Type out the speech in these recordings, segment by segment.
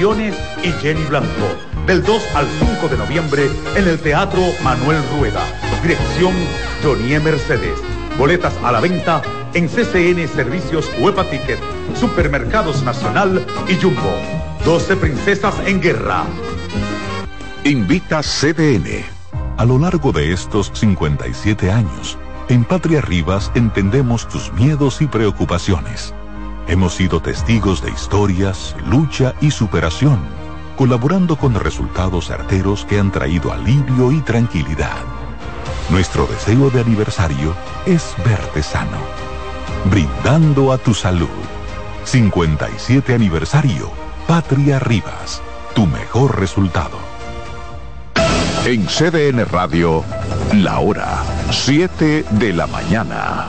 Y Jenny Blanco. Del 2 al 5 de noviembre en el Teatro Manuel Rueda. Dirección Johnny Mercedes. Boletas a la venta en CCN Servicios Huepa Ticket, Supermercados Nacional y Jumbo. 12 Princesas en Guerra. Invita CDN. A lo largo de estos 57 años, en Patria Rivas entendemos tus miedos y preocupaciones. Hemos sido testigos de historias, lucha y superación, colaborando con resultados certeros que han traído alivio y tranquilidad. Nuestro deseo de aniversario es verte sano, brindando a tu salud. 57 aniversario, Patria Rivas, tu mejor resultado. En CDN Radio, la hora 7 de la mañana.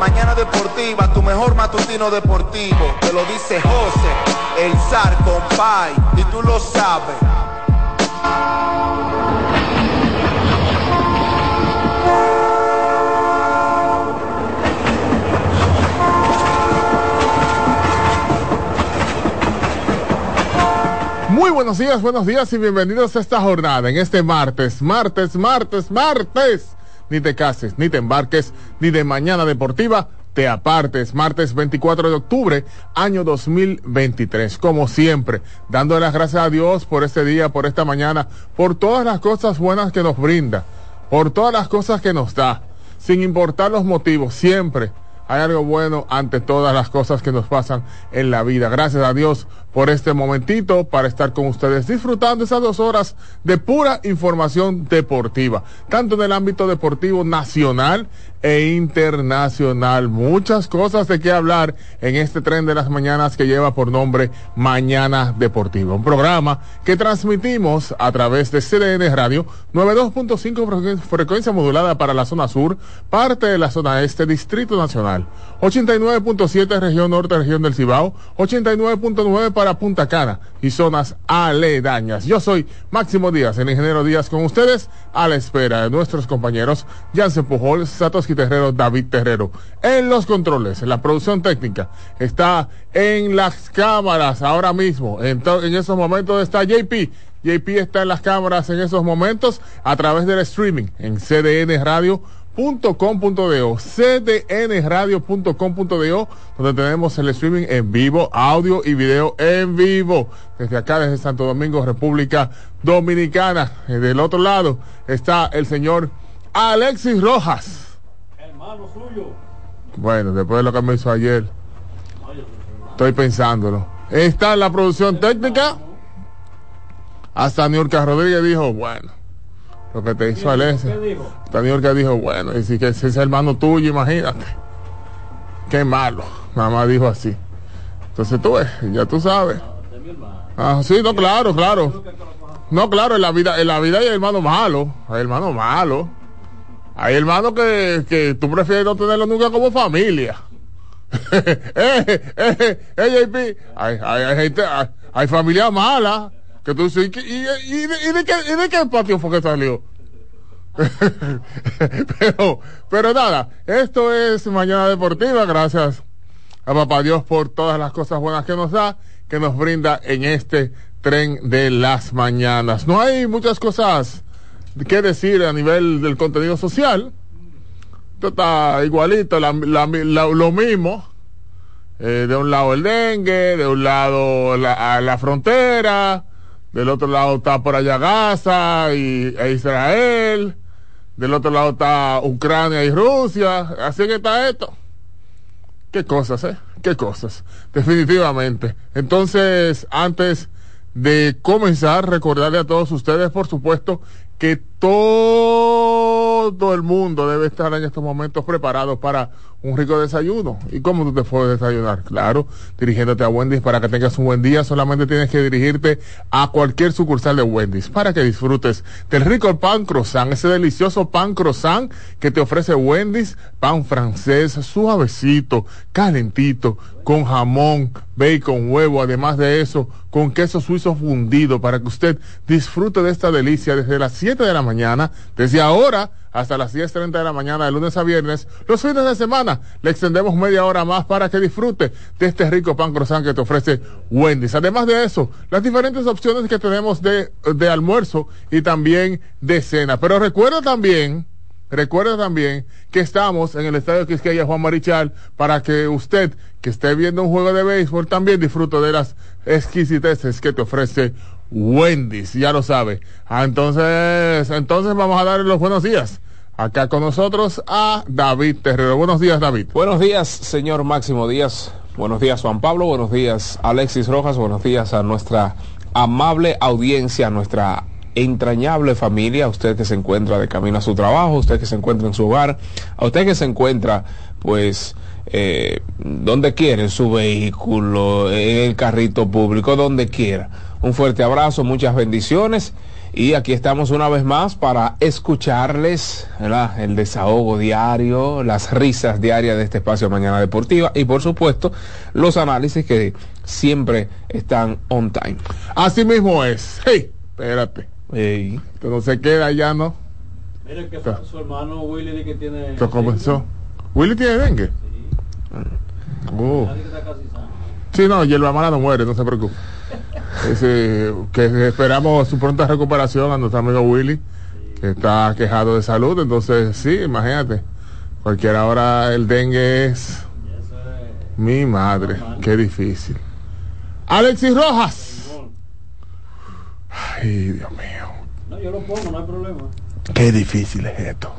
Mañana deportiva, tu mejor matutino deportivo. Te lo dice José, el zar compay, y tú lo sabes. Muy buenos días, buenos días y bienvenidos a esta jornada en este martes, martes, martes, martes. Ni te cases, ni te embarques, ni de mañana deportiva te apartes. Martes 24 de octubre, año 2023. Como siempre, dándole las gracias a Dios por este día, por esta mañana, por todas las cosas buenas que nos brinda, por todas las cosas que nos da, sin importar los motivos, siempre hay algo bueno ante todas las cosas que nos pasan en la vida. Gracias a Dios por este momentito para estar con ustedes disfrutando esas dos horas de pura información deportiva, tanto en el ámbito deportivo nacional e internacional. Muchas cosas de qué hablar en este tren de las mañanas que lleva por nombre Mañana Deportiva. Un programa que transmitimos a través de CDN Radio 92.5 frecuencia modulada para la zona sur, parte de la zona este, Distrito Nacional. 89.7 región norte, región del Cibao, 89.9 para Punta Cana y zonas aledañas. Yo soy Máximo Díaz, el ingeniero Díaz con ustedes, a la espera de nuestros compañeros Jansen Pujol, Satoshi Terrero, David Terrero. En los controles, en la producción técnica, está en las cámaras ahora mismo. En, en esos momentos está JP. JP está en las cámaras en esos momentos a través del streaming en CDN Radio .com.do, cdnradio.com.do, donde tenemos el streaming en vivo, audio y video en vivo. Desde acá, desde Santo Domingo, República Dominicana. Del otro lado está el señor Alexis Rojas. Hermano suyo. Bueno, después de lo que me hizo ayer, estoy pensándolo. Está en la producción técnica. Hasta Niurka Rodríguez dijo, bueno lo que te hizo Alexis. Daniel que dijo, bueno, y si que ese es hermano tuyo, imagínate. Qué malo. Mamá dijo así. Entonces tú ves, ya tú sabes. Ah, sí, no, claro, claro. No, claro, en la vida, en la vida hay hermano malo, hay hermano malo. Hay hermanos que, que tú prefieres no tenerlo nunca como familia. eh, eh, eh, eh, hay, hay, hay, gente, hay, hay familia mala que tú sí, y, y, y, de, y, de qué, ¿y de qué patio fue que salió? pero, pero nada, esto es Mañana Deportiva, gracias a Papá Dios por todas las cosas buenas que nos da, que nos brinda en este tren de las mañanas. No hay muchas cosas que decir a nivel del contenido social. Esto está igualito, lo mismo. Eh, de un lado el dengue, de un lado la, la frontera, del otro lado está por allá Gaza y, e Israel, del otro lado está Ucrania y Rusia, así que está esto. Qué cosas, ¿eh? Qué cosas, definitivamente. Entonces, antes de comenzar, recordarle a todos ustedes, por supuesto, que todo el mundo debe estar en estos momentos preparado para un rico desayuno. ¿Y cómo tú te puedes desayunar? Claro, dirigiéndote a Wendy's para que tengas un buen día. Solamente tienes que dirigirte a cualquier sucursal de Wendy's para que disfrutes del rico pan croissant, ese delicioso pan croissant que te ofrece Wendy's, pan francés, suavecito, calentito, con jamón, bacon, huevo, además de eso, con queso suizo fundido para que usted disfrute de esta delicia desde las 7 de la mañana, desde ahora hasta las 10.30 de la mañana de lunes a viernes. Los fines de semana le extendemos media hora más para que disfrute de este rico pan croissant que te ofrece Wendy's. Además de eso, las diferentes opciones que tenemos de, de almuerzo y también de cena. Pero recuerda también, recuerda también que estamos en el Estadio Quisqueya Juan Marichal para que usted que esté viendo un juego de béisbol también disfrute de las exquisiteces que te ofrece Wendy's, ya lo sabe. Ah, entonces, entonces vamos a darle los buenos días. Acá con nosotros a David Terrero. Buenos días, David. Buenos días, señor Máximo Díaz. Buenos días, Juan Pablo. Buenos días, Alexis Rojas. Buenos días a nuestra amable audiencia, a nuestra entrañable familia, a usted que se encuentra de camino a su trabajo, a usted que se encuentra en su hogar, a usted que se encuentra, pues, eh, donde quiera, en su vehículo, en el carrito público, donde quiera un fuerte abrazo, muchas bendiciones. Y aquí estamos una vez más para escucharles el desahogo diario, las risas diarias de este espacio Mañana Deportiva y por supuesto los análisis que siempre están on time. Así mismo es. Hey, espérate. Hey. no se queda ya, ¿no? Mire que su hermano Willy que tiene... ¿Qué comenzó? ¿Willy tiene dengue? Sí. Uh. Sí, no, y el mala no muere, no se preocupe que esperamos su pronta recuperación a nuestro amigo Willy, que está quejado de salud. Entonces, sí, imagínate, cualquier hora el dengue es mi madre, qué difícil. Alexis Rojas. Ay, Dios mío. No, yo lo pongo, no hay problema. Qué difícil es esto.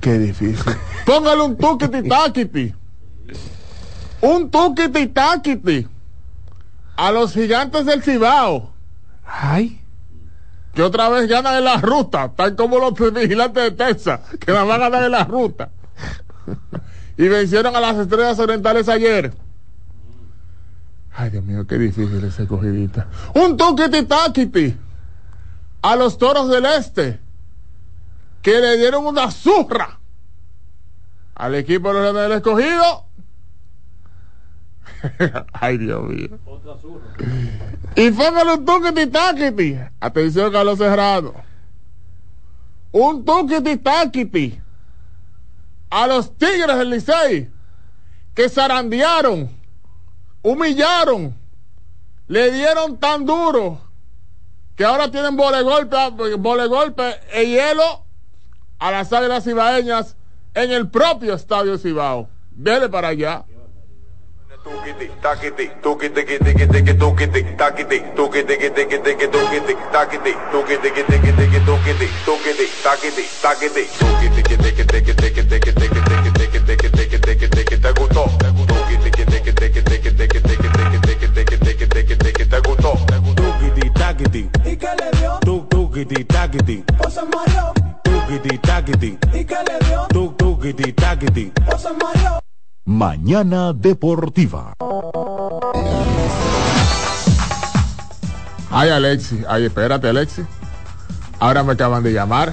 Qué difícil. Póngale un tuquiti taquiti. Un tuquiti taquiti a los gigantes del Cibao. Ay. Que otra vez ganan en la ruta, tal como los vigilantes de Texas, que la van a ganar en la ruta. y vencieron a las estrellas orientales ayer. Ay, Dios mío, qué difícil ese cogidita. Un toquiti taquiti a los toros del este, que le dieron una zurra al equipo de los del escogido Ay, Dios mío. Y póngale un tuquiti taquiti. Atención, Carlos Cerrado. Un tuquiti taquiti. A los tigres del Licey. Que zarandearon. Humillaron. Le dieron tan duro. Que ahora tienen vole golpe, vole golpe e hielo a las águilas cibaeñas en el propio estadio Cibao. Dele para allá. ¿Y qué le dio? O se mareó, ¿y qué le dio? O se mareó. Mañana Deportiva. Ay, Alexi. Ay, espérate, Alexi. Ahora me acaban de llamar.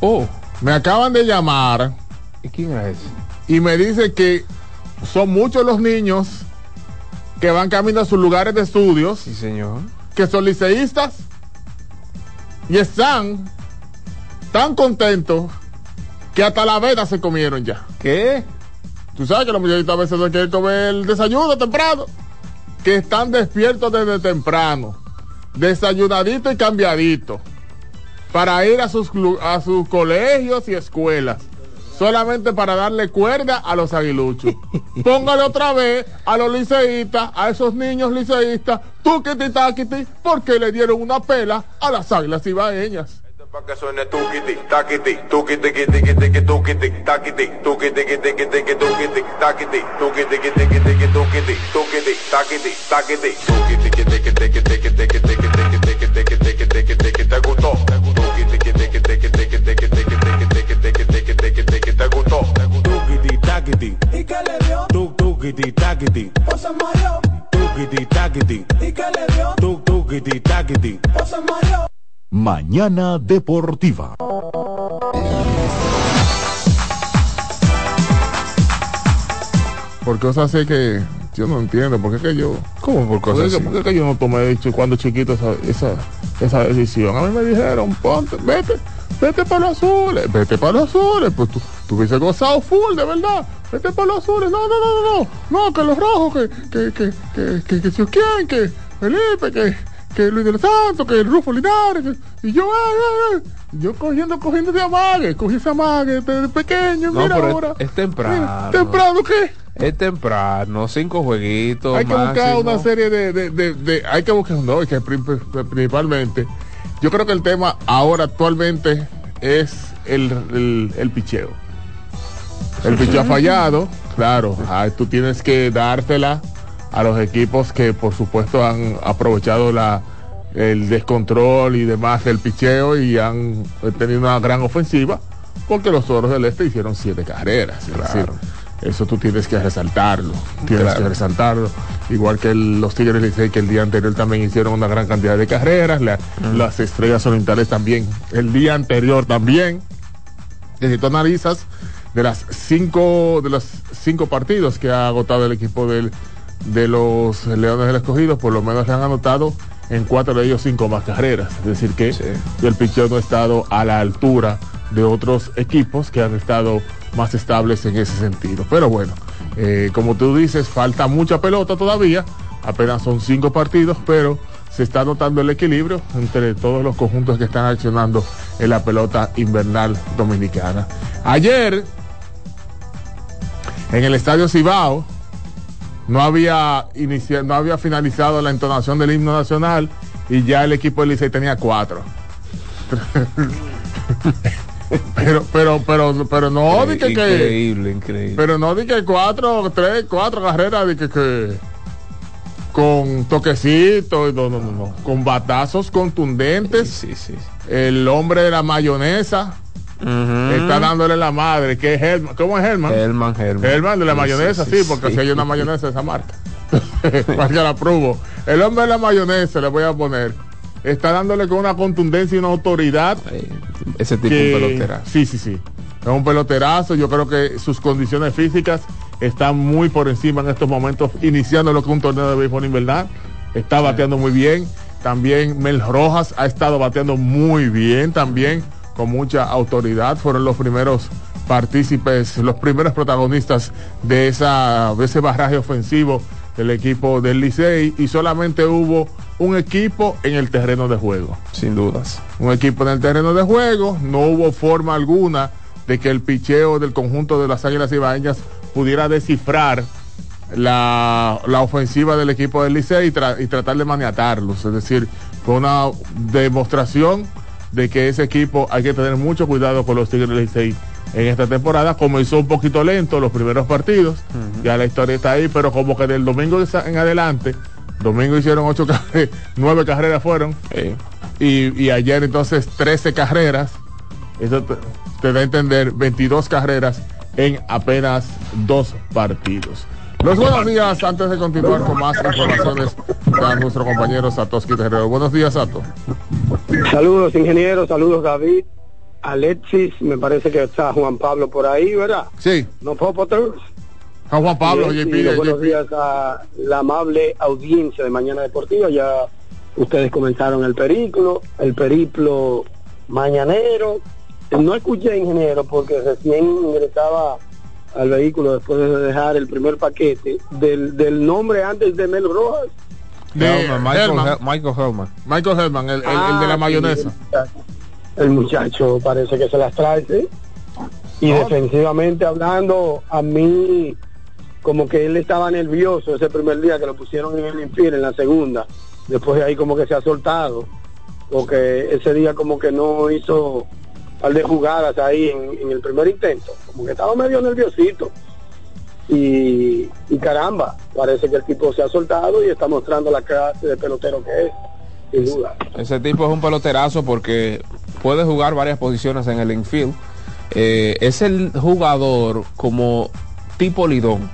Oh, me acaban de llamar. ¿Y quién es? Y me dice que son muchos los niños que van camino a sus lugares de estudios. Sí, señor. Que son liceístas. Y están tan contentos que hasta la veda se comieron ya. ¿Qué? Tú sabes que los muchachitos a veces no quieren comer el desayuno temprano. que están despiertos desde temprano, desayunadito y cambiadito, para ir a sus, a sus colegios y escuelas solamente para darle cuerda a los aguiluchos. Póngale otra vez a los liceístas, a esos niños liceístas, tuquiti taquiti, porque le dieron una pela a las águilas ibaeñas. Para que suene tuquiti, taquiti, tuquiti, tuquiti, tuquiti, tuquiti, taquiti, tuquiti, tuquiti, tuquiti, tuquiti, taquiti, tuquiti, tuquiti, tuquiti, tuquiti, tuquiti, taquiti, taquiti, tuquiti, tuquiti, tuquiti, tuquiti, tuquiti, tuquiti, tuquiti, te gustó, te gustó, tuquiti, tuquiti, tuquiti, tuquiti, tuquiti, tuquiti, tuquiti, te gustó, te gustó, tuquiti, taquiti, y que le dio, tu tuquiti, taquiti, o se mareó, tuquiti, taquiti, y que le dio, tu tuquiti, taquiti, o se mareó. Mañana Deportiva. Por cosas así que yo no entiendo, porque es que yo... ¿Cómo por ¿Por cosas así? por qué que yo no tomé cuando chiquito esa, esa, esa decisión? A mí me dijeron, ponte, vete, vete para los azules, vete para los azules, pues tú, tú hubiese gozado full, de verdad, vete para los azules, no, no, no, no, no, no, que los rojos, que, que, que, que, que, que, si quién, que Felipe, que, que Luis de los Santos, que el Rufo Linares, que- y yo, eh, eh, eh, yo cogiendo, cogiendo de amague, cogí ese amague desde pequeño, No, mira es- ahora. es temprano. Mira, ¿Temprano qué? Es temprano, cinco jueguitos. hay que buscar una serie de, de, de- de- hay que buscar no es que pri- pri- principalmente yo creo que el tema ahora actualmente es el, el, el picheo el picheo ha fallado claro ah, tú tienes que dártela a los equipos que por supuesto han aprovechado la el descontrol y demás del picheo y han tenido una gran ofensiva porque los toros del este hicieron siete carreras es decir, eso tú tienes que resaltarlo, tienes Claro. que resaltarlo. Igual que el- los Tigres Licey que el día anterior también hicieron una gran cantidad de carreras, la- las Estrellas Orientales también, el día anterior también. Y si tú analizas de las cinco, de los cinco partidos que ha agotado el equipo del, de los Leones del Escogido, por lo menos le han anotado en cuatro de ellos cinco más carreras. Es decir que Sí. el picheo no ha estado a la altura de otros equipos que han estado más estables en ese sentido. Pero bueno, eh, como tú dices, falta mucha pelota todavía, apenas son cinco partidos, pero se está notando el equilibrio entre todos los conjuntos que están accionando en la pelota invernal dominicana. Ayer, en el Estadio Cibao, no había, inicia- no había finalizado la entonación del himno nacional y ya el equipo del Licey tenía cuatro. pero, pero, pero, pero no, di que, Increíble, increíble. pero no di que cuatro, tres, cuatro carreras, que con toquecitos, no, no, no, no, con batazos contundentes. sí, sí. sí. El hombre de la mayonesa Está dándole la madre, que es Helman. ¿Cómo es Helman? Helman, Helman. Helman de la Sí, mayonesa, sí, porque si hay una mayonesa de esa marca. Marca la pruebo. El hombre de la mayonesa, le voy a poner, está dándole con una contundencia y una autoridad Ese tipo de pelotera. Sí, sí, sí. Es un peloterazo. Yo creo que sus condiciones físicas están muy por encima en estos momentos, iniciando lo que un torneo de béisbol invernal. Está bateando muy bien. También Mel Rojas ha estado bateando muy bien también, con mucha autoridad. Fueron los primeros partícipes, los primeros protagonistas de, esa, de ese barraje ofensivo del equipo del Licey y solamente hubo un equipo en el terreno de juego Sin dudas. un equipo en el terreno de juego, no hubo forma alguna de que el picheo del conjunto de las Águilas Ibaeñas pudiera descifrar la, la ofensiva del equipo del Licey y, tra- y tratar de maniatarlos. Es decir, fue una demostración de que ese equipo hay que tener mucho cuidado con los Tigres del Licey en esta temporada. Comenzó un poquito lento los primeros partidos, ya la historia está ahí, pero como que del domingo en adelante, domingo hicieron ocho carreras, nueve carreras fueron, Eh, y, y ayer entonces 13 carreras. Eso te, te da a entender 22 carreras en apenas dos partidos. Los buenos días antes de continuar con más informaciones de nuestro compañero Satoshi Terrero. Buenos días, Sato. Saludos, ingeniero, saludos, David. Alexis, me parece que está Juan Pablo por ahí, ¿verdad? Sí, No Popoter. a Juan Pablo, Bien, JP, y buenos JP. días a la amable audiencia de Mañana Deportiva. Ya ustedes comenzaron el periplo, el periplo mañanero. No escuché, ingeniero, porque recién ingresaba al vehículo después de dejar el primer paquete del, del nombre antes de Mel Rojas. De Hellman, Michael, Hellman. Hel- Michael Hellman. Michael Hellman, el, el- el de la Ah, mayonesa. el muchacho. El muchacho parece que se las trae, ¿sí? Y No. defensivamente hablando, a mí como que él estaba nervioso ese primer día que lo pusieron en el infiel en la segunda. Después de ahí como que se ha soltado, porque ese día como que no hizo par de jugadas ahí en, en el primer intento, como que estaba medio nerviosito. Y, y caramba, parece que el tipo se ha soltado y está mostrando la clase de pelotero que es, sin duda. Ese tipo es un peloterazo porque puede jugar varias posiciones en el infield. Eh, es el jugador como tipo Lidón.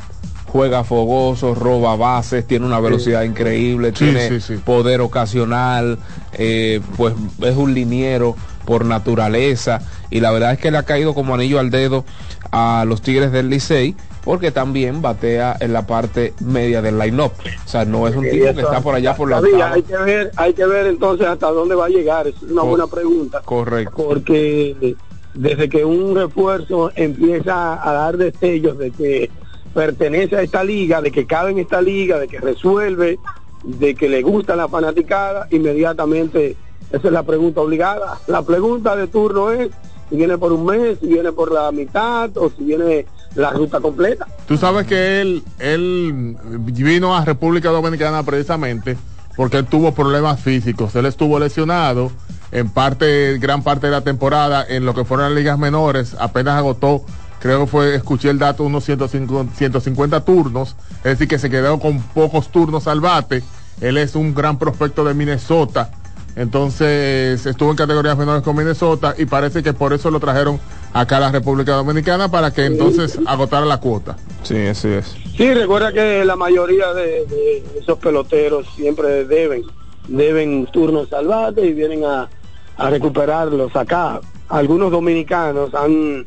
Juega fogoso, roba bases, tiene una velocidad increíble, Sí, tiene sí, sí. poder ocasional, eh, pues es un liniero por naturaleza y la verdad es que le ha caído como anillo al dedo a los Tigres del Licey porque también batea en la parte media del line-up. O sea, no es un tipo que está por allá por la todavía hay que ver hay que ver entonces hasta dónde va a llegar es una Co- buena pregunta Correcto. porque desde que un refuerzo empieza a dar destellos de que pertenece a esta liga de que cabe en esta liga de que resuelve de que le gusta la fanaticada inmediatamente esa es la pregunta obligada la pregunta de turno es si viene por un mes si viene por la mitad o si viene la ruta completa Tú sabes que él, él vino a República Dominicana precisamente porque él tuvo problemas físicos. Él estuvo lesionado en parte, gran parte de la temporada en lo que fueron las ligas menores. Apenas agotó, creo que fue, escuché el dato, unos 150, 150 turnos. Es decir, que se quedó con pocos turnos al bate. Él es un gran prospecto de Minnesota. Entonces estuvo en categorías menores con Minnesota y parece que por eso lo trajeron acá a la República Dominicana para que entonces agotara la cuota. Sí, así es. Sí, recuerda que la mayoría de, de esos peloteros siempre deben, deben turnos al bate y vienen a, a recuperarlos acá. Algunos dominicanos han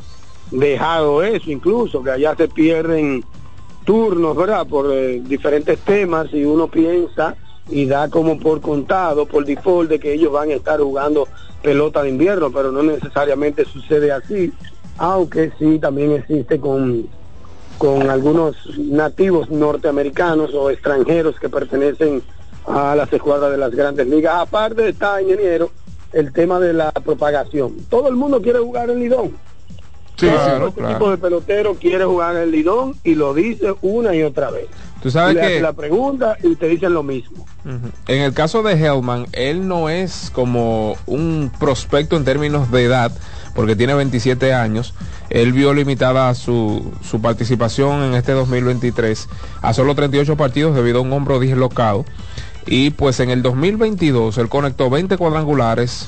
dejado eso incluso, que allá se pierden turnos, ¿verdad? Por eh, diferentes temas y uno piensa y da como por contado, por default, de que ellos van a estar jugando pelota de invierno, pero no necesariamente sucede así, aunque sí también existe con con algunos nativos norteamericanos o extranjeros que pertenecen a las escuadras de las grandes ligas. Aparte está, ingeniero, el tema de la propagación. Todo el mundo quiere jugar en Lidón. Sí, Claro, este claro. tipo de pelotero quiere jugar en Lidón y lo dice una y otra vez. Tú sabes le que la pregunta y te dicen lo mismo. En el caso de Hellman, él no es como un prospecto en términos de edad, porque tiene 27 años. Él vio limitada su, su participación en este 2023 a solo 38 partidos debido a un hombro dislocado. Y pues en el 2022 él conectó 20 cuadrangulares,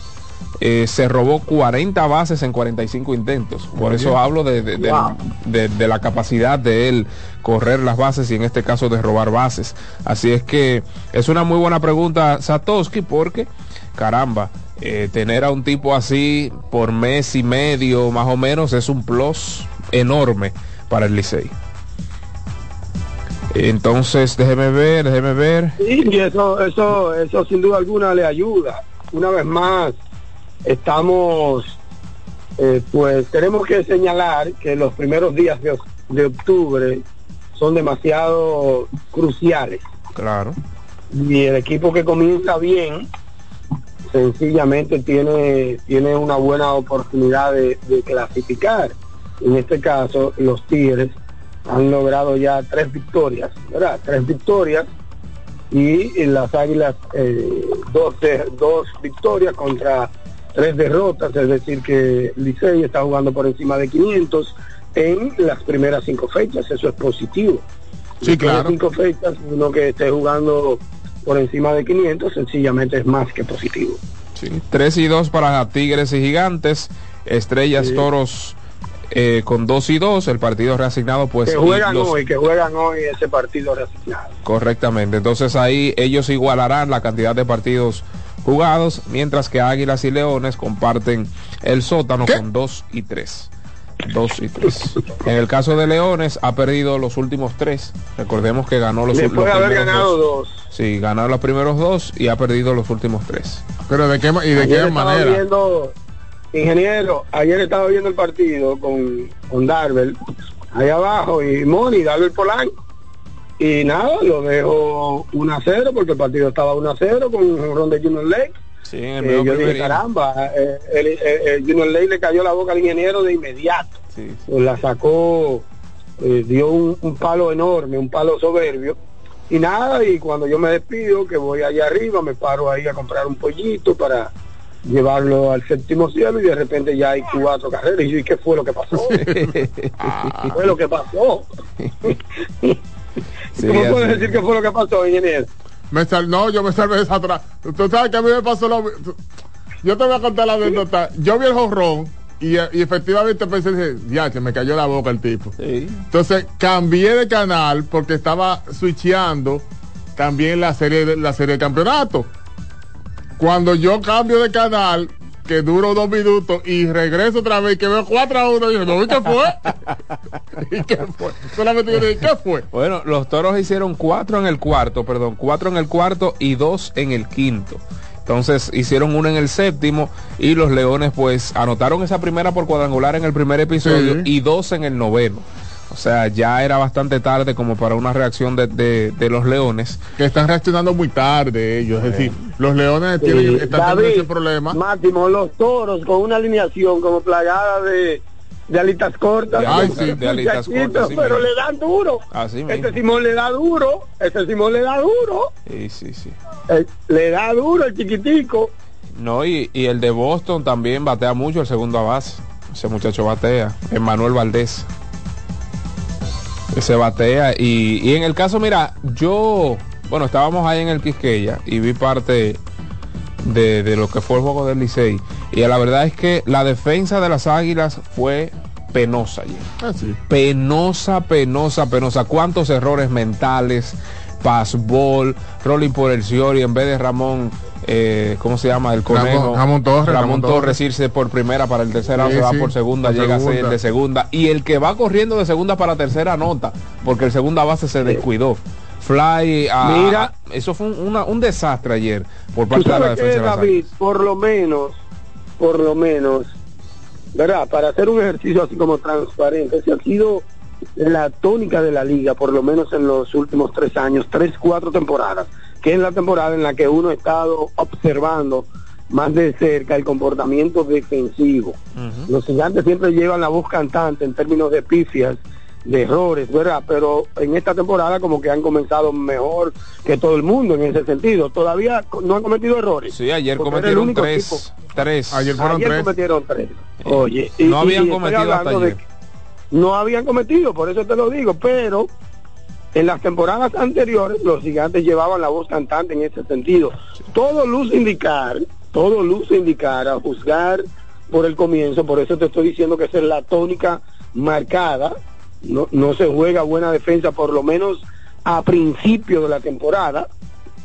eh, se robó 40 bases en 45 intentos. Por eso hablo de, de- del- Wow. de- de la capacidad de él correr las bases y en este caso de robar bases. Así es que es una muy buena pregunta, Satoshi, porque caramba, eh, tener a un tipo así por mes y medio más o menos es un plus enorme para el Licey. Entonces, déjeme ver, déjeme ver. Sí, y eso, eso, eso sin duda alguna le ayuda. Una vez más, estamos, eh, pues tenemos que señalar que los primeros días de, de octubre son demasiado cruciales. Claro. Y el equipo que comienza bien, sencillamente tiene, tiene una buena oportunidad de, de clasificar. En este caso, los Tigres han logrado ya tres victorias, ¿verdad? Tres victorias y en las Águilas eh, dos, dos victorias contra tres derrotas, es decir que Licey está jugando por encima de 500 en las primeras cinco fechas, eso es positivo. Sí, claro. cinco fechas, uno que esté jugando por encima de 500 sencillamente es más que positivo. Sí. 3 y 2 para Tigres y Gigantes, Estrellas, Sí. Toros eh, con 2 y 2, el partido reasignado pues... que juegan los- hoy, que juegan hoy ese partido reasignado. Correctamente. Entonces ahí ellos igualarán la cantidad de partidos jugados, mientras que Águilas y Leones comparten el sótano ¿Qué? con 2 y 3. 2 y 3. En el caso de Leones ha perdido los últimos 3. Recordemos que ganó los, Después haber ganado dos. dos. Sí, ganó los primeros dos y ha perdido los últimos 3. Pero de qué ma- y de Ayer qué estaba manera. viendo, ingeniero, ayer estaba viendo el partido con, con Darvel ahí abajo, y Moni, dale el Polanco. Y nada, lo dejo 1 a 0 porque el partido estaba 1 a 0 con un ron de Junior Lake. Sí, en el Eh, yo dije, caramba, eh, el, el- el Junior Lake le cayó la boca al ingeniero de inmediato. Sí, sí. Pues la sacó, eh, dio un, un palo enorme, un palo soberbio. Y nada, y cuando yo me despido, que voy allá arriba, me paro ahí a comprar un pollito para llevarlo al séptimo cielo y de repente ya hay cuatro carreras. Y yo, ¿y qué fue lo que pasó? ¿Qué fue lo que pasó? Sí, ¿Cómo puedes es. decir qué fue lo que pasó, ingeniero? Me sal, no, yo me salvé de esa atrás. Tú sabes que a mí me pasó lo mi- tú- Yo te voy a contar la anécdota. Yo vi el jorrón y, y efectivamente pensé, dije, ya, se me cayó la boca el tipo. Sí. Entonces cambié de canal porque estaba switcheando también la serie de, la serie de campeonato. Cuando yo cambio de canal, que duro dos minutos y regreso otra vez que veo 4 a 1, dije, no, ¿y qué fue? ¿Y qué fue? Solamente yo dije, ¿qué fue? Bueno, los toros hicieron cuatro en el cuarto, perdón, cuatro en el cuarto y dos en el quinto. Entonces hicieron uno en el séptimo y los leones pues anotaron esa primera por cuadrangular en el primer episodio Sí. y dos en el noveno. O sea, ya era bastante tarde como para una reacción de, de- de los leones. Que están reaccionando muy tarde ellos. Es decir, los leones tienen, están teniendo David, ese problema. Máximo, los toros con una alineación como plagada de, de alitas cortas. De Ay, sí. de alitas cortas, sí pero mismo. le dan duro. Así Este mismo. Simón le da duro, este Simón le da duro, Sí, sí, sí. eh, le da duro el chiquitico. No, y, y el de Boston también batea mucho, el segundo a base. Ese muchacho batea, Emmanuel Valdés. Ese batea. Y, y en el caso, mira, yo, bueno, estábamos ahí en el Quisqueya y vi parte de, de lo que fue el juego del Licey. Y la verdad es que la defensa de las Águilas fue penosa ayer Ah, sí. penosa, penosa, penosa. ¿Cuántos errores mentales? Passball, rolling por el Ciori en vez de Ramón, eh, ¿cómo se llama? El conejo. Ramón- Ramón Torres, Ramón, Ramón Torres, irse por primera para el tercero, Sí, se va sí, por segunda, por llega a ser de segunda. Y el que va corriendo de segunda para tercera nota, porque el segunda base se descuidó. Fly, a- Mira. a- eso fue un, una- un desastre ayer por parte de la defensa. de las David, por lo menos, por lo menos, ¿verdad? Para hacer un ejercicio así como transparente, si ha sido la tónica de la liga, por lo menos en los últimos tres años, tres, cuatro temporadas, que es la temporada en la que uno ha estado observando más de cerca el comportamiento defensivo. Los gigantes siempre llevan la voz cantante en términos de pifias, de errores, ¿verdad? Pero en esta temporada como que han comenzado mejor que todo el mundo en ese sentido. Todavía no han cometido errores. Sí, ayer cometieron tres. equipo. Tres. Ayer fueron Ayer tres. cometieron tres. Oye, no habían cometido hasta ayer. no habían cometido, por eso te lo digo, pero en las temporadas anteriores los gigantes llevaban la voz cantante en ese sentido. Todo luce indicar, todo luce indicar a juzgar por el comienzo, por eso te estoy diciendo que esa es la tónica marcada, no, no se juega buena defensa por lo menos a principio de la temporada,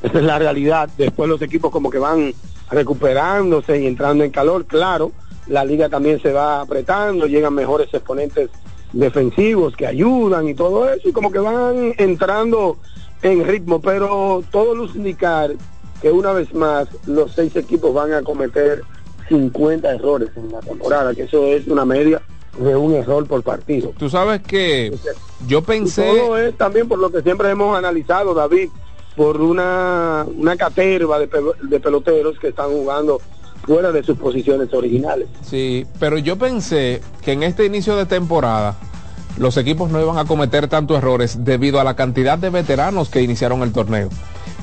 esa es la realidad, después los equipos como que van recuperándose y entrando en calor, claro, la liga también se va apretando, llegan mejores exponentes defensivos que ayudan y todo eso, y como que van entrando en ritmo, pero todo luce indicar que una vez más los seis equipos van a cometer 50 errores en la temporada, que eso es una media de un error por partido. Tú sabes que yo Y pensé... todo es también por lo que siempre hemos analizado, David, por una, una caterva de, de peloteros que están jugando fuera de sus posiciones originales. Sí, pero yo pensé que en este inicio de temporada los equipos no iban a cometer tantos errores debido a la cantidad de veteranos que iniciaron el torneo.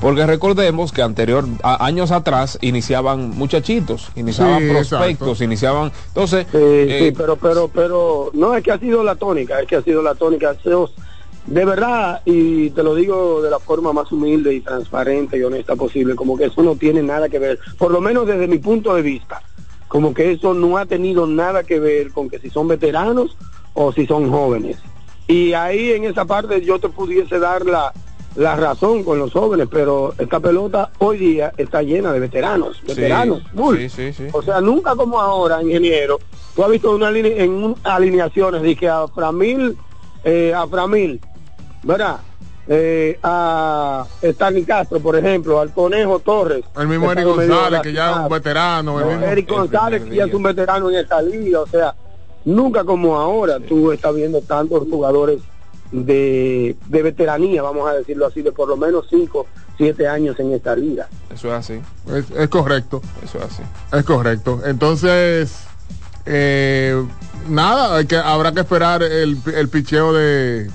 Porque recordemos que anterior, a- años atrás, iniciaban muchachitos, iniciaban Sí, prospectos, exacto. iniciaban. Entonces, Sí, eh, sí, pero, pero, pero, no es que ha sido la tónica, es que ha sido la tónica. Esos- De verdad, y te lo digo de la forma más humilde y transparente y honesta posible, como que eso no tiene nada que ver, por lo menos desde mi punto de vista, como que eso no ha tenido nada que ver con que si son veteranos o si son jóvenes. Y ahí en esa parte yo te pudiese dar la, la razón con los jóvenes, pero esta pelota hoy día está llena de veteranos, veteranos, full. sí, sí, sí. O sea, nunca como ahora, ingeniero. Tú has visto una line- en un- alineaciones que a Framil, eh, a Framil, ¿verdad? Eh, a Stanley Castro, por ejemplo, al Conejo Torres. El mismo Eric González, que ya es un veterano. El No, mismo- Eric El González, que ya es un veterano en esta liga, o sea, Nunca como ahora, tú estás viendo tantos jugadores de, de veteranía, vamos a decirlo así, de por lo menos 5, 7 años en esta liga. Eso es así. Es, es correcto. Eso es así. Es correcto. Entonces, eh, nada, hay que, habrá que esperar el, el picheo de...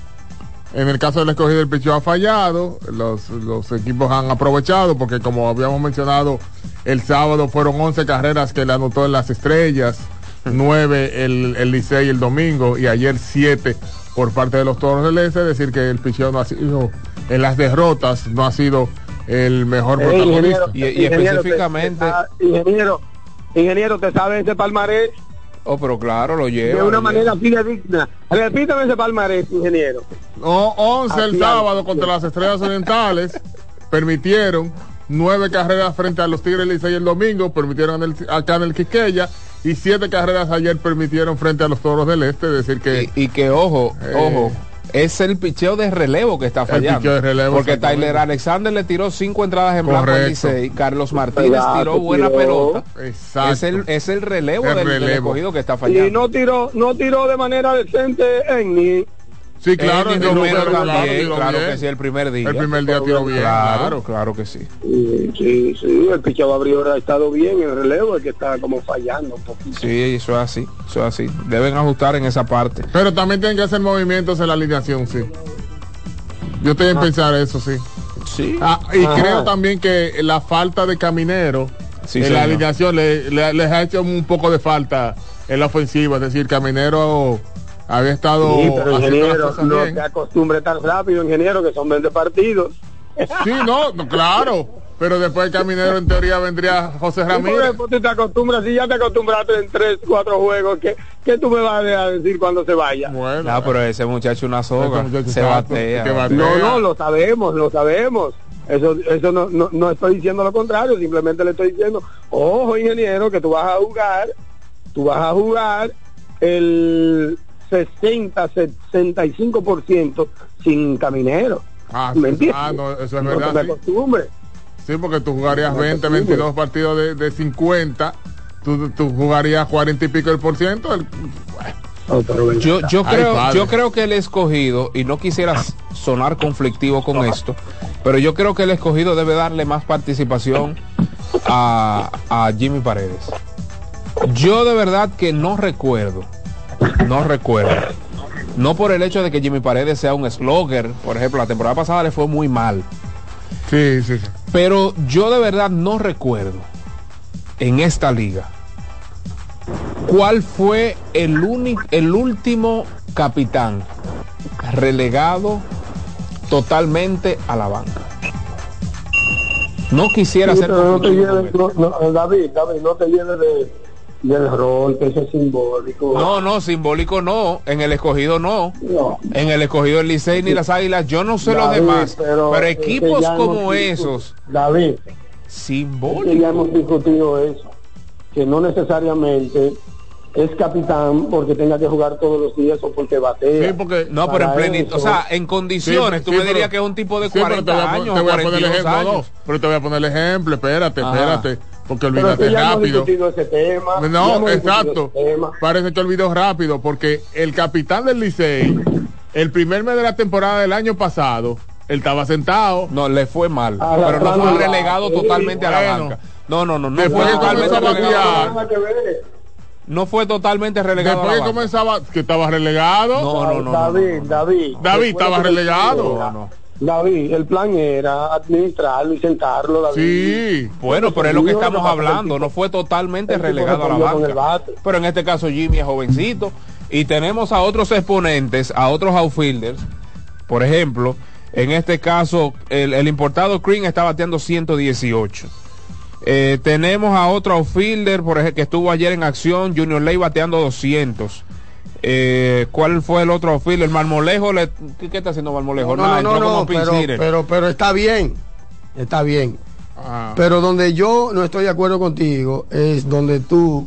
En el caso del escogido, el picheo ha fallado. Los, los equipos han aprovechado porque, como habíamos mencionado, el sábado fueron 11 carreras que le anotó en las estrellas, 9 el, el Licey el domingo y ayer 7 por parte de los toros del Este. Es decir, que el picheo no ha sido, en las derrotas, no ha sido el mejor Eh, protagonista. ingeniero, Y- y ingeniero, te- específicamente- te sa- ingeniero, ingeniero, ¿te sabe ese palmarés? Oh, pero claro, lo lleva. de una lo manera fidedigna. Repítame ese palmarés, ingeniero. No, 11 el sábado contra las Estrellas Orientales. permitieron nueve carreras frente a los Tigres Licey el domingo, permitieron en el- acá en el Quisqueya. Y siete carreras ayer permitieron frente a los Toros del Este. Es decir, que Y, y que ojo, Eh. ojo, es el picheo de relevo que está fallando. picheo de relevo, porque. Tyler Alexander le tiró cinco entradas en blanco al. Licey, Carlos Martínez Exacto, tiró buena tiró. pelota. Exacto. Es el, es el relevo El del, del relevo. escogido que está fallando. Y no tiró, no tiró de manera decente en ni sí, claro, número, claro, también, que sí, el primer día. El primer día tiró bien, claro, claro. que sí. Sí, sí, sí, el pichado abrió ha estado bien, el relevo es que está como fallando un poquito. Sí, eso es así, eso es así. Deben ajustar en esa parte. Pero también tienen que hacer movimientos en la alineación, sí. Yo estoy en pensar eso, sí. Sí. Ah, y Ajá. creo también que la falta de caminero Sí, en señor. la alineación le- le- les ha hecho un poco de falta en la ofensiva. Es decir, Caminero había estado Sí, pero ingeniero, cosas no bien. te acostumbre tan rápido, ingeniero, que son 20 partidos. Sí, no, no, claro. Pero después de Caminero en teoría vendría José ¿Y por qué Ramírez. después tú te acostumbras, si ya te acostumbraste en 3, 4 juegos, ¿qué, qué tú me vas a decir cuando se vaya? Bueno, No, pero ese muchacho una soga. Muchacho Se batea. batea. No, no, lo sabemos, lo sabemos. Eso, eso no, no, no estoy diciendo lo contrario, simplemente le estoy diciendo, ojo ingeniero, que tú vas a jugar, tú vas a jugar el 60, 65% sin caminero. Ah, ¿Me entiendes? ah, no, eso es No verdad, sí. acostumbres. Sí, porque tú jugarías No, 20, sí, 22 partidos de, de 50. Tú, tú jugarías 40 y pico el por ciento. el- Yo, yo creo, yo creo que el escogido, y no quisiera sonar conflictivo con esto, pero yo creo que el escogido debe darle más participación a, a Jimmy Paredes. Yo de verdad que no recuerdo, no recuerdo. No por el hecho de que Jimmy Paredes sea un slogger, por ejemplo, la temporada pasada le fue muy mal. Sí, sí, sí. Pero yo de verdad no recuerdo en esta liga cuál fue el único, el último capitán relegado totalmente a la banca. No quisiera Sí, ser no no, no, David, David, no te lleves de, del rol, que eso es simbólico. No, no, simbólico no, en el escogido no. No. En el escogido del Licey ni las Águilas, yo no sé los David, demás, pero, es que equipos como esos, David, es que simbólicos. ya hemos discutido eso, que no necesariamente es capitán porque tenga que jugar todos los días o porque batea. Sí, porque No, pero en plenitud, o sea, en condiciones, Sí, tú sí, me pero- dirías que es un tipo de Sí, pero te 40 voy a pon- años, te voy a poner el 42 ejemplo, no, pero te voy a poner el ejemplo, espérate, Ajá. espérate, porque olvídate que ya rápido. discutido ese tema. ya No, hemos exacto. ese tema. Parece que olvidó rápido, porque el capitán del Licey, el primer mes de la temporada del año pasado, él estaba sentado. No, le fue mal, la pero no fue relegado Sí, totalmente a la bueno. banca. No, no, no, no Después fue que totalmente relegado. que. No fue totalmente relegado Después a que la banca. comenzaba, que estaba relegado. No, no, no, David, no, no. David. David estaba que- relegado. No, no. David, el plan era administrarlo y sentarlo, David. Sí. Bueno, pero es lo que estamos hablando, no fue totalmente relegado a la banca. Pero en este caso Jimmy es jovencito y tenemos a otros exponentes, a otros outfielders. Por ejemplo, en este caso el, el importado Green está bateando 118. Eh, tenemos a otro outfielder, por ejemplo, que estuvo ayer en acción, Junior Ley bateando 200. Eh, ¿Cuál fue el otro outfielder? Marmolejo, le- ¿qué, qué está haciendo Marmolejo? No, Nada, no, no, entró no, como pinch pero, pero, pero está bien, está bien. Ah. Pero donde yo no estoy de acuerdo contigo es donde tú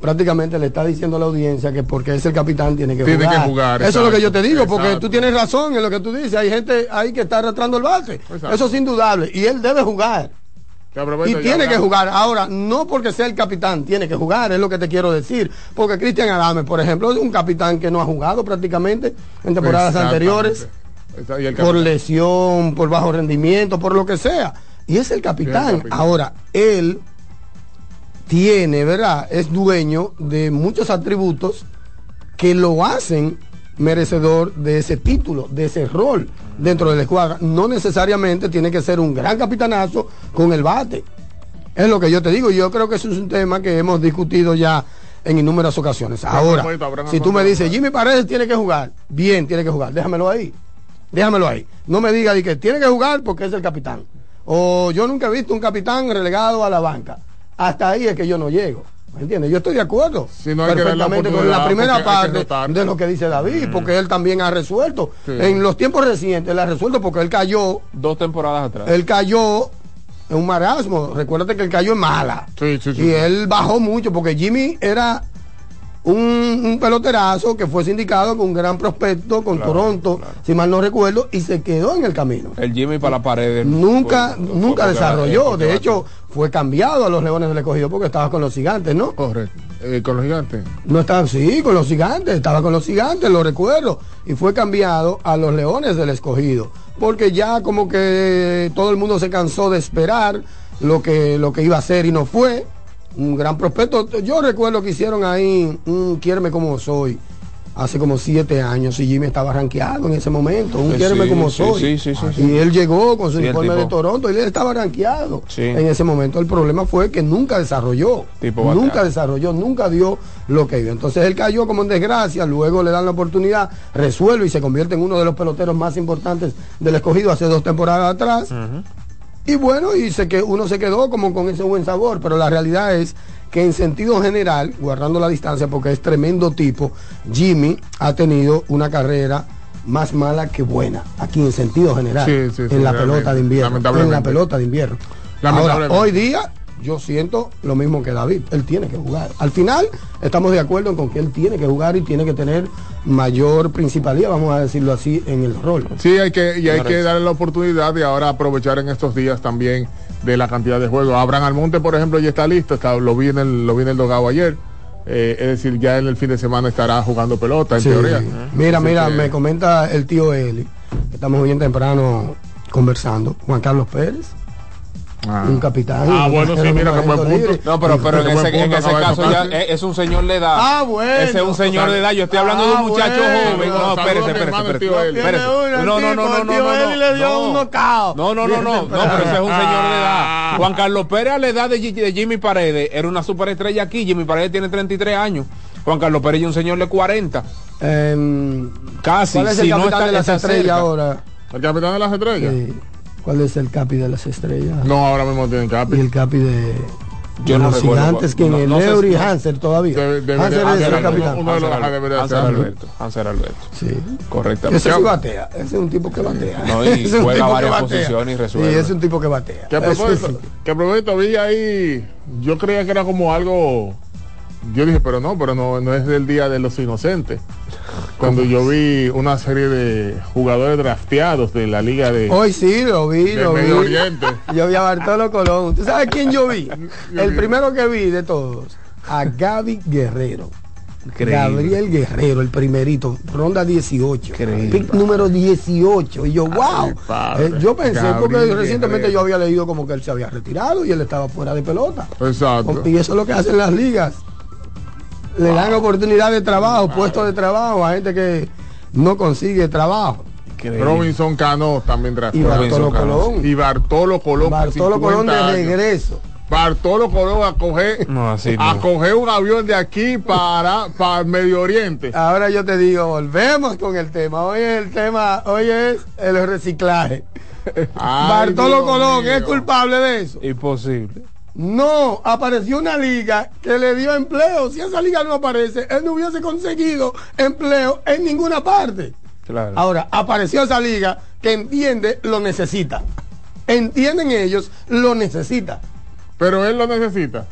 prácticamente le estás diciendo a la audiencia que porque es el capitán tiene que Tiene jugar. que jugar, Eso es lo que yo te digo, porque tú tienes razón en lo que tú dices. Hay gente ahí que está arrastrando el bate. Exacto. Eso es indudable. Y él debe jugar. Aprovecha Y tiene que jugar. Ahora, no porque sea el capitán, tiene que jugar, es lo que te quiero decir. Porque Cristian Adame, por ejemplo, es un capitán que no ha jugado prácticamente en temporadas anteriores, por lesión, por bajo rendimiento, por lo que sea. Y es el capitán. capitán. Ahora, él tiene, ¿verdad? Es dueño de muchos atributos que lo hacen merecedor de ese título, de ese rol dentro de la escuadra. No necesariamente tiene que ser un gran capitanazo con el bate. Es lo que yo te digo. Yo creo que eso es un tema que hemos discutido ya en innumerables ocasiones. Ahora, si tú me dices, Jimmy Paredes tiene que jugar, bien, tiene que jugar, déjamelo ahí. Déjamelo ahí. No me diga de que tiene que jugar porque es el capitán. O yo nunca he visto un capitán relegado a la banca. Hasta ahí es que yo no llego. ¿Me entiendes? Yo estoy de acuerdo Sí, no hay que darle la perfectamente con la primera parte de lo que dice David, porque él también ha resuelto. Sí. En los tiempos recientes, él ha resuelto porque él cayó, Dos temporadas atrás. él cayó en un marasmo. Recuérdate que él cayó en mala. Sí, sí, sí, y él bajó mucho porque Jimmy era un, un peloterazo que fue sindicado con un gran prospecto con Claro, Toronto, claro. si mal no recuerdo, y se quedó en el camino. El Jimmy para la pared. Nunca, fue- nunca desarrolló. De hecho, fue cambiado a los Leones del Escogido porque estaba con los gigantes, ¿no? Correcto. Eh, con los gigantes. No estaba, sí, con los gigantes, estaba con los gigantes, lo recuerdo. Y fue cambiado a los leones del escogido. Porque ya como que todo el mundo se cansó de esperar lo que, lo que iba a hacer y no fue. Un gran prospecto. Yo recuerdo que hicieron ahí un Quiéreme como soy. Hace como siete años y Jimmy estaba rankeado en ese momento. Un Sí, Quiéreme sí, como sí, soy. sí, y él llegó con su informe de. Toronto y él estaba rankeado en ese momento. El problema fue que nunca desarrolló. Tipo nunca desarrolló, nunca dio lo que dio. Entonces él cayó como en desgracia, luego le dan la oportunidad, resuelve y se convierte en uno de los peloteros más importantes del escogido hace dos temporadas atrás. Y bueno, y se que uno se quedó como con ese buen sabor, pero la realidad es que en sentido general, guardando la distancia porque es tremendo tipo, Jimmy ha tenido una carrera más mala que buena, aquí en sentido general, Sí, sí, sí, en la pelota de invierno, en la pelota de invierno. Ahora, hoy día yo siento lo mismo que David, él tiene que jugar. Al final estamos de acuerdo en con que él tiene que jugar y tiene que tener mayor principalía, vamos a decirlo así, en el rol. Sí, hay que, y hay que darle la oportunidad de ahora aprovechar en estos días también de la cantidad de juegos. Abraham Almonte, por ejemplo, ya está listo, está, lo vi en el, lo vi en el dogado ayer. Eh, es decir, ya en el fin de semana estará jugando pelota, en Sí. teoría. Mira, Así mira, que- me comenta el tío Eli, que estamos bien temprano conversando, Juan Carlos Pérez, Ah. un capitán. Ah, un bueno, sí, mira, qué buen punto. libre. No, pero, pero en ese, en ese caso ya es, es un señor de edad. Ah, bueno. Ese es un señor de edad. Yo estoy hablando de un Ah, muchacho bueno. joven. No, espérese, espérese, espérese. No, no, no, no, no, no, Eli le dio no. No, no, no, no, no, pero ese es un señor de edad. Juan Carlos Pérez a la edad de, Jimmy Paredes era una superestrella aquí. Jimmy Paredes tiene 33 años. Juan Carlos Pérez es un señor de 40. Em, Casi. ¿Cuál es si no está, de las estrellas ahora? ¿El capitán de las estrellas? ¿Cuál es el capi de las estrellas? No, ahora mismo tienen Y capi. el capi de, Yo de no los recuerdo gigantes, que No- en no sé Leury si- Hanser todavía. Debe- debe- Hanser debe- es el capitán. uno de los- Hansel debería Hansel ser. Alberto. Hansel Alberto. Sí. Correctamente. Ese sí batea, ese es un tipo que batea. No, y Ese es un juega tipo que varias batea. posiciones y resuelve. Sí, es un tipo que batea. Que a Ese propósito, sí. que a propósito vi ahí, yo creía que era como algo, yo dije, pero no, pero no, no es del Día de los Inocentes. Cuando yo vi una serie de jugadores drafteados de la liga de, Hoy sí, lo vi, lo Medio vi. Oriente. Yo vi a Bartolo Colón. ¿Tú sabes quién yo vi? El primero que vi de todos. A Gaby Guerrero. Increíble. Gabriel Guerrero, el primerito, ronda 18. Increíble. Pick número 18. Y yo, wow. Eh, yo pensé, porque recientemente Guerrero. yo había leído como que él se había retirado y él estaba fuera de pelota. Exacto. Y eso es lo que hacen las ligas. Le dan oportunidad de trabajo, puestos de trabajo a gente que no consigue trabajo. Increíble. Robinson Cano también Y drafteado. Bartolo. Colón. Y Bartolo Colón. Bartolo 50 Colón de años. regreso. Bartolo Colón a coger, No, así a no. coger un avión de aquí para, para Medio Oriente. Ahora yo te digo, volvemos con el tema. Hoy el tema, hoy es el reciclaje. Ay, Bartolo Dios Colón mío. es culpable de eso. Imposible. No, apareció una liga que le dio empleo. Si esa liga no aparece, él no hubiese conseguido empleo en ninguna parte. Claro. Ahora, apareció esa liga que entiende, lo necesita. Entienden ellos, lo necesita. Pero él lo necesita.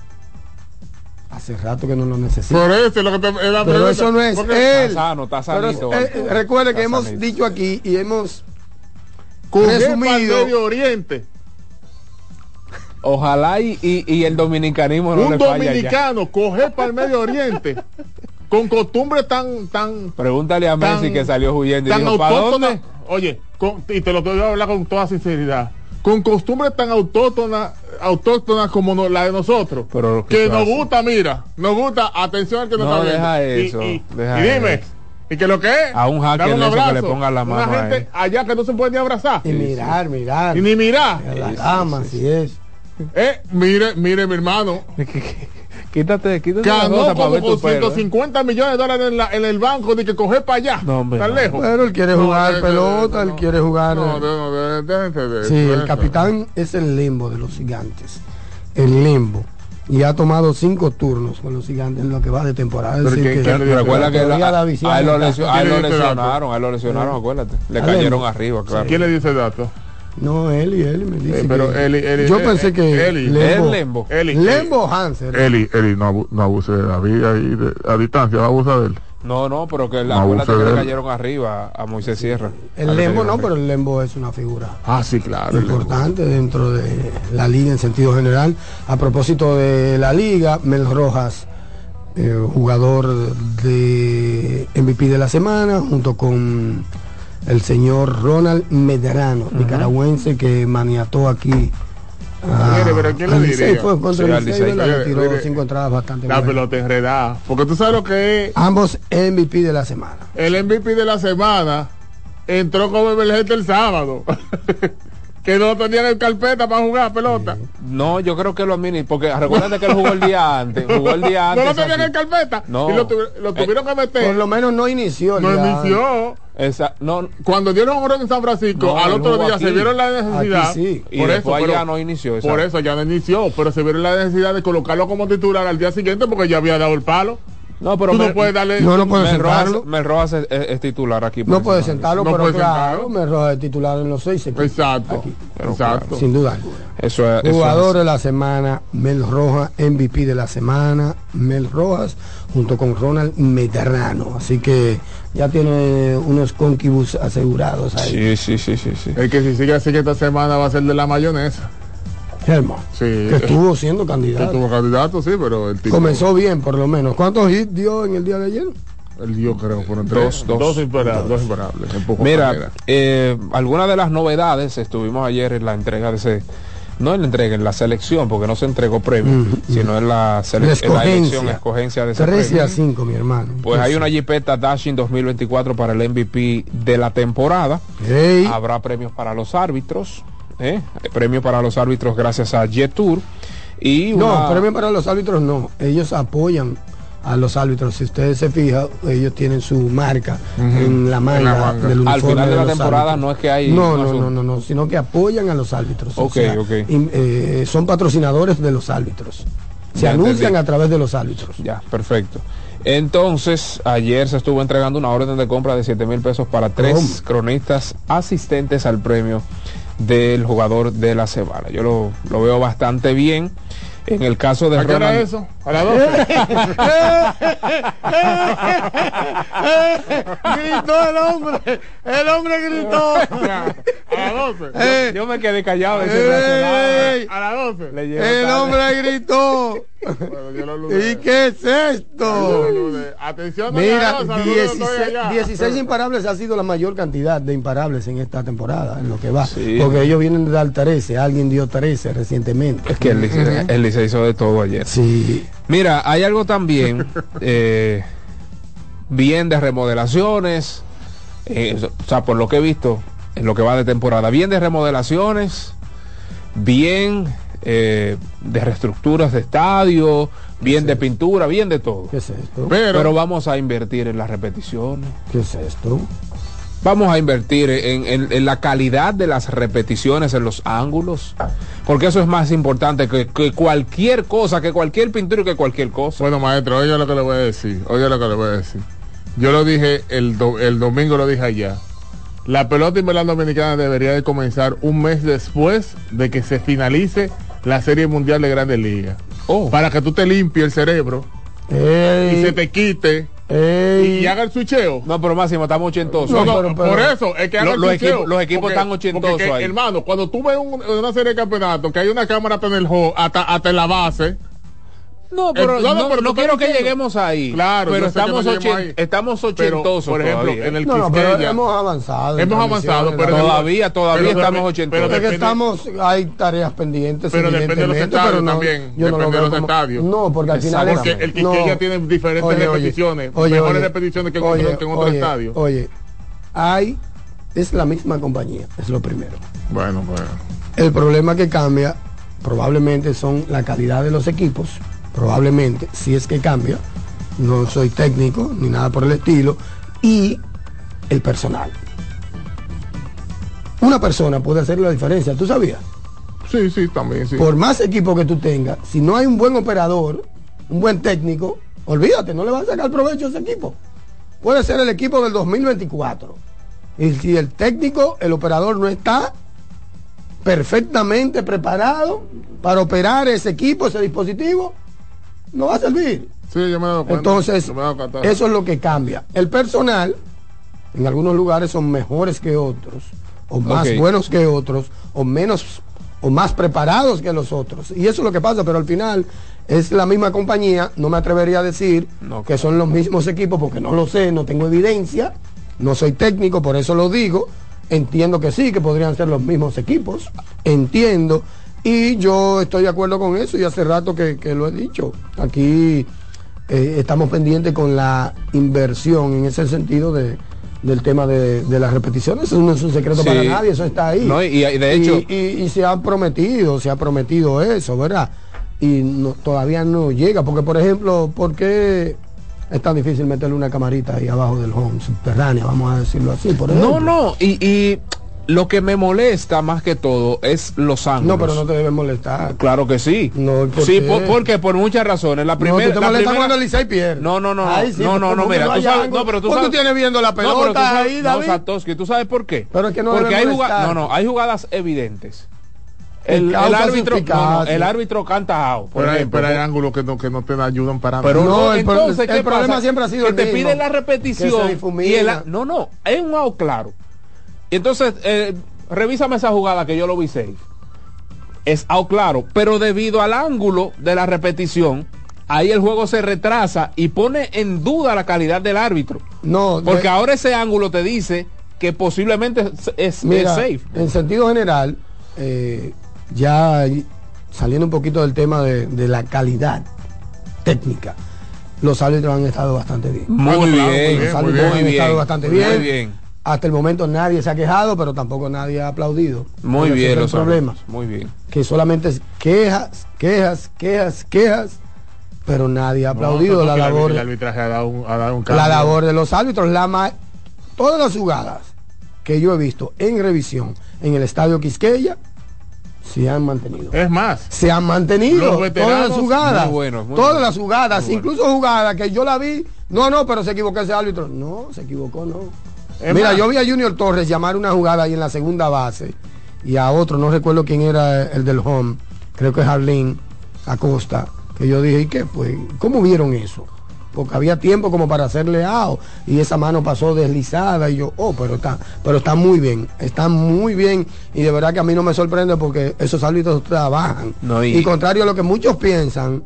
Hace rato que no lo necesita. Por eso es lo que te, Pero pregunta. eso no es Porque él. Está sano, está Pero, eh, recuerde que hemos dicho aquí y hemos para resumido. Medio Oriente. Ojalá y, y, y el dominicanismo no un le falle allá. dominicano coger para el Medio Oriente con costumbres tan tan Pregúntale a Messi tan- que salió huyendo y tan dijo, ¿para dónde? Oye, con- y te lo voy a hablar con toda sinceridad. Con costumbres tan autóctonas autóctonas como no- la de nosotros. Pero, ¿qué que nos gusta, mira, nos gusta, atención al que nos No, está deja Y- eso, y, deja y dime, eso. ¿y que lo que es? A un hacker de eso que le abrazo. ponga la mano Una gente allá que no se puede ni abrazar. Y mirar, mirar. Y ni mirar. A la cama, así es. Eh, mire, mire, mi hermano. Quítate, quítate la Ganó como con tu pelo. ¿eh? 150 millones de dólares en, la- en el banco de que coger para allá. No, hombre, tan no. lejos. Pero él quiere No, jugar pelota, él no. quiere jugar. No, eh, no, de Sí, el capitán es el limbo de los gigantes. El limbo. Y ha tomado cinco turnos con los gigantes en lo que va de temporada. Pero decir, ¿quién- que quién le Pero recuerda que todavía la- David a él lo, Silva lesio- está- a él lo ¿Quién le dice lesionaron, a él lo lesionaron, acuérdate. Le cayeron arriba, claro. ¿Quién le dice el dato? No, él y él me dice. Eh, pero que- Eli- Eli- yo eh, pensé que Eli. Lembo, Lembo. Eli, Lembo Hanser. Eli, Eli, no, abu- no abuse de David ahí de- a distancia, va a abusar de él. No, no, pero que la, No que le cayeron arriba a Moisés Sierra. el Lembo no, pero el Lembo es una figura Ah, sí, claro. importante dentro de la liga en sentido general. A propósito de la liga, Mel Rojas, eh, jugador de MVP de la semana, junto con el señor Ronald Medrano, nicaragüense que maniató aquí. a- Mire, pero ¿quién le diría? fue contra Sí, el Licey. ¿verdad? Le Mire, cinco entradas bastante La buenas. pelota enredada. Porque tú sabes lo que es Ambos MVP de la semana. el MVP de la semana. Entró como emergente el sábado. que no tenían el carpeta para jugar pelota. No, yo creo que lo mini, porque recuérdate que él jugó el día antes, jugó el día No antes. lo tenían en carpeta. No. Y lo, tuvi- lo tuvieron que meter. Por lo menos no inició. no ya. inició. Esa- no, Cuando dieron un en San Francisco, No, al otro día aquí. se vieron la necesidad. Aquí sí. y Por eso, pero- ya no inició. Por eso ya no inició, pero se vieron la necesidad de colocarlo como titular al día siguiente porque ya había dado el palo. No, pero Tú no Mel- puedes darle. No, no puede Mel Rojas, sentarlo. Mel Rojas es, es- es titular aquí. No puede sentarlo, No pero puede claro, sentarlo. me roja de titular en los seis equipos. Exacto. Aquí, Pero exacto. sin duda alguna. Eso es. eso Jugador es- de la semana, Mel Rojas, MVP de la semana, Mel Rojas, junto con Ronald Medrano. Así que ya tiene unos conquibus asegurados ahí. Sí, sí, sí, sí, sí. El que si sigue así que esta semana va a ser de la mayonesa. Germán, Sí. que estuvo siendo candidato. tuvo candidato, sí, pero el tipo. Comenzó bien, por lo menos. ¿Cuántos hits dio en el día de ayer? El dio, creo, fueron tres. Dos, dos. imparables. Dos imparables. Mira, eh, algunas de las novedades, estuvimos ayer en la entrega de ese, no en la entrega, en la selección, porque no se entregó premio, sino en la, sele- La en la elección, escogencia. escogencia de ese 13 premio. a 5, mi hermano. Pues hay una Jeepeta Dashing 2024 para el MVP de la temporada. Habrá premios para los árbitros, ¿eh? premios para los árbitros gracias a Jet Tour. Y No, una- premio para los árbitros no. Ellos apoyan a los árbitros. Si ustedes se fijan, ellos tienen su marca en la manga, En la manga. del uniforme Al final de la temporada árbitros. no es que hay No, no, no, no, no, sino que apoyan a los árbitros. O Ok, sea, ok. im- eh, son patrocinadores de los árbitros. Se Ya anuncian entendí. a través de los árbitros. Ya, perfecto. Entonces, ayer se estuvo entregando una orden de compra de 7 mil pesos para tres ¿Cómo? cronistas asistentes al premio del jugador de la semana. Yo lo, lo veo bastante bien. En el caso de ¿A qué hora Ronald- es eso? A las 12. gritó el hombre, el hombre gritó. A las 12. Eh, Yo me quedé callado. ese ey, A las 12. Le el tarde. hombre gritó. Bueno, yo lo lunes. ¿Y qué es esto? Atención, Mira, Rosa, los lunes estoy 16, allá. 16 imparables ha sido la mayor cantidad de imparables en esta temporada, en lo que va. Sí. Porque ellos vienen de dar 13, alguien dio 13 recientemente. Es que él, hizo- él hizo- hizo de todo ayer. Sí, Mira, hay algo también eh, bien de remodelaciones, eh, o sea, por lo que he visto en lo que va de temporada, bien de remodelaciones, bien eh, de reestructuras de estadio, bien de pintura, bien de todo. ¿qué es esto? Pero, Pero vamos a invertir en las repeticiones. ¿Qué es esto? Vamos a invertir en, en- en la calidad de las repeticiones, en los ángulos, porque eso es más importante que, que cualquier cosa, que cualquier pintura y que cualquier cosa. bueno, maestro, oiga lo que le voy a decir. Oiga lo que le voy a decir. Yo lo dije el, do- el domingo, lo dije allá. La pelota invernal dominicana debería de comenzar un mes después de que se finalice la Serie Mundial de Grandes Ligas. Oh. Para que tú te limpies el cerebro y se te quite Ey. y haga el switcheo. No, pero Máximo, estamos ochentosos. No, no, pero- pero- por eso es que haga Lo- el los equipos- los equipos están ochentosos porque ahí. Hermano, cuando tú ves un- una serie de campeonatos que hay una cámara hasta en el hall, hasta, hasta en la base, No, pero Eh, no, pero no quiero que lleguemos ahí. Claro, pero estamos, no ahí. estamos pero, ochentosos. por ejemplo, todavía. en el No, pero hemos avanzado. Hemos avanzado, pero- la- Todavía, todavía pero- estamos pero- ochentosos. pero que estamos, hay tareas pendientes. Pero depende de los estadios pero no- también, Yo no lo depende de los como- estadios. No, porque al final porque el Quisqueya no. tiene diferentes repeticiones, oye, mejores oye, repeticiones que en oye, otro, que en otro oye, estadio. Oye, hay, es la misma compañía, es lo primero. Bueno, pues. El problema que cambia probablemente son la calidad de los equipos, probablemente, si es que cambia, no soy técnico ni nada por el estilo, y el personal. Una persona puede hacer la diferencia, ¿tú sabías? Sí, sí, también, sí. Por más equipo que tú tengas, si no hay un buen operador, un buen técnico, olvídate, no le van a sacar provecho a ese equipo. Puede ser el equipo del 2024. Y si el técnico, el operador no está perfectamente preparado para operar ese equipo, ese dispositivo, no va a servir. Sí, yo me he dado cuenta. Entonces, Yo me he dado cuenta. eso es lo que cambia. El personal, en algunos lugares son mejores que otros, o más buenos que otros, o menos, o más preparados que los otros. Y eso es lo que pasa, pero al final es la misma compañía, no me atrevería a decir No, que son los mismos equipos, porque no lo sé, no tengo evidencia, no soy técnico, por eso lo digo. Entiendo que sí, que podrían ser los mismos equipos, entiendo. Y yo estoy de acuerdo con eso y hace rato que, que lo he dicho. Aquí eh, estamos pendientes con la inversión en ese sentido de, del tema de, de las repeticiones. Eso no es un secreto Sí. para nadie, eso está ahí. No, y- y de hecho- Y, y- y se ha prometido, se ha prometido eso, ¿verdad? Y no- todavía no llega, porque por ejemplo, ¿por qué es tan difícil meterle una camarita ahí abajo del home, subterránea, vamos a decirlo así? Por No, ejemplo? no, y lo que me molesta más que todo es los ángulos. No, pero no te debe molestar. Claro que sí. No, ¿por sí, qué? por, porque por muchas razones. La No, primera, tú te la molestas primera- cuando el Licey pierde. No, no, no, Ay, no, sí, no, no, no, mira, no tú sabes, no, pero tú Pues tú sabes, tienes viendo la No, pero tú pelota sabes- ahí, no, David. Satoshi, ¿tú sabes por qué? Pero es que no Porque hay jugadas, no, no, hay jugadas evidentes. El, el árbitro, no, no, el árbitro canta out, por Pero hay, pero hay ángulos que no, que no te ayudan para nada. Pero No, no, el entonces, el ¿qué problema siempre ha sido que el te mismo, piden la que repetición y el, no, no, es un out claro. Y entonces, eh, revísame esa jugada que yo lo vi safe. Es out claro, pero debido al ángulo de la repetición, ahí el juego se retrasa y pone en duda la calidad del árbitro. No, de- Porque ahora ese ángulo te dice que posiblemente es, es- es Mira, safe. en sentido general, eh, ya saliendo un poquito del tema de, de la calidad técnica, los árbitros han estado bastante bien. Muy bien, muy Los bien, árbitros muy han bien, estado bastante bien. Hasta el momento nadie se ha quejado, pero tampoco nadie ha aplaudido. Muy bien los problema. árbitros, Muy bien. Que solamente es quejas, quejas, quejas, quejas, pero nadie ha No, aplaudido la labor. El arbitraje ha dado un, ha dado un la labor de los árbitros, la ma- todas las jugadas que yo he visto en revisión en el estadio Quisqueya se han mantenido. Es más, Se han mantenido todas las jugadas, muy buenos, muy todas buenos, las jugadas, incluso jugadas que yo la vi, no, no, pero se equivocó ese árbitro, no, se equivocó, no. Es Mira, más. yo vi a Junior Torres llamar una jugada ahí en la segunda base y a otro, no recuerdo quién era el del home, creo que es Arlene Acosta, que yo dije, ¿y qué? Pues, ¿cómo vieron eso? Porque había tiempo como para hacerle out y esa mano pasó deslizada y yo, oh, pero está, pero está muy bien, está muy bien y de verdad que a mí no me sorprende porque esos árbitros trabajan. No, y- y... contrario a lo que muchos piensan,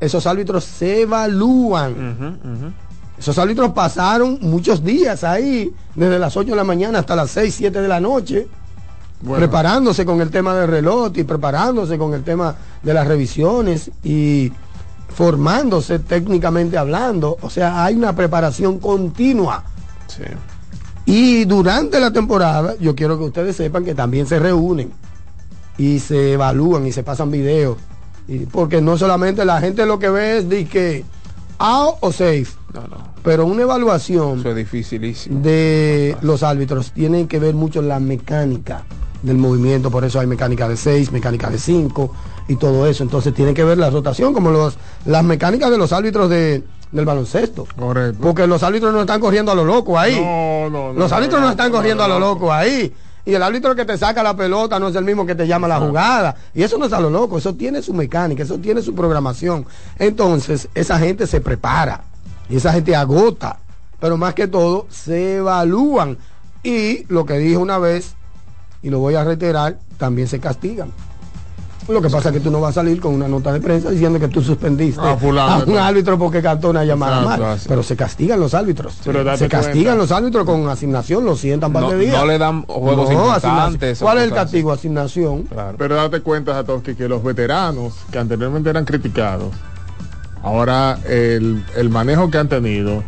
esos árbitros se evalúan. Esos árbitros pasaron muchos días ahí, desde las 8 de la mañana hasta las 6, 7 de la noche, bueno, preparándose con el tema del reloj y preparándose con el tema de las revisiones y formándose técnicamente hablando. O sea, hay una preparación continua. Sí. Y durante la temporada, yo quiero que ustedes sepan que también se reúnen y se evalúan y se pasan videos. Y porque no solamente la gente lo que ve es de que out o safe, No, no. pero una evaluación Eso es dificilísimo. de los árbitros tienen que ver mucho la mecánica del movimiento, por eso hay mecánica de 6, mecánica de 5 y todo eso. Entonces tienen que ver la rotación como los, las mecánicas de los árbitros de, del baloncesto. correcto. Porque los árbitros no están corriendo a lo loco ahí. No, no, no, los árbitros no, están corriendo a lo loco ahí. Y el árbitro que te saca la pelota no es el mismo que te llama la jugada. Y eso no es a lo loco, eso tiene su mecánica, eso tiene su programación. Entonces, esa gente se prepara. Y esa gente agota. Pero más que todo, se evalúan. Y lo que dije una vez, y lo voy a reiterar, también se castigan. Lo que pasa es que tú no vas a salir con una nota de prensa diciendo que tú suspendiste Ah, fulano, a un árbitro porque cantó una llamada mal. así. Pero se castigan los árbitros. Pero date se castigan cuenta. los árbitros con asignación, lo sientan par No, de días. no le dan juegos No, importantes. asignación. ¿Cuál es el castigo? Asignación. Claro. Pero date cuenta, Satoshi, que los veteranos que anteriormente eran criticados, ahora el, el manejo que han tenido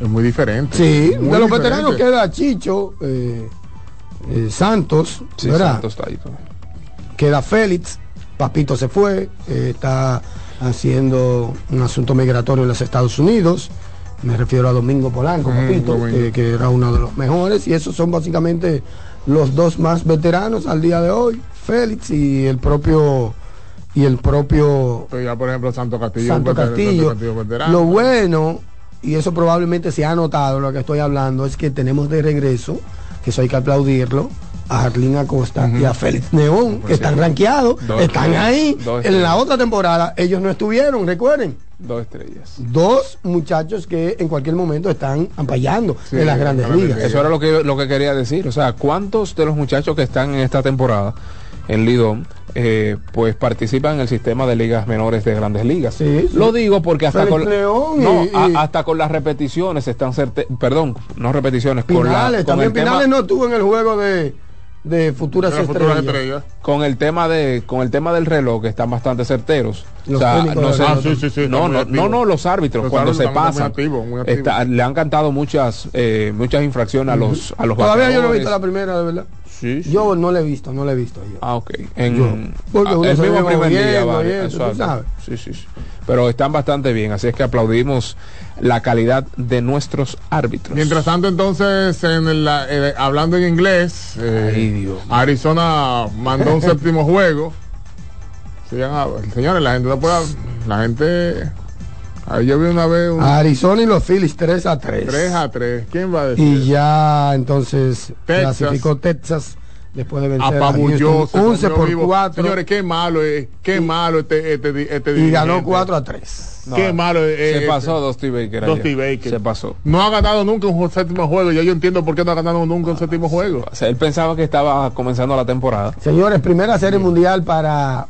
es muy diferente. Sí, Muy de los diferente. veteranos queda Chicho, eh, eh, Santos, Sí, ¿verdad? Santos está ahí queda Félix, Papito se fue, eh, está haciendo un asunto migratorio en los Estados Unidos. Me refiero a Domingo Polanco, Mm, Papito, Domingo. que era uno de los mejores. Y esos son básicamente los dos más veteranos al día de hoy, Félix y el propio y el propio Pero ya, por ejemplo, Santo Castillo. Santo un veterano- Castillo. Santo Castillo veterano. Lo bueno, y eso probablemente se ha notado, lo que estoy hablando, es que tenemos de regreso, que eso hay que aplaudirlo, a Arlín Acosta y a Félix Neón, que están rankeados, Dos están ahí. Dos En la otra temporada ellos no estuvieron, recuerden. Dos estrellas. Dos muchachos que en cualquier momento están ampallando Sí, en las grandes ligas. Eso era lo que, lo que quería decir. O sea, ¿cuántos de los muchachos que están en esta temporada en Lidón, eh, pues participan en el sistema de ligas menores de grandes ligas? Sí, sí. Lo digo porque hasta Félix con, León no, y- a- y- hasta con las repeticiones están certe perdón, no repeticiones, con, la- Pinales, con también el tema- Pinales no estuvo en el juego de, de futuras De las estrellas. con el tema de con el tema del reloj que están bastante certeros. Los o sea, técnicos no, del sé- reloj. Ah, sí, sí, sí, no, no, no, no, los árbitros Los cuando árbitros se muy pasan muy está- le han cantado muchas eh, muchas infracciones a los a los Todavía yo no he visto la primera, de verdad. Sí, sí. Yo no la he visto, no la he visto yo. Ah, ok. En, Yo. Porque ah, uno el mismo primer día, vale, eso, tú sabes. Sí, sí, sí. Pero están bastante bien, así es que aplaudimos la calidad de nuestros árbitros. Mientras tanto, entonces, en el- la- eh, hablando en inglés, eh, Ay, Dios mío. Arizona mandó un séptimo juego. Señores, la gente no puede. La gente. Ahí yo vi una vez un Arizona y los Phillies 3 a 3. 3 a 3. ¿Quién va a decir? Y ya entonces Texas. clasificó Texas después de vencer a Apabulló, Houston se 11 comió por vivo. 4 Señores, qué malo es. Qué malo este, este, este y ganó dirigente. 4 a 3. No, qué malo es. Se este. pasó Dusty Baker. Dusty. Baker. Se pasó. No ha ganado nunca un séptimo juego. Ya yo entiendo por qué no ha ganado nunca un séptimo juego. O sea, él pensaba que estaba comenzando la temporada. Señores, primera serie mundial para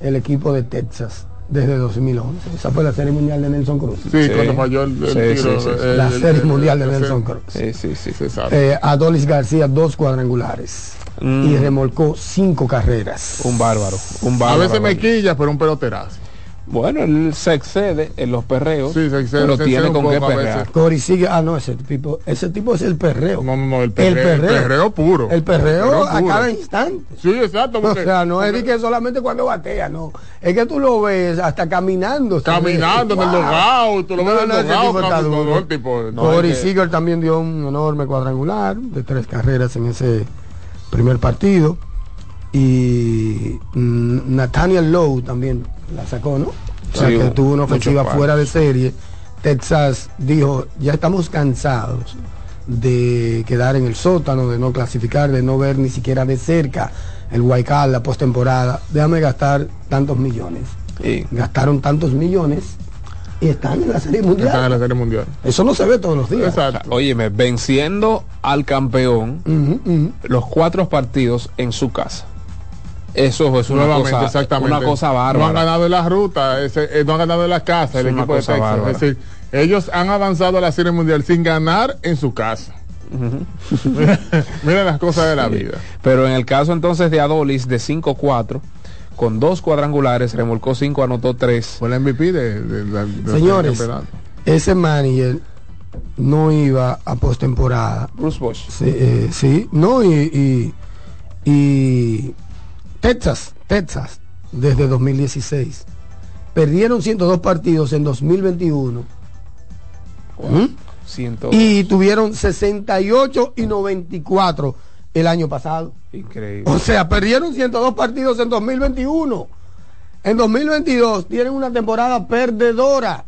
el equipo de Texas desde 2011. Esa fue la serie mundial de Nelson Cruz. Sí, Sí. cuando falló el, el Sí, tiro. sí, sí, sí. el- La el- serie el- mundial de el- Nelson el- Cruz. Sí, sí, sí. Eh, Adolis García, dos cuadrangulares. Mm. Y remolcó cinco carreras. Un bárbaro. Un a bárbaro. veces me quilla, pero un peloterazo. Bueno, él se excede en los perreos. Sí, se excede- pero se tiene con qué perrear. Corey sigue, ah no, ese tipo, ese tipo es el perreo. No, no, no, el El perreo, el perreo. perreo puro. El perreo Perreo a puro. cada instante. Sí, exacto. O sea, no es de porque que solamente cuando batea, no. Es que tú lo ves hasta caminando. Caminando en el dogout, tú lo ves en el es Seager también dio un enorme cuadrangular de tres carreras en ese primer partido. Y mm, Nathaniel Lowe también la sacó, ¿no? O sea, Sí, que tuvo una ofensiva fuera de serie. Texas dijo, ya estamos cansados de quedar en el sótano, de no clasificar, de no ver ni siquiera de cerca el Waikal, la postemporada. Déjame gastar tantos millones. Sí. Gastaron tantos millones y están en la serie mundial. Están en la serie mundial. Eso no se ve todos los días. Exacto. Óyeme, venciendo al campeón los cuatro partidos en su casa. Eso es una cosa, exactamente. una cosa No han bárbara. ganado en la ruta, ese, eh, no han ganado en la casa el Es equipo de Texas. bárbara. Es decir, ellos han avanzado a la serie mundial sin ganar en su casa. Mira las cosas de la vida. Pero en el caso entonces de Adolis de 5-4, con dos cuadrangulares, remolcó 5, anotó 3. Fue el MVP de, de- de- Señores, ese manager no iba a postemporada. Bruce Bosch. Sí, eh, sí, no, y, y, y Texas, Texas, desde 2016. Perdieron 102 partidos en 2021 ¿Mm? 100. y tuvieron 68 y 94 el año pasado. Increíble. O sea, perdieron 102 partidos en 2021. En 2022 tienen una temporada perdedora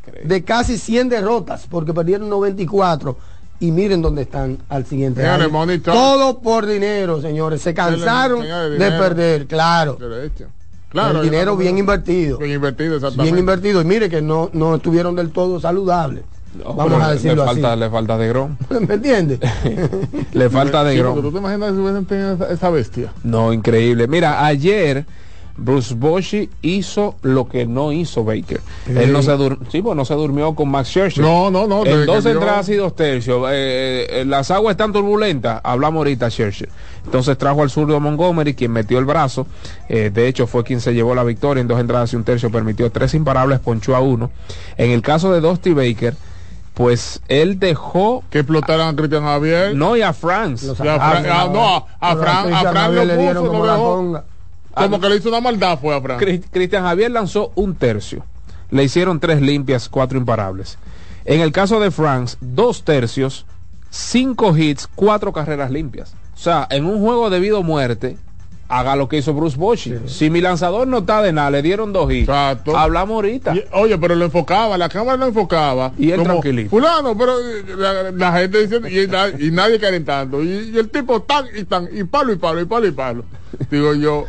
increíble. de casi 100 derrotas porque perdieron 94 y miren dónde están al siguiente Señores, año. Todo por dinero, señores. Se cansaron Señores, de dinero. perder, claro. Derecho. Claro, el dinero bien invertido. Bien invertido, exactamente. Bien invertido. Y mire que no, no estuvieron del todo saludables. No, Vamos a decirlo le falta, así. le falta de Grom. ¿Me entiendes? Le falta de Sí, Grom. tú te imaginas si hubiesen tenido esa, esa bestia. No, increíble. Mira, ayer Bruce Bochy hizo lo que no hizo Baker. Él no se durmió, sí, pues no se durmió con Max Scherzer. No, no, no. En dos entradas y dos tercios. eh, eh, las aguas están turbulentas. Hablamos ahorita Scherzer. Entonces trajo al zurdo Montgomery, quien metió el brazo. Eh, de hecho, fue quien se llevó la victoria en dos entradas y un tercio. Permitió tres imparables, ponchó a uno. En el caso de Dusty Baker, pues él dejó. Que explotaran a Cristian Javier. No, y a Franz. A Fran- ah, no, a, a Fran, a Fran Javier lo le dieron como lo la dejó. Ponga. Como que le hizo una maldad fue a Fran. Cri- Cristian Javier lanzó un tercio. Le hicieron tres limpias, cuatro imparables. En el caso de Franks, dos tercios, cinco hits, cuatro carreras limpias. O sea, en un juego de vida o muerte, haga lo que hizo Bruce Bochy. Si mi lanzador no está de nada, le dieron dos hits. Exacto. Hablamos ahorita. Y- oye, pero lo enfocaba, la cámara lo enfocaba. Y él como, tranquilito. Fulano, pero eh, la, la gente diciendo, y nadie calentando. Y, y el tipo tan y tan, y palo y palo, y palo y palo. Digo yo,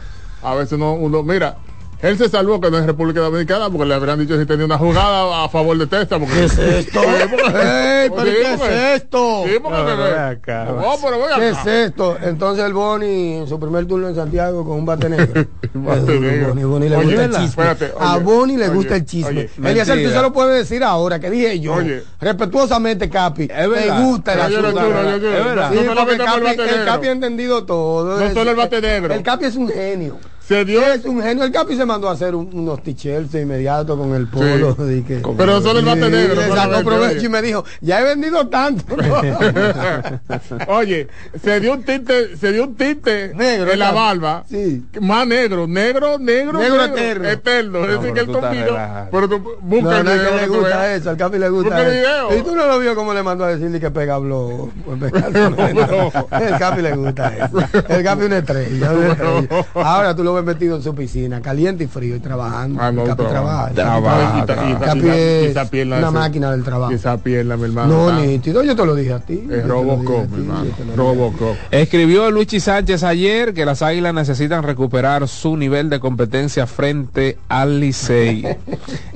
a veces no, uno, mira, él se salvó que no es República Dominicana porque le habrían dicho si tenía una jugada a favor de Testa. Porque, ¿Qué es esto? Oye, porque- ¡Ey, pero Sí, qué es esto? Sí, porque No, que- no, ven acá. No, pero ven ¿Qué es esto? Entonces el Boni en su primer turno en Santiago con un bate negro. Boni, Boni le gusta el chisme. Espérate, a oye, Boni le gusta el chisme. Eliezer, tú se lo puedes decir ahora, que dije yo. Oye. Respetuosamente, Capi. Me gusta el asunto. el Capi, ha entendido todo. No solo el bate negro. El Capi es un genio. Se dio. Es un genio. El Capi se mandó a hacer un- unos t-shirts de inmediato con el polo. Sí. de que- Pero solo el bate negro, Le sacó provecho y me dijo, ya he vendido tanto. Oye, se dio un tinte, se dio un tinte Negro, en la barba. Sí. Más negro, negro, negro, Negro eterno. Eterno. es decir, pero que él combinó. Pero tú busca No, el no es video. que le gusta eso, al Capi le gusta el eso. video. Y tú no lo vio como le mandó a decirle que pega habló. El Capi le gusta eso. El Capi es una estrella, una estrella. Ahora tú lo ves metido en su piscina, caliente y frío y trabajando. Ah, no, el Capi trabaja. trabaja. El Capi Capi es esa pierna una ese- máquina del trabajo. Esa pierna, mi hermano. No, está- nítido, yo te lo dije a ti. Es Robocop, mi hermano. Robocop. Escribió Luigi Sánchez ayer que las Águilas necesitan recuperar su nivel de competencia frente al Licey,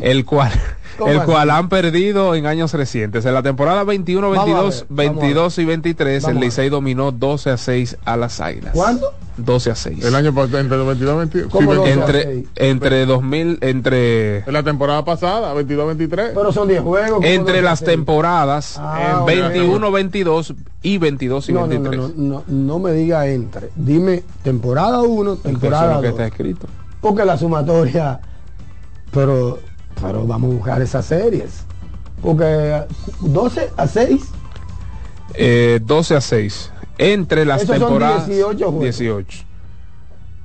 el cual ¿Cómo el cual han perdido en años recientes. En la temporada 21, Vamos a 22, ver, vamos a 22 y 23, Vamos el. Licey dominó 12 a 6 a las Águilas. ¿Cuánto? 12 a 6. El año pasado, entre 22 y 22. ¿Cómo sí, 22. entre seis. entre 2000 entre En la temporada pasada, 22-23. Pero son 10 juegos. ¿cómo entre las temporadas Ah, en ok. 21, 22 y 22 y No, no, no, 23. no, no, no me diga entre. Dime temporada 1, Eso es temporada lo que 2. está escrito. Porque la sumatoria, pero, pero vamos a buscar esas series. Porque 12 a 6, Eh, 12 a 6. Entre las Esos son temporadas 18 juegos. 18.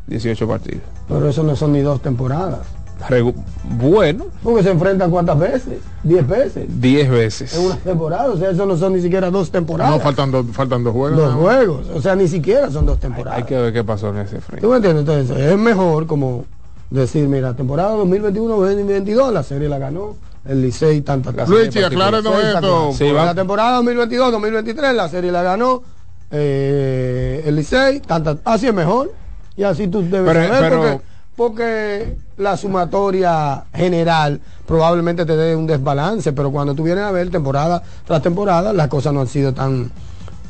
18 partidos. pero eso no son ni dos temporadas. Regu- bueno, Porque se enfrentan cuántas veces? 10 veces. 10 veces. En una temporada, o sea, eso no son ni siquiera dos temporadas. No, faltan dos, faltan dos juegos. dos juegos, o sea, ni siquiera son dos temporadas. Hay que ver qué pasó en ese frente. ¿Tú me entiendes? Entonces, es mejor como decir, mira, temporada 2021-2022, la serie la ganó el Licey tanta La Luigi, serie acláranos Seis a esto. Sí. La temporada 2022-2023, la serie la ganó eh, el Licey, tanta, así es mejor. Y así tú debes Pero- saber pero- porque, porque la sumatoria general probablemente te dé un desbalance, pero cuando tú vienes a ver temporada tras temporada, las cosas no han sido tan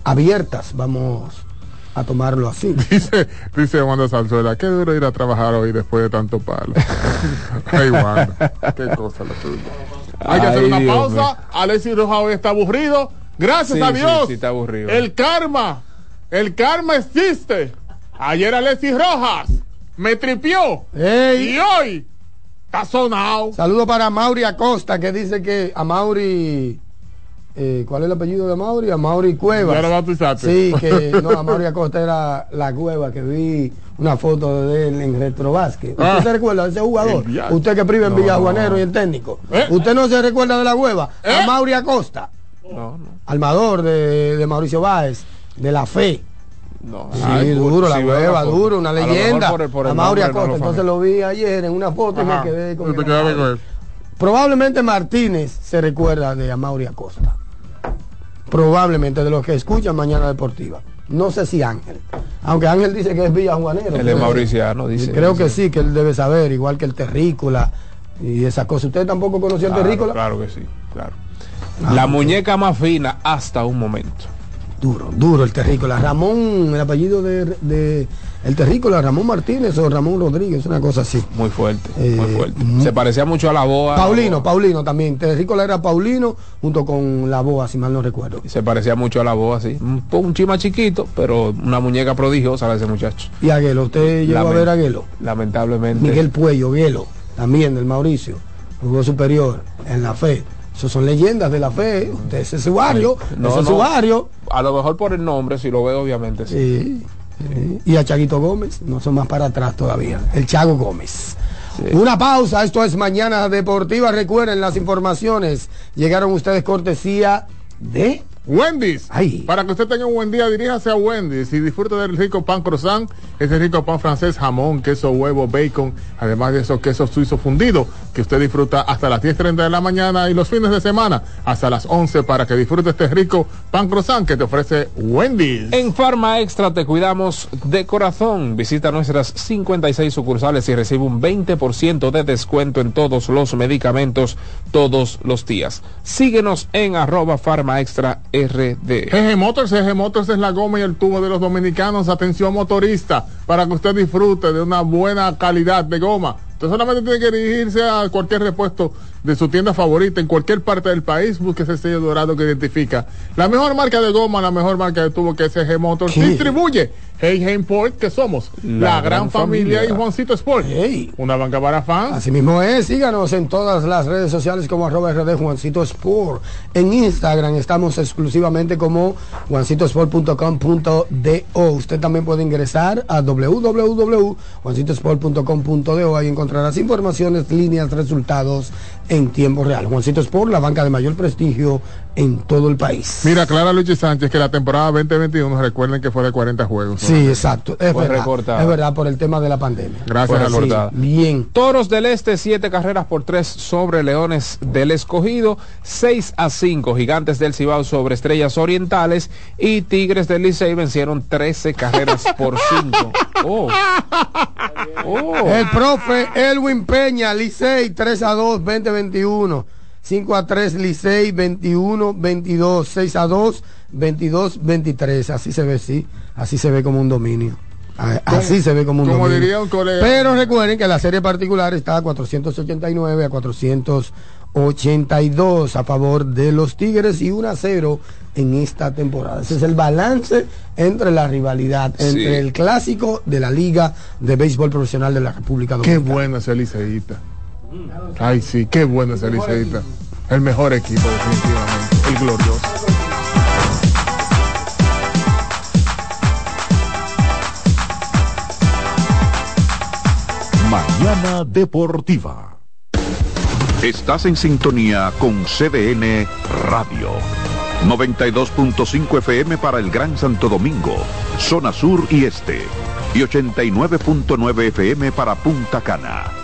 abiertas, vamos a tomarlo así. Dice, dice Wanda Salzuela, qué duro ir a trabajar hoy después de tanto palo. Ay, Wanda, qué cosa la tuya. Hay que hacer una Dios pausa. mío. Alexis Roja hoy está aburrido. Gracias Sí, a sí, Dios. sí, está aburrido. El karma, el karma existe. Ayer Alexis Rojas me tripió. ¡Ey! Y hoy está sonado. Saludo para Mauri Acosta que dice que a Mauri eh, ¿cuál es el apellido de Mauri? A Mauri Cuevas. Ya lo bautizaste. Sí, que no, a Mauri Acosta era la cueva que vi una foto de él en Retrobásquet. ¿Usted Ah. se recuerda de ese jugador? Usted que prive en No. Villajuanero y el técnico. ¿Eh? ¿Usted no se recuerda de la cueva? ¿Eh? A Mauri Acosta, No, no. armador de, de Mauricio Báez, de la fe. no. Sí, Ay, duro, la hueva, duro, una leyenda. por el- por el a Mauri no Acosta. Entonces lo vi ayer en una foto y Ajá. me quedé con Y quedaste Mauri. con él. Probablemente Martínez se recuerda de Amaury Acosta. Probablemente de los que escuchan Mañana Deportiva. No sé si Ángel. Aunque Ángel dice que es villajuanero. Él es mauriciano, dice. Creo que sí, que él debe saber, igual que el terrícola y esas cosas. ¿Usted tampoco conoció el terrícola? claro que sí, claro. Ah, La muñeca más fina hasta un momento. Duro, duro el terrícola. Ramón, el apellido de, de- el terrícola, Ramón Martínez o Ramón Rodríguez, una cosa así. Muy fuerte, Eh, muy fuerte. mu- Se parecía mucho a la boa. Paulino, Paulino también. Terrícola era Paulino junto con la boa, si mal no recuerdo. Se parecía mucho a la boa, sí. Un, un chima chiquito, pero una muñeca prodigiosa de ese muchacho. Y Aguelo, usted llegó a ver a Aguelo. Lamentablemente. Miguel Puello, Guelo, también del Mauricio, jugó superior en la fe. Esos son leyendas de la fe. Usted ese es su barrio, No, ese es no. su barrio. A lo mejor por el nombre, si lo veo, obviamente sí. Sí, sí. Y a Chaguito Gómez, no son más para atrás todavía. El Chago Gómez. Una pausa, esto es Mañana Deportiva. Recuerden las informaciones. Llegaron ustedes cortesía de Wendy's. Ay. Para que usted tenga un buen día, diríjase a Wendy's y disfrute del rico pan croissant, ese rico pan francés, jamón, queso, huevo, bacon, además de esos quesos suizos fundidos que usted disfruta hasta las 10.30 de la mañana y los fines de semana hasta las 11 para que disfrute este rico pan croissant que te ofrece Wendy's. En Farma Extra te cuidamos de corazón. Visita nuestras 56 sucursales y recibe un 20% de descuento en todos los medicamentos todos los días. Síguenos en arroba Farma Extra RD. GG Motors, GG Motors es la goma y el tubo de los dominicanos. Atención motorista, para que usted disfrute de una buena calidad de goma. Usted solamente tiene que dirigirse a cualquier repuesto de su tienda favorita en cualquier parte del país. Busque ese sello dorado que identifica la mejor marca de goma, la mejor marca de tubo que es GG Motors. ¿Qué? Distribuye Hey Hey Import, que somos la, gran, familia, y Juancito Sport. Hey. Una banca para fans. Así mismo es, síganos en todas las redes sociales como arroba RD Juancito Sport. En Instagram estamos exclusivamente como juancitosport.com.do. Usted también puede ingresar a www.juancitosport.com.do. Ahí encontrarás informaciones, líneas, resultados en tiempo real. Juancito Sport, la banca de mayor prestigio en todo el país. Mira, Clara Luchi Sánchez, que la temporada 2021, recuerden que fue de 40 juegos. Sí, exacto. Es Fue verdad, recortada. es verdad, por el tema de la pandemia. Gracias a recortada. Bien. Toros del Este, 7 carreras por 3 sobre Leones del Escogido, 6 a 5 Gigantes del Cibao sobre Estrellas Orientales y Tigres del Licey vencieron 13 carreras por 5. Oh. Oh. El profe Elwin Peña, Licey 3 a 2, 2021. 5 a 3, Licey 21, 22, 6 a 2, 22, 23. Así se ve, sí. Así se ve como un dominio. Así se ve como un como dominio. diría un colega. Pero recuerden que la serie particular está a 489 a 482 a favor de los Tigres y 1 a 0 en esta temporada. Ese es el balance entre la rivalidad, Sí. entre el clásico de la Liga de Béisbol Profesional de la República Qué Dominicana. bueno ese liceísta. Ay, sí, qué bueno ese liceísta. El mejor equipo, definitivamente. El glorioso. Mañana Deportiva. Estás en sintonía con CDN Radio. 92.5 FM para el Gran Santo Domingo, zona sur y este. Y 89.9 FM para Punta Cana.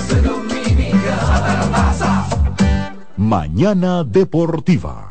Mañana Deportiva.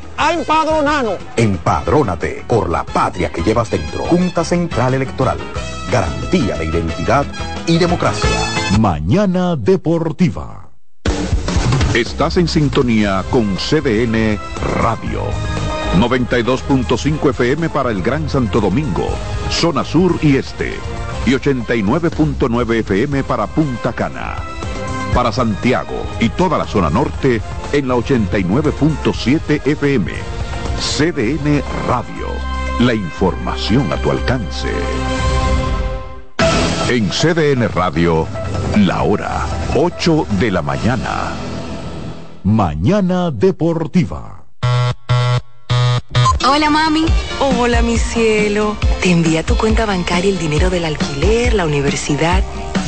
a empadronarnos. Empadrónate por la patria que llevas dentro. Junta Central Electoral. Garantía de identidad y democracia. Mañana Deportiva. Estás en sintonía con CDN Radio. 92.5 FM para el Gran Santo Domingo, zona sur y este. Y 89.9 FM para Punta Cana. Para Santiago y toda la zona norte en la 89.7 FM. CDN Radio. La información a tu alcance. En CDN Radio, la hora 8 de la mañana. Mañana Deportiva. Hola mami. Hola mi cielo. Te envía tu cuenta bancaria el dinero del alquiler, la universidad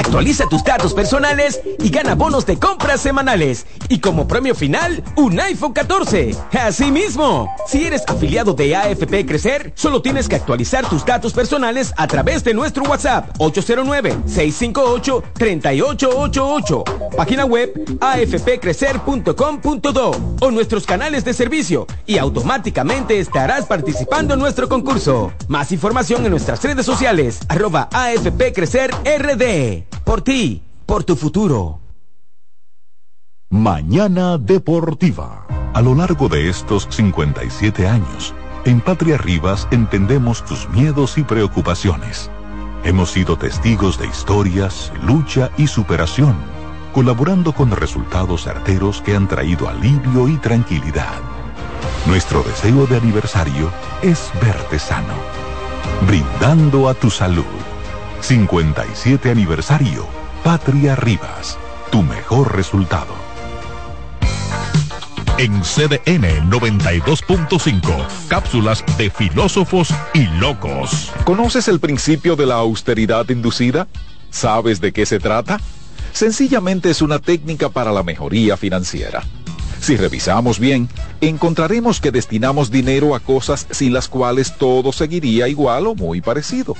Actualiza tus datos personales y gana bonos de compras semanales. Y como premio final, un iPhone 14. Asimismo, si eres afiliado de AFP Crecer, solo tienes que actualizar tus datos personales a través de nuestro WhatsApp 809-658-3888. Página web afpcrecer.com.do o nuestros canales de servicio y automáticamente estarás participando en nuestro concurso. Más información en nuestras redes sociales, arroba AFP Crecer RD. Por ti, por tu futuro. Mañana Deportiva. A lo largo de estos 57 años, en Patria Rivas entendemos tus miedos y preocupaciones. Hemos sido testigos de historias, lucha y superación, colaborando con resultados certeros que han traído alivio y tranquilidad. Nuestro deseo de aniversario es verte sano, brindando a tu salud. 57 aniversario, Patria Rivas, tu mejor resultado. En CDN 92.5, cápsulas de filósofos y locos. ¿Conoces el principio de la austeridad inducida? ¿Sabes de qué se trata? Sencillamente es una técnica para la mejoría financiera. Si revisamos bien, encontraremos que destinamos dinero a cosas sin las cuales todo seguiría igual o muy parecido.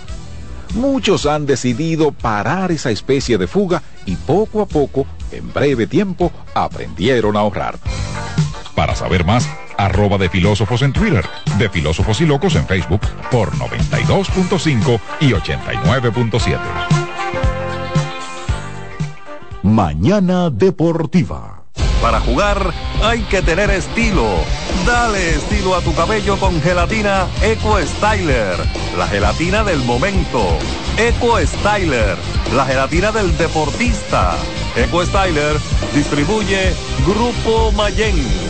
Muchos han decidido parar esa especie de fuga y poco a poco, en breve tiempo, aprendieron a ahorrar. Para saber más, arroba de filósofos en Twitter, de filósofos y locos en Facebook por 92.5 y 89.7. Mañana Deportiva. Para jugar hay que tener estilo. Dale estilo a tu cabello con gelatina Eco Styler, la gelatina del momento. Eco Styler, la gelatina del deportista. Eco Styler distribuye Grupo Mayen.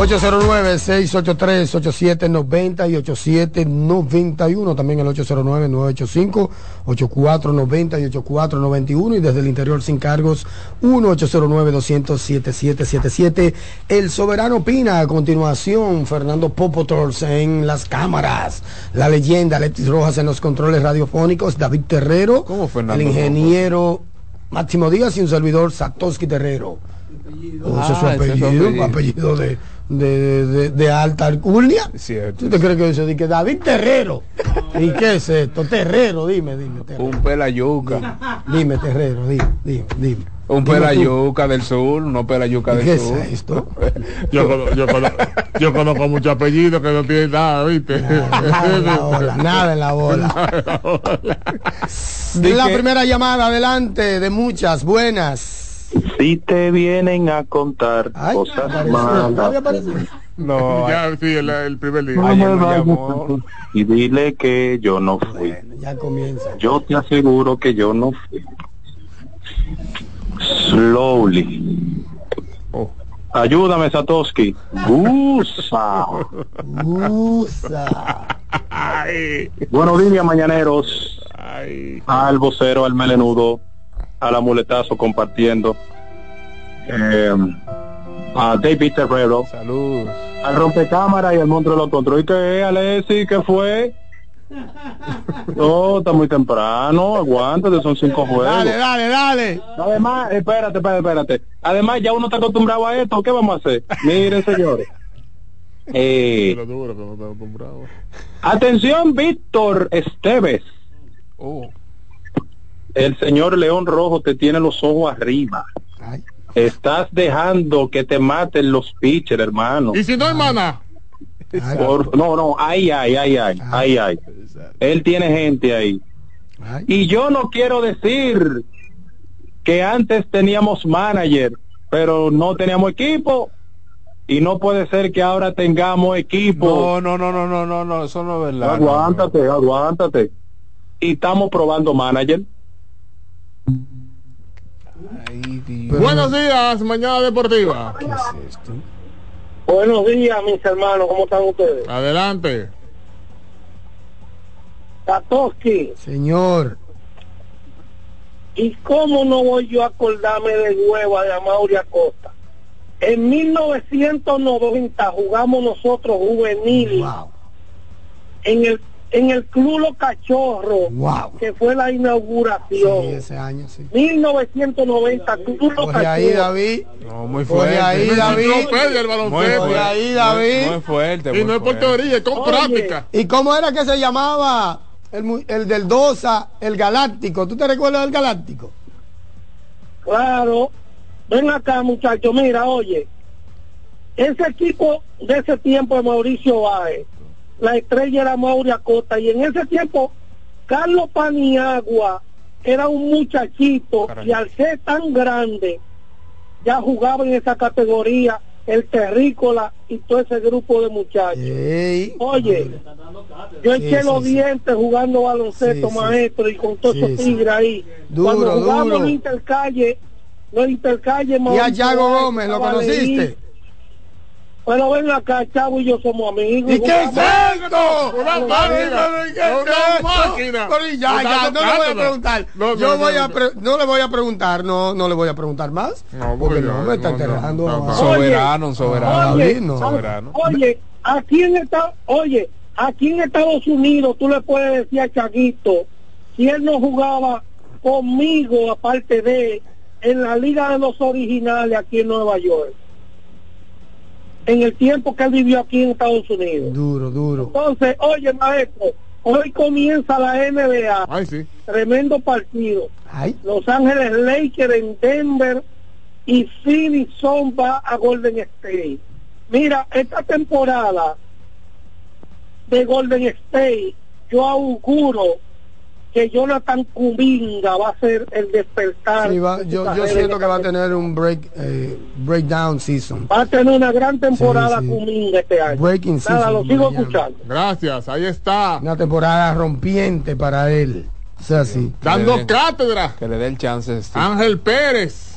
...809-683-8790 y 8791... ...también el 809-985-8490 y 8491... ...y desde el interior sin cargos... ...1-809-200-7777... ...el Soberano opina... ...a continuación Fernando Popotors en las cámaras... ...la leyenda Alexis Rojas en los controles radiofónicos... ...David Terrero... Fernando ...el ingeniero Máximo Díaz... ...y un servidor Satoshi Terrero... Ah, su ese es su apellido, apellido. apellido de, de, de- de alta alcurnia. Cierto. ¿Tú te crees que eso dice que David Terrero? ¿Y qué es esto? Terrero, dime, dime. Terrero. Un pelayuca. Dime, Terrero, dime, dime, dime. Un Dime tú. pelayuca del sur, no pelayuca ¿Y del qué es sur. esto? Yo, cono- yo yo conozco muchos apellidos que no tienen nada, ¿viste? Nada en la bola, nada en la bola. La primera llamada, adelante, de muchas, buenas. Si te vienen a contar cosas malas, No, ya, sí, el, el primer día. no me vayas a- y dile que yo no fui. Ya comienza. Yo te aseguro que yo no fui. Slowly. Ayúdame, Satoshi. Usa. Usa. Buenos días, mañaneros. Al vocero, al melenudo, al amuletazo compartiendo. Eh, a David Terrero. Salud. Al rompecámara y al monstruo de los controles. ¿Y qué, Alessi? ¿Qué fue? No, está muy temprano. Aguántate, son cinco juegos. Dale, dale, dale. Además, espérate, espérate, espérate. Además, ya uno está acostumbrado a esto. ¿Qué vamos a hacer? Miren, señores. Eh, atención, Víctor Esteves. Oh. El señor León Rojo te tiene los ojos arriba. Estás dejando que te maten los pitchers, hermano. ¿Y si no, hermana? Por- no, no, ay, ay, ay, ay, ay, ay. Él tiene gente ahí. Y yo no quiero decir que antes teníamos manager, pero no teníamos equipo. Y no puede ser que ahora tengamos equipo. No, no, no, no, no, no, no, eso no es verdad. aguántate, aguántate. Y estamos probando manager. Buenos días, mañana deportiva. Buenos días, mis hermanos, ¿cómo están ustedes? Adelante. Satoshi, Señor. ¿y cómo no voy yo a acordarme de hueva de Amaury Acosta? En 1990 jugamos nosotros juvenil en el en el Club Los Cachorros, Wow. que fue la inauguración. Sí, ese año, sí. 1990, Club Los Coge ahí, Cachorros. David. No, muy fuerte. ahí, David. Enciclopedia, el baloncesto. Ahí, David. Muy, muy fuerte. Y muy no es por teoría, es con Oye. práctica. ¿Y cómo era que se llamaba el, el del Dosa, el Galáctico? ¿Tú te recuerdas del Galáctico? Claro. Ven acá, muchachos. Mira, oye. Ese equipo de ese tiempo de Mauricio Báez, la estrella era Mauri Acosta, y en ese tiempo Carlos Paniagua era un muchachito y al ser tan grande ya jugaba en esa categoría el terrícola y todo ese grupo de muchachos. Oye, yo eché sí, los sí. dientes jugando baloncesto, maestro, y con todos esos tigres ahí. Duro, Cuando jugamos duro. en Intercalle, los Intercalle, Y a Yago Gómez, ¿lo conociste? Leí. Pero ven acá, Chavo y yo somos amigos. ¿Y qué es esto? Una máquina. pero, ya, ya, no le voy a preguntar. No, Yo no, voy no, a no. pre- no le voy a preguntar, no, no le voy a preguntar más. No, porque no me está no, no, enterrando. no, no. Soberano, soberano. Oye, David, no. Soberano. Oye, aquí en esta, oye, aquí en Estados Unidos tú le puedes decir a Chaguito si él no jugaba conmigo aparte de en la liga de los originales aquí en Nueva York. En el tiempo que él vivió aquí en Estados Unidos. Duro, duro. Entonces, oye, maestro, hoy comienza la NBA. Ay, sí. Tremendo partido. Ay. Los Ángeles Lakers en Denver y Phoenix son va a Golden State. Mira, esta temporada de Golden State, yo auguro que Jonathan Kuminga va a ser el despertar. Sí, va- yo, yo siento en que va a tener un break, eh, breakdown season. Va a tener una gran temporada Sí, sí. Kuminga este año. Breaking Nada, season, lo sigo Miami. escuchando. Gracias, ahí está. Una temporada rompiente para él. O sea, sí. Dando cátedra. Que le dé el chance. Steve. Ángel Pérez.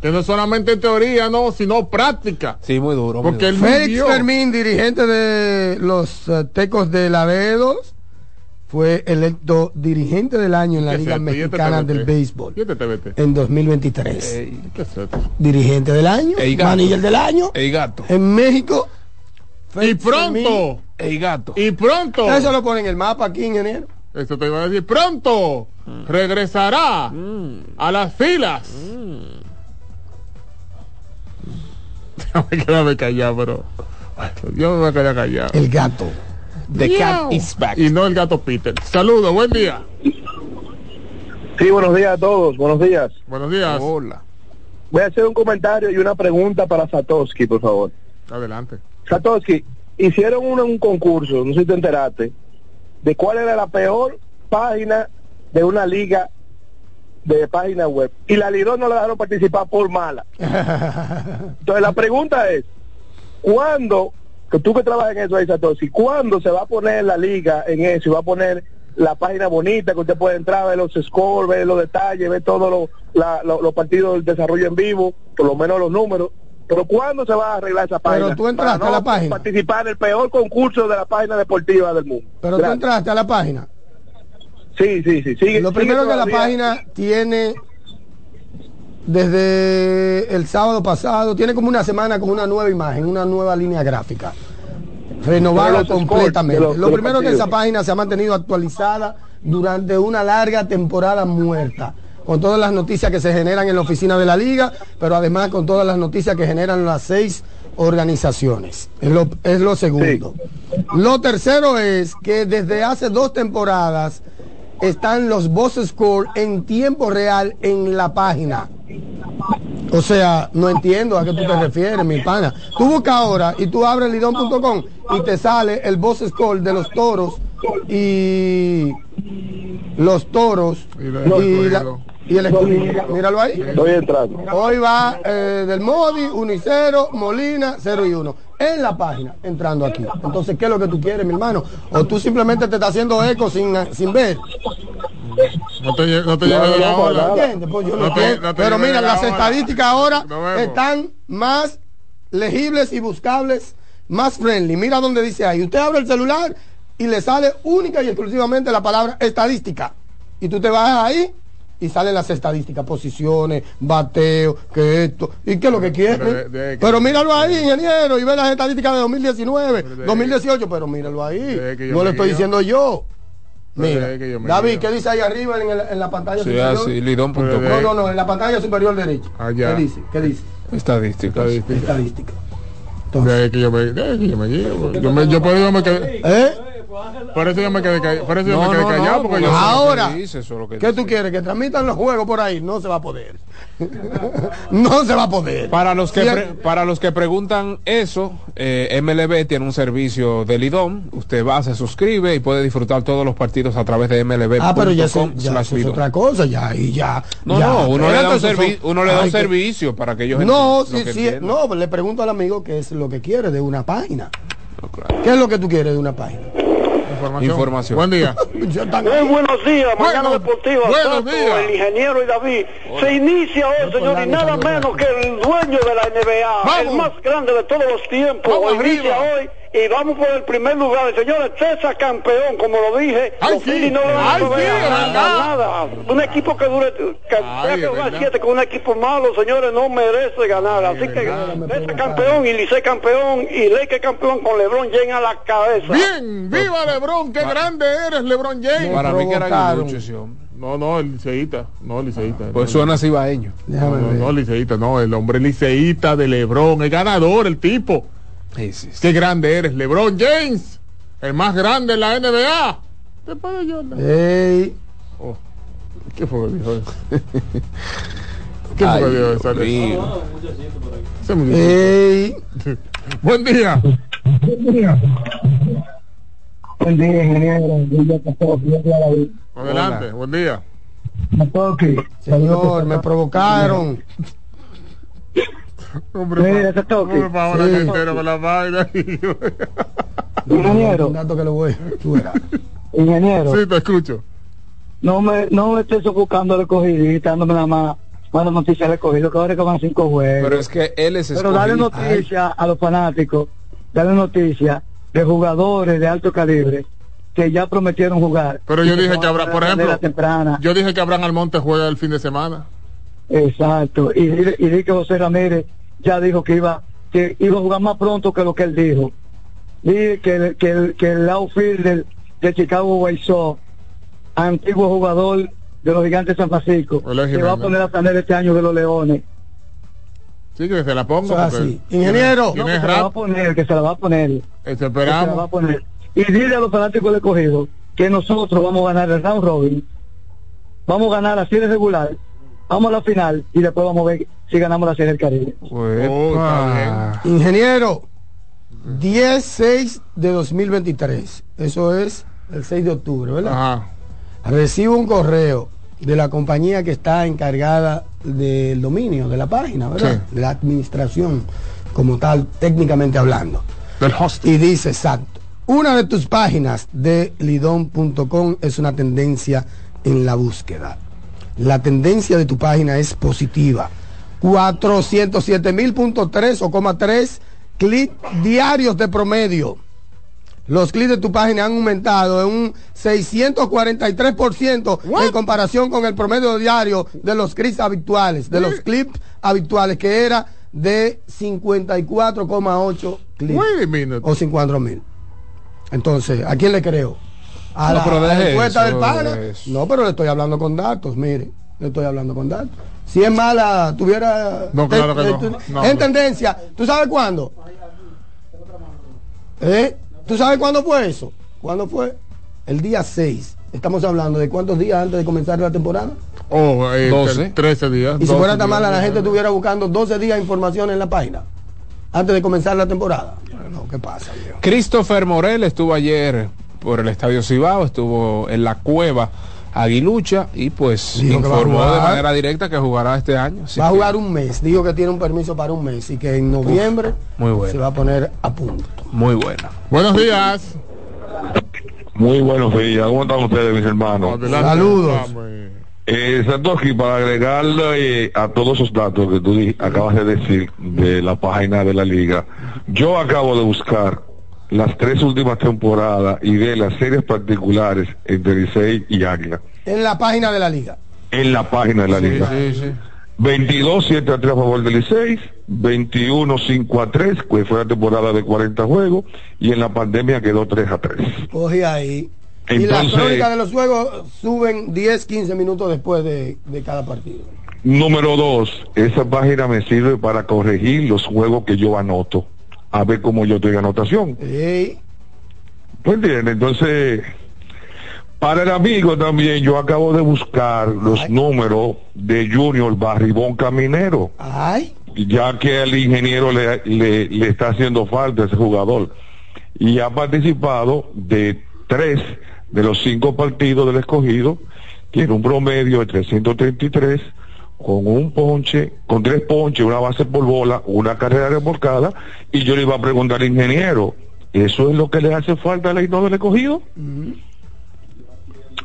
Que no solamente teoría, no, sino práctica. Sí, muy duro. muy Porque él duro. Félix vivió. Fermín, dirigente de los eh, Tecos de Laredo, fue electo dirigente del año en la ¿Qué Liga es? ¿Y este Mexicana del Béisbol ¿Y este en 2023. Ey, ¿Qué es esto? dirigente del año, Ey, gato. manager del año ey, gato. en México. Y pronto, Ey, gato. y pronto, Eso lo pone en el mapa aquí, ingeniero. eso te iba a decir, pronto regresará a las filas. Déjame quedarme callado, pero yo me voy a quedar callado. El gato. The cat is back. Y no el gato Peter. Saludos, buen día. Sí, buenos días a todos, buenos días. Buenos días. Hola. Voy a hacer un comentario y una pregunta para Satoshi, por favor. Adelante. Satoshi, hicieron un, un concurso, no sé si te enteraste, de cuál era la peor página de una liga de página web. Y la Lidón no la dejaron participar por mala. Entonces la pregunta es, ¿cuándo, que tú que trabajas en eso ahí, Satoshi, cuándo se va a poner la liga en eso y va a poner la página bonita que usted puede entrar, ver los scores, ver los detalles, ver todos los lo- partidos del desarrollo en vivo, por lo menos los números? Pero ¿cuándo se va a arreglar esa página? Pero tú entraste Para no a la página. participar en el peor concurso de la página deportiva del mundo. Pero tú Gracias. entraste a la página. Sí, sí, sí. Sigue, Lo sigue primero que la página tiene desde el sábado pasado, tiene como una semana con una nueva imagen, una nueva línea gráfica. Scores completamente. Lo primero que partidos. esa página se ha mantenido actualizada durante una larga temporada muerta. Con todas las noticias que se generan en la oficina de la liga, pero además con todas las noticias que generan las seis organizaciones. Es lo, es lo segundo. Lo tercero es que desde hace dos temporadas están los boss score en tiempo real en la página. O sea, no entiendo a qué tú te refieres, mi pana. Tú buscas ahora y tú abres lidón.com y te sale el boss score de los toros y los toros Y lo- y, la- escogido. y el escogido. Míralo ahí. Estoy entrando. Hoy va eh, del Modi, 1 y 0, Molina, 0 y 1. En la página, entrando aquí. Entonces, ¿qué es lo que tú quieres, mi hermano? O tú simplemente te estás haciendo eco sin, sin ver. No te, no te No. Pues yo te- te Pero mira, la las estadísticas ahora están más legibles y buscables, más friendly. Mira donde dice ahí. Usted abre el celular y le sale única y exclusivamente la palabra estadística. Y tú te vas ahí y salen las estadísticas, posiciones, bateo, que esto. ¿Y qué es lo que quiere? Pero de- de- Pero míralo ahí, ingeniero, y ve las estadísticas de 2019, Pero de- 2018, pero míralo ahí. que No le estoy guío. diciendo yo. Mira, que yo David, guío. ¿qué dice ahí arriba en, el- en la pantalla Sí, superior? así, de- No, no, no, en la pantalla superior derecha. Allá. ¿Qué dice? ¿Qué dice? Estadísticas. Estadística. Estadística. De ahí que yo me, que yo me guío. Yo, me, yo me quedé, ¿Eh? Por eso yo me quedé callado, por eso yo No, me quedé no, callado no, porque porque yo eso es lo que Ahora, dice, eso es lo que ¿qué dice. tú quieres? Que transmitan los juegos por ahí. No se va a poder. no se va a poder. Para los que pre- para los que preguntan eso, eh, MLB tiene un servicio de Lidón. Usted va, se suscribe y puede disfrutar todos los partidos a través de MLB.com Ah, pero ya, se- ya es otra cosa, ya, y ya. No, ya, no, uno le da un, servi- son- uno le da un Ay, que- servicio para que ellos No, sí, sí, entiendan. no, le pregunto al amigo qué es lo que quiere de una página. No, claro. ¿Qué es lo que tú quieres de una página? Información. Información. Buen día. Muy buenos días, Mañana Deportiva, buenos Tato, días. el ingeniero y David. Se inicia hoy, señor, y nada menos que el dueño de la NBA, el más grande de todos los tiempos, Vamos inicia arriba. hoy y vamos por el primer lugar. El señor César campeón, como lo dije, Ay, los sí. No le van a Ay, sí, a es nada. Un equipo que dure, que es jugar verdad. siete con un equipo malo, señores, no merece ganar. Así que César campeón y Licey campeón y Lakers campeón con LeBron James a la cabeza. Bien, viva Lebron, qué grande eres, Lebron James. Para mí que era. No, no, el liceíta, no, el liceíta. Pues suena cibaeño. No, no, no, liceíta, no, el hombre liceíta de Lebron, el ganador, el tipo. Sí, sí, sí. Qué grande eres, Lebron James, el más grande en la NBA. Después de Jordan. Ey, Oh, ¿Qué fue eso? ¿Qué fue Ay, que dijo Dios eso? mío. Ese muchacho. ey. Buen día. Buen día, ingeniero. Buen día, Pastor. Buen día, David. Adelante, buen día. Matoki. Señor, me provocaron. Hombre, ese toque. hombre, ahora Sí. que entero con la vaina. Ingeniero. Un dato que lo voy. tú verás. Ingeniero. Sí, te escucho. No me, no me estés sofocando al escogido y dándome nada más buenas noticias al escogido, que ahora que van cinco juegos. Pero es que él es Pero dale noticias a los fanáticos, dale noticias de jugadores de alto calibre que ya prometieron jugar. Pero Y yo dije que habrá, por ejemplo, temprana. yo dije que Abraham Almonte juega el fin de semana. Exacto. Y, di- y di que José Ramírez ya dijo que iba que iba a jugar más pronto que lo que él dijo. Di que, el- que, el- que el outfielder de Chicago White Sox, antiguo jugador de los gigantes de San Francisco, que va a poner a tener este año de los Leones. Sí, que se la porque así. Ingeniero. No, que se la va a poner, que se la va a poner. Eso que se la va a esperamos. poner. Y dile a los fanáticos de cogido que nosotros vamos a ganar el round robin, vamos a ganar la serie regular, vamos a la final y después vamos a ver si ganamos la serie del Caribe. Oh, Ingeniero, 10-6 de 2023. Eso es el 6 de octubre, ¿verdad? Ajá. Recibo un correo de la compañía que está encargada del dominio de la página, ¿verdad? De la administración como tal, técnicamente hablando. Del host. Y dice, exacto, una de tus páginas de lidon.com es una tendencia en la búsqueda. La tendencia de tu página es positiva. 407 mil punto tres o coma tres clics diarios de promedio. Los clics de tu página han aumentado en un 643% en comparación con el promedio diario de los clics habituales, de los clips habituales, que era de 54,8 clics. O 54 mil. Entonces, ¿a quién le creo? A No, la, del pana. No, pero le estoy hablando con datos, mire. Le estoy hablando con datos. Si es mala, tuviera. No, claro que no. en tendencia. ¿Tú sabes cuándo? ¿Eh? ¿Tú sabes cuándo fue eso? ¿Cuándo fue? El día 6. Estamos hablando de cuántos días antes de comenzar la temporada. Oh, eh, 12. 13 días. Y si 12 fuera tan mala, la gente estuviera buscando 12 días de información en la página. Antes de comenzar la temporada. No, ¿qué pasa, viejo? Christopher Morel estuvo ayer por el Estadio Cibao, estuvo en la cueva Aguilucha y pues Dijo que va a informó de jugar. manera directa que jugará este año. Va a que jugar un mes. Dijo que tiene un permiso para un mes y que en noviembre muy bueno. se va a poner a punto. Muy buena. Buenos días. Muy buenos días. ¿Cómo están ustedes, mis hermanos? Adelante. Saludos. Eh. Satoshi, para agregarle eh, a todos esos datos que tú acabas de decir de la página de la liga, yo acabo de buscar las tres últimas temporadas y de las series particulares entre Licey y Águila En la página de la liga. en la página de la liga. Sí, sí. 22 7 a 3 a favor del Licey, 21 5 a 3, que fue la temporada de 40 juegos, y en la pandemia quedó 3 a 3. Coge ahí. y las Entonces- crónicas de los juegos suben 10, 15 minutos después de, de cada partido. Número dos, esa página me sirve para corregir los juegos que yo anoto, a ver cómo yo tengo anotación. Ey, ¿Tú entiendes? Entonces, para el amigo también, yo acabo de buscar los números de Junior Barribón Caminero, ay, ya que el ingeniero le, le, le está haciendo falta a ese jugador. Y ha participado de tres de los cinco partidos del escogido, tiene un promedio de 333, con un ponche, con tres ponches, una base por bola, una carrera remolcada, y yo le iba a preguntar al ingeniero, Eso es lo que le hace falta al no del escogido.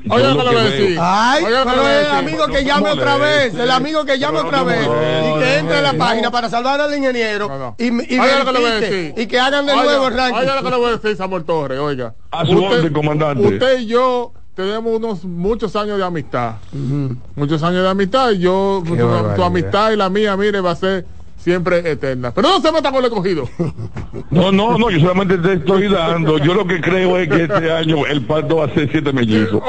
Oye, lo lo que le que voy a decir. Ay, Oye, lo que pero le voy a el amigo que llame otra vez, el amigo que llame otra vez y que entre a la página para salvar al ingeniero y, y Oiga lo que le voy a verifique decir. y que hagan de Oiga, nuevo el ranking. Oiga lo que le voy a decir, Samuel Torres, oiga. A su orden, comandante. Usted y yo tenemos unos muchos años de amistad. Muchos años de amistad y yo, tu, amistad y la mía, mire, va a ser siempre eterna. Pero no se meta con el escogido. No, no, no, yo solamente te estoy dando. Yo lo que creo es que este año el parto va a ser siete mellizos.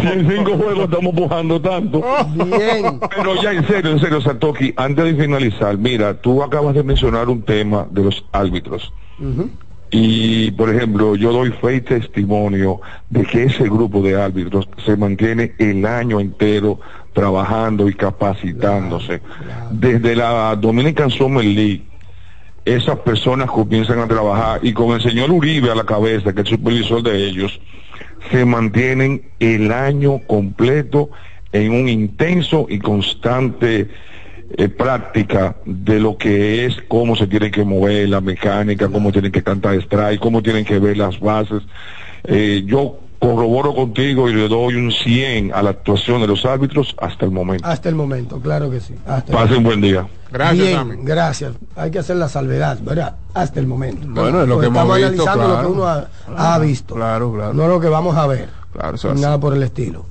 si en cinco juegos estamos pujando tanto. Bien. Pero ya en serio, en serio, Satoki, antes de finalizar, mira, tú acabas de mencionar un tema de los árbitros. Y, por ejemplo, yo doy fe y testimonio de que ese grupo de árbitros se mantiene el año entero trabajando y capacitándose. Desde la Dominican Summer League, esas personas comienzan a trabajar y con el señor Uribe a la cabeza, que es supervisor de ellos, se mantienen el año completo en un intenso y constante eh, práctica de lo que es cómo se tiene que mover la mecánica, cómo tienen que cantar strike, cómo tienen que ver las bases. Eh, yo corroboro contigo y le doy un 100 a la actuación de los árbitros hasta el momento. Hasta el momento, claro que sí. Hasta el Pasen buen día. Gracias, Bien, Sammy. gracias. Hay que hacer la salvedad, ¿verdad? Hasta el momento. Bueno, es lo Porque que hemos estamos visto, analizando lo claro. que uno ha, ha visto, Claro, claro. no lo que vamos a ver. Claro, eso Nada por el estilo.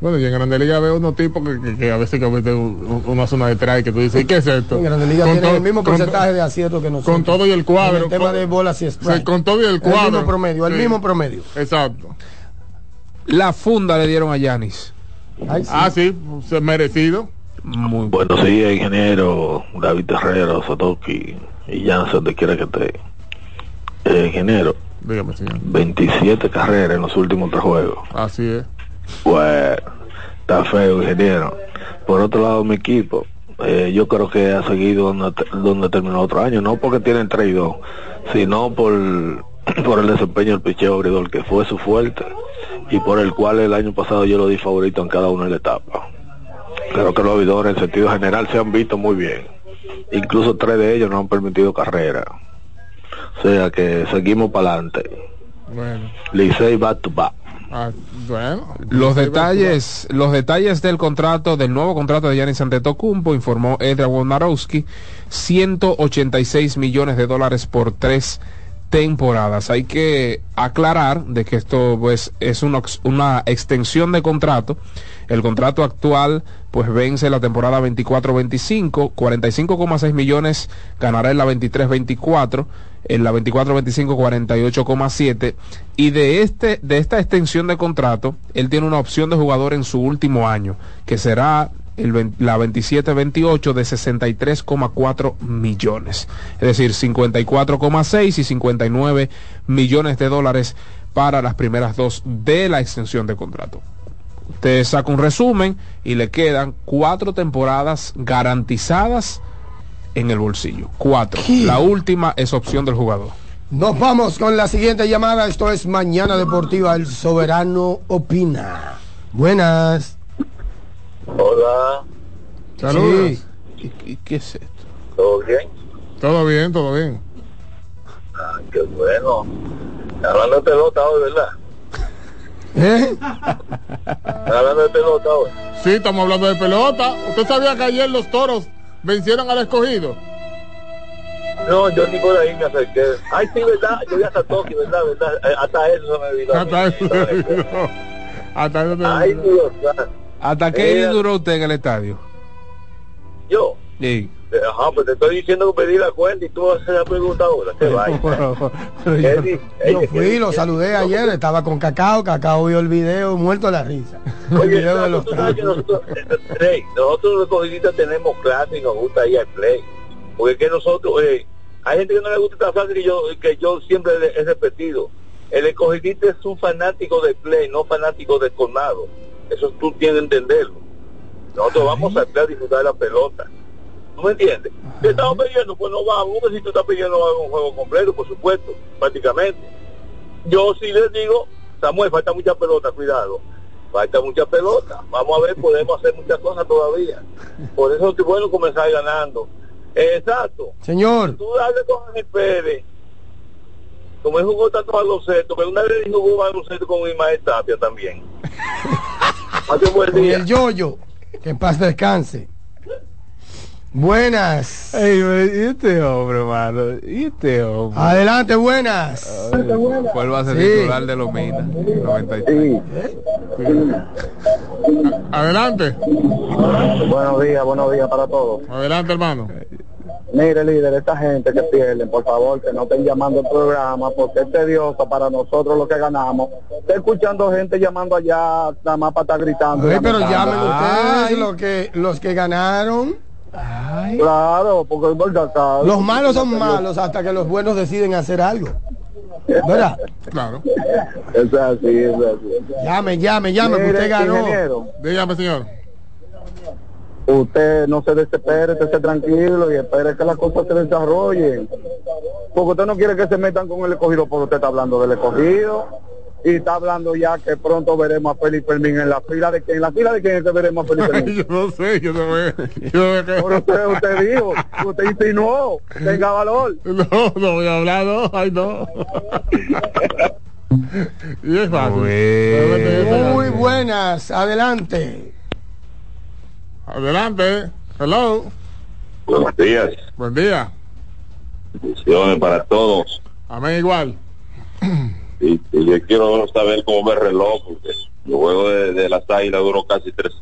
Bueno, y en Grande Liga veo unos tipos que, que- que a veces cometen un- un- una zona de traje que tú dices, ¿y qué es esto? En Grande Liga to- el mismo porcentaje de acierto que nosotros. con todo y el cuadro. En el tema Con- de bolas y Sí, con todo y el El cuadro. mismo promedio, el Sí. mismo promedio. Exacto. La funda le dieron a Yanis. Sí. Ah, sí, se- merecido. Muy Buenos días, ingeniero David Herrera, Satoki y Jansen, donde quiera que esté. Eh, ingeniero, Dígame, señor. 27 carreras en los últimos tres juegos. Así es. Pues está feo, ingeniero. Por otro lado, mi equipo, eh, yo creo que ha seguido donde, donde terminó otro año, no porque tienen 3 y 2, sino por, por el desempeño del picheo abridor, que fue su fuerte y por el cual el año pasado yo lo di favorito en cada una de las etapas. Creo que los abridores en sentido general se han visto muy bien. Incluso tres de ellos no han permitido carrera. O sea que seguimos para adelante. Bueno. Licey back to back. Ah, bueno. Los detalles, los detalles del contrato, del nuevo contrato de Yanis Antetokounmpo, informó Edra Wojnarowski, 186 millones de dólares por tres temporadas. Hay que aclarar de que esto pues es una, una extensión de contrato. El contrato actual pues vence la temporada 24-25, 45,6 millones ganará en la 23-24, en la 24-25 48,7 y de este de esta extensión de contrato él tiene una opción de jugador en su último año que será el, la 27-28 de 63,4 millones. Es decir, 54,6 y 59 millones de dólares para las primeras dos de la extensión de contrato. Usted saca un resumen y le quedan cuatro temporadas garantizadas en el bolsillo. Cuatro. La última es opción del jugador. Nos vamos con la siguiente llamada. Esto es Mañana Deportiva. El Soberano opina. Buenas. Hola, Saludos. Sí. ¿Y, qué es esto? ¿todo bien? Todo bien, todo bien. Ah, qué bueno. Hablando de pelota hoy, ¿verdad? ¿Eh? Hablando de pelota hoy. Sí, estamos hablando de pelota. ¿Usted sabía que ayer los toros vencieron al escogido? No, yo ni por ahí me acerqué. Ay, sí, ¿verdad? Yo vi hasta Tokio, ¿verdad? ¿verdad? Eh, Hasta eso se me olvidó. Hasta eso se me. Hasta eso se me Ay, olvidó. Dios santo. ¿Hasta qué Eh, duró usted en el estadio? Yo, Sí. Ajá, pues te estoy diciendo que pedí la cuenta y tú vas a hacer la pregunta ahora. ¿Qué vaya? Pero yo- Yo fui, lo saludé ayer. Estaba con Cacao. Cacao vio el video, muerto de la risa. El Oye, video de Tato, los tú sabes que nosotros, Rey, nosotros los escogidistas tenemos clase y nos gusta ir al play. Porque es que nosotros, eh, hay gente que no le gusta esta frase que yo, que yo siempre he he repetido. El escogidista es un fanático de play, no fanático de colmado. Eso tú tienes que entenderlo. Nosotros vamos a play a disfrutar de la pelota. ¿Tú me entiendes? Si estamos pidiendo, pues no vamos, porque si tú estás pidiendo a un juego completo, por supuesto, prácticamente. Yo sí les digo, Samuel, falta mucha pelota, cuidado. Falta mucha pelota. Vamos a ver, podemos hacer muchas cosas todavía. Por eso es bueno comenzar ganando. Exacto. Señor. Tú dale con Ángel Pérez como él jugó tanto baloncesto, que una vez jugó baloncesto con Ismael Tapia también. Hace un buen día. el yoyo. Que en paz descanse. Buenas. Ey, ¿y este hombre, mano? ¿Y este hombre? Adelante, buenas. ¿Cuál va a ser Sí. titular de los Minas? 93. Adelante. Buenos días, buenos días para todos. Adelante, hermano. Mire, líder, esta gente que pierden, por favor, que no estén llamando al programa, porque es tedioso para nosotros lo que ganamos. Estoy escuchando gente llamando allá, nada más para estar gritando. Ay, pero llamen ustedes los que, los que ganaron. Claro, porque es verdad. Los malos son malos hasta que los buenos deciden hacer algo. ¿Verdad? Claro. Es así, es así. Llame, llame, llame, que Mire, usted ganó. ingeniero, Dígame, señor. usted no se desespere, usted esté tranquilo y espere que las cosas se desarrollen. Porque usted no quiere que se metan con el escogido, porque usted está hablando del escogido y está hablando ya que pronto veremos a Felipe Fermín en la fila de quién, en la fila de quién es que veremos a Felipe Fermín. yo no sé, yo no sé. Yo no sé qué- Pero usted, usted dijo, usted insinuó, tenga valor. No, no voy a hablar, no. Ay, no. y es fácil. Muy buenas, adelante. Adelante. Hello. Buenos días. Buen día. Bendiciones para todos. Amén igual. Y, y yo quiero saber cómo el reloj, porque el juego de, de las águilas duró casi tres,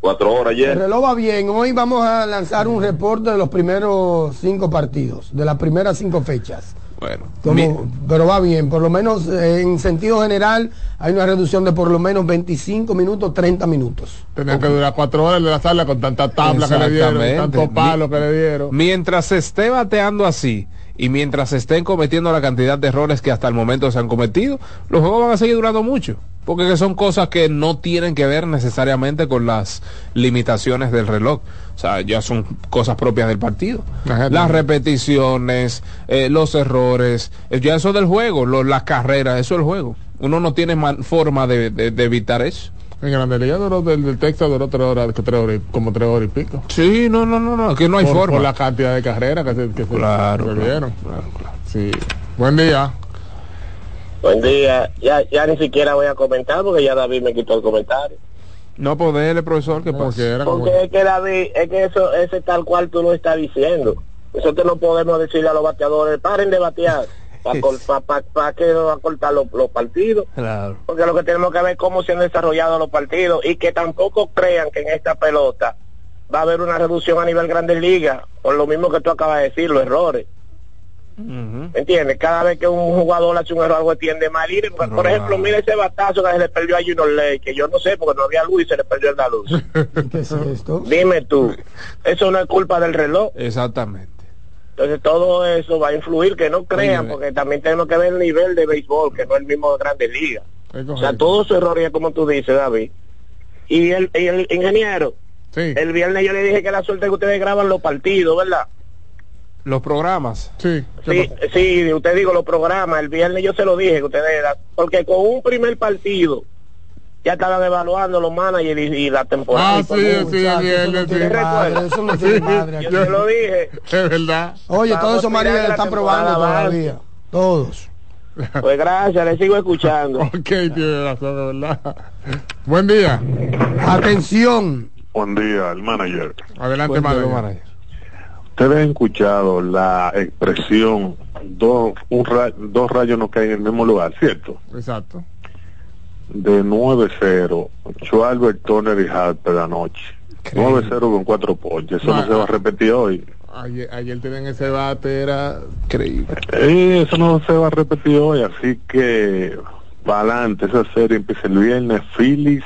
cuatro horas El ayer. reloj va bien. Hoy vamos a lanzar un reporte de los primeros cinco partidos, de las primeras cinco fechas. Bueno, Como- pero va bien, por lo menos eh, en sentido general hay una reducción de por lo menos 25 minutos, 30 minutos. Tenían que durar cuatro horas de la sala con tanta tabla que le dieron, tantos palos que le dieron. Mientras se esté bateando así y mientras se estén cometiendo la cantidad de errores que hasta el momento se han cometido, los juegos van a seguir durando mucho. Porque que son cosas que no tienen que ver necesariamente con las limitaciones del reloj. O sea, ya son cosas propias del partido. Ajá, Las repeticiones, eh, los errores, eh, ya eso del juego, lo- las carreras, eso es el juego. Uno no tiene man- forma de, de- de evitar eso. En Grande Liga duró del, del Texas duró tres horas, que tres horas y- como tres horas y pico. Sí, no, no, no, no, que no hay por, forma. Por la cantidad de carreras que se, que se- Claro. Sí. Buen día. Buen día. Ya, ya ni siquiera voy a comentar porque ya David me quitó el comentario. No poderle, profesor, ¿qué pasa? Porque es que David, es que eso, ese tal cual tú lo estás diciendo. Nosotros no podemos decirle a los bateadores, paren de batear, para que no va a cortar los, los partidos. Claro. Porque lo que tenemos que ver es cómo se han desarrollado los partidos y que tampoco crean que en esta pelota va a haber una reducción a nivel grandes ligas, por lo mismo que tú acabas de decir, los errores. ¿Me ¿Entiendes? Cada vez que un jugador hace un error algo tiende mal ir. Por, por ejemplo, mira ese batazo que se le perdió a Junior Ley, que yo no sé porque no había luz y se le perdió la luz. ¿Qué es esto? Dime tú, eso no es culpa del reloj. Exactamente. Entonces todo eso va a influir, que no crean, porque también tenemos que ver el nivel de béisbol, que no es el mismo de grandes ligas. O sea, todos esos errores, como tú dices, David. Y el, y el ingeniero, el viernes yo le dije que la suerte es que ustedes graban los partidos, ¿verdad? Los programas. Sí. Sí, sí, usted digo los programas, el viernes yo se lo dije que ustedes, porque con un primer partido ya estaban evaluando los managers y, y la temporada. Ah, sí, sí, sí. ¿Te recuerdas? Eso no tiene madre Yo aquí. se lo dije. Es verdad. Oye, todos esos la están probando todavía. Todos. Pues gracias, le sigo escuchando. ok, tiene razón, de verdad. Buen día. Atención. Buen día, el manager. Adelante, manager. Ustedes han escuchado la expresión dos, un ra- dos rayos no caen en el mismo lugar, ¿cierto? Exacto. De 9-0, Schwarber, Turner y Harper anoche. 9-0 con cuatro ponches. Eso no, No, se va a repetir hoy. Ayer, ayer tienen ese bate, era increíble. Eh, eso no se va a repetir hoy, así que para adelante, esa serie empieza el viernes, Phillies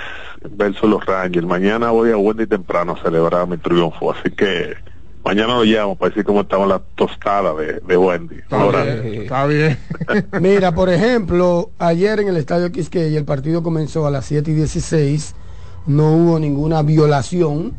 versus los Rangers. Mañana voy a Wendy temprano a celebrar mi triunfo, así que mañana lo llamo para decir cómo estaba la tostada de, de Wendy. Ahora, Está bien. Mira, por ejemplo, ayer en el estadio Quisqueya el partido comenzó a las 7 y 16, no hubo ninguna violación,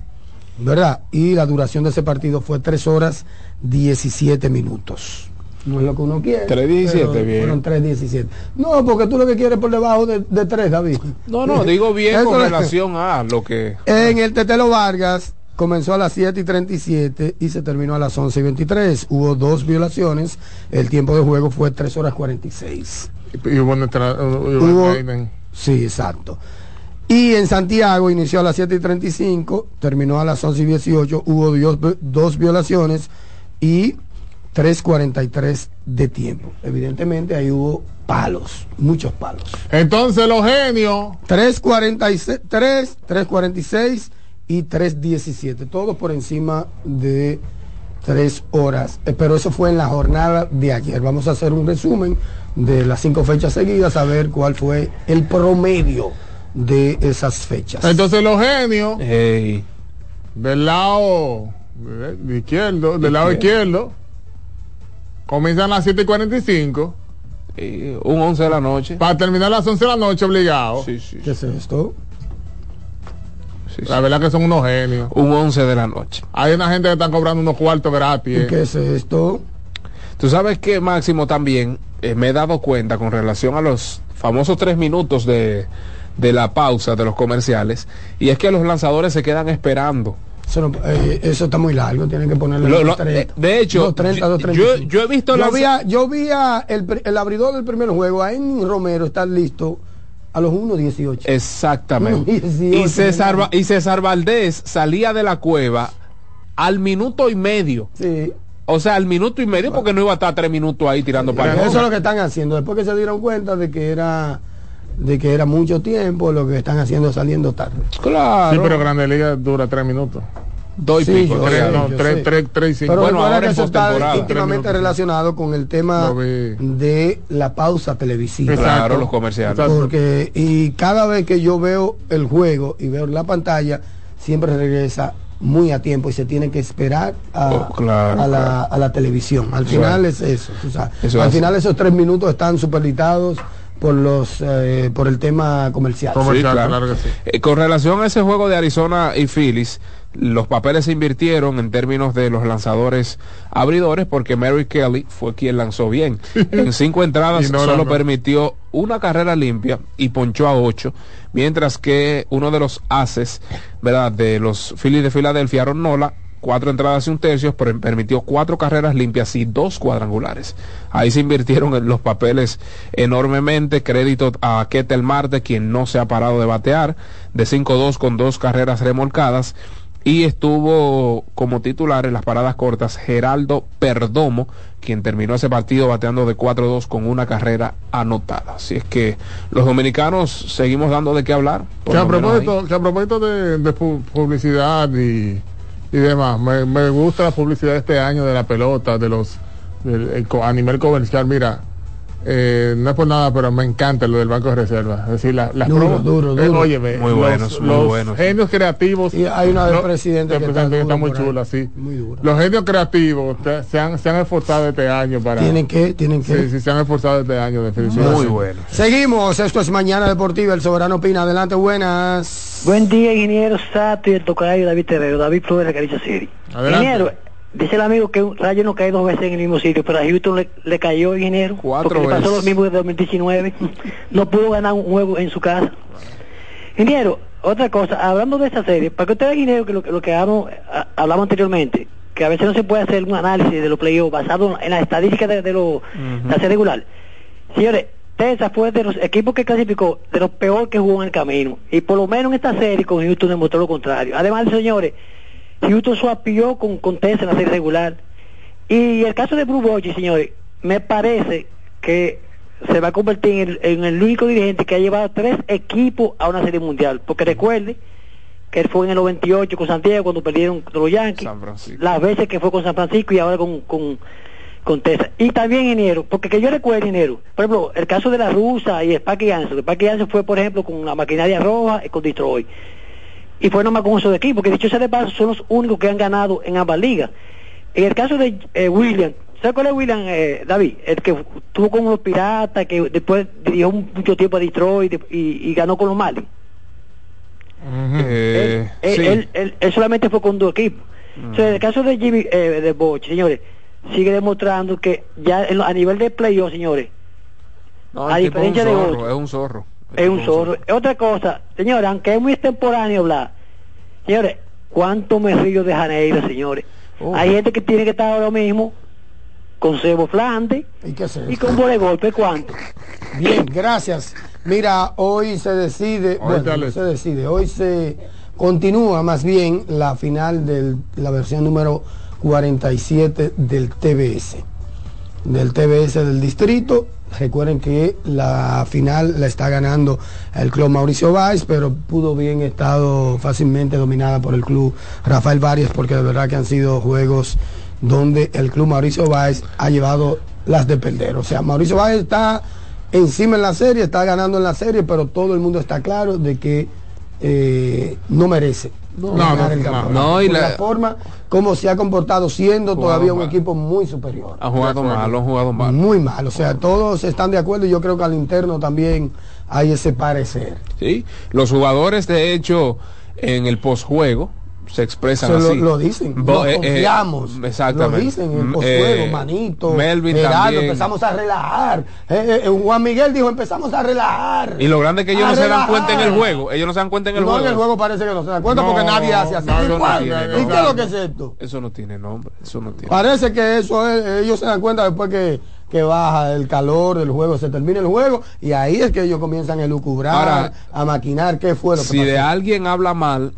¿verdad? Y la duración de ese partido fue 3 horas 17 minutos. No es lo que uno quiere. 3:17, pero bien. Fueron 3.17. No, porque tú lo que quieres por debajo de, de 3, David. No, no, digo bien con relación a lo que... En el Tetelo Vargas, comenzó a las 7 y 37 y se terminó a las 11 y 23. Hubo dos violaciones. El tiempo de juego fue 3 horas 46. Y hubo, hubo- sí, exacto. Y en Santiago inició a las 7 y 35, terminó a las 11 y 18. Hubo dios- dos violaciones y 3.43 de tiempo. Evidentemente ahí hubo palos, muchos palos. Entonces los genios. 3.46, 3, 3.46 y 3.17. Todos por encima de 3 horas. Eh, Pero eso fue en la jornada de ayer. Vamos a hacer un resumen de las cinco fechas seguidas, a ver cuál fue el promedio de esas fechas. Entonces los genios. Del lado de, de izquierdo, del lado izquierdo. Comienzan a las 7 y 45. un 11 de la noche. Para terminar a las 11 de la noche obligado. Sí, sí. ¿Qué es esto? La verdad que son unos genios. Un 11 de la noche. Hay una gente que está cobrando unos cuartos gratis. eh. ¿Qué es esto? Tú sabes que Máximo también eh, me he dado cuenta con relación a los famosos tres minutos de, de la pausa de los comerciales y es que los lanzadores se quedan esperando. Eso, no- eh, eso está muy largo, tienen que ponerle Lo- lo- 2.30, de hecho, 2.30, yo- 2.35. yo- yo he visto yo lanza- vi, a- yo vi a el, el abridor del primer juego, a Ennis Romero, estar listo a los 1.18. Exactamente. 1.18, Y César, y César Valdés salía de la cueva al minuto y medio. Sí. O sea, al minuto y medio porque no iba a estar tres minutos ahí tirando para Eso es lo que están haciendo. Después que se dieron cuenta de que era de que era mucho tiempo, lo que están haciendo es saliendo tarde. Claro. Sí, pero Grande Liga dura 3 minutos. Dos y Sí, pico. tres, sé, no, tres, tres, tres y cinco. Pero Bueno, ahora que eso está íntimamente relacionado con el tema de la pausa televisiva. Claro, los comerciales. Porque y cada vez que yo veo el juego y veo la pantalla, siempre regresa muy a tiempo y se tiene que esperar a, Oh, claro, a, la, claro. a la televisión. Al final es. es eso. tú sabes. Eso Al es. final esos tres minutos están superditados por los eh, por el tema comercial. Sí, claro. Eh, con relación a ese juego de Arizona y Phillies, los papeles se invirtieron en términos de los lanzadores abridores porque Mary Kelly fue quien lanzó bien. En cinco entradas no, no, solo no. permitió una carrera limpia y ponchó a ocho, mientras que uno de los haces, ¿verdad? De los Phillies de Filadelfia, Aaron Nola, cuatro entradas y un tercio, pero permitió cuatro carreras limpias y dos cuadrangulares. Ahí se invirtieron en los papeles enormemente. Crédito a Ketel Marte, quien no se ha parado de batear, de 5-2 con dos carreras remolcadas. Y estuvo como titular en las paradas cortas Geraldo Perdomo, quien terminó ese partido bateando de 4-2 con una carrera anotada. Así es que los dominicanos seguimos dando de qué hablar. Que a propósito, que a propósito de, de pu- publicidad y, y demás, me, me gusta la publicidad de este año de la pelota, de los el co- a nivel comercial. Mira, eh, no es por nada, pero me encanta lo del Banco de Reserva. Es decir, la- las Duro, promos- duro, eh, óyeme, Muy los- buenos, muy los buenos. Genios creativos. Y hay una del no, presidente que está presidente que está muy chula, sí. Muy duro. Los genios creativos te- se han, se han esforzado este año para. Tienen que, tienen que. Sí, sí, se han esforzado este año, definitivamente. Muy bueno. Seguimos, esto es Mañana Deportiva, el Soberano Opina. Adelante, buenas. Buen día, ingeniero Sato y el tocayo David Terrero, David Flores de Caricia City. Adelante. Ingeniero, dice el amigo que un rayo no cae dos veces en el mismo sitio, pero a Houston le, le cayó, ingeniero, Cuatro porque le pasó lo mismo de 2019. no pudo ganar un juego en su casa. Ingeniero, otra cosa, hablando de esta serie, para que ustedes vean, ingeniero, que lo, que- lo que hablamos, a- hablamos anteriormente, que a veces no se puede hacer un análisis de los playoffs basado en las estadísticas de, de lo- la serie regular. Señores, Texas fue de los equipos que clasificó de los peor que jugó en el camino. Y por lo menos en esta serie con Houston demostró lo contrario. Además, señores, Houston swapió con, con Texas en la serie regular. Y el caso de Blue Bochi, señores, me parece que se va a convertir en el, en el único dirigente que ha llevado tres equipos a una serie mundial. Porque recuerde que él fue en el 98 con Santiago cuando perdieron los Yankees, San las veces que fue con San Francisco y ahora con, con, con Texas. Y también enero, porque que yo recuerdo enero, por ejemplo, el caso de la rusa y Sparky Janssen. Sparky Janssen fue, por ejemplo, con la maquinaria roja y con Detroit. Y fue nomás con esos equipos, que dicho sea de paso, son los únicos que han ganado en ambas ligas. En el caso de eh, William, ¿sabes cuál es William, eh, David? El que tuvo con los piratas, que después dirigió mucho tiempo a Detroit y, y ganó con los Mali. Eh, Él, sí. él, él- él solamente fue con dos equipos. O sea, en el caso de Jimmy, eh, de Boch, señores, sigue demostrando que ya en lo- a nivel de playoff, señores, No, a diferencia de zorro, otros, es un zorro. Es un zorro. Otra cosa, señores, aunque es muy extemporáneo hablar, señores, cuánto me río de Janeiro, señores. Oh. Hay gente que tiene que estar ahora mismo con Sebo Flande ¿Y qué con voleibol, ¿pero cuánto? Bien, gracias. Mira, hoy se decide, bueno, se decide, hoy se continúa más bien la final de la versión número 47 del TBS, del TBS del distrito. Recuerden que la final la está ganando el club Mauricio Valls, pero pudo bien estado fácilmente dominada por el club Rafael Varias, porque de verdad que han sido juegos donde el club Mauricio Valls ha llevado las de perder. O sea, Mauricio Valls está encima en la serie, está ganando en la serie, pero todo el mundo está claro de que eh, no merece No, ganar no, el no. campeonato. No, y Por la- la forma como se ha comportado siendo Jugado todavía un mal. equipo muy superior. Ha jugado mal, han jugado mal. Muy mal, o sea, todos están de acuerdo y yo creo que al interno también hay ese parecer. ¿sí? Los jugadores, de hecho, en el postjuego se expresan lo, así. lo dicen, Bo- nos eh, eh, confiamos. exactamente. Lo dicen en Mm, eh, manito. Melvin Gerardo, también. empezamos a relajar. Eh, eh, Juan Miguel dijo, empezamos a relajar. Y lo grande es que ellos no se dan cuenta en el juego. Ellos no se dan cuenta en el no, juego. en el juego parece que no se dan cuenta No, porque nadie hace así. no, tiene ¿Y nombre. qué es lo que es esto? Eso no tiene nombre. Eso no tiene. Parece que eso es, ellos se dan cuenta después que, que baja el calor del juego, se termina el juego y ahí es que ellos comienzan a elucubrar, Ahora, a maquinar qué fue lo que Si pasó. de alguien habla mal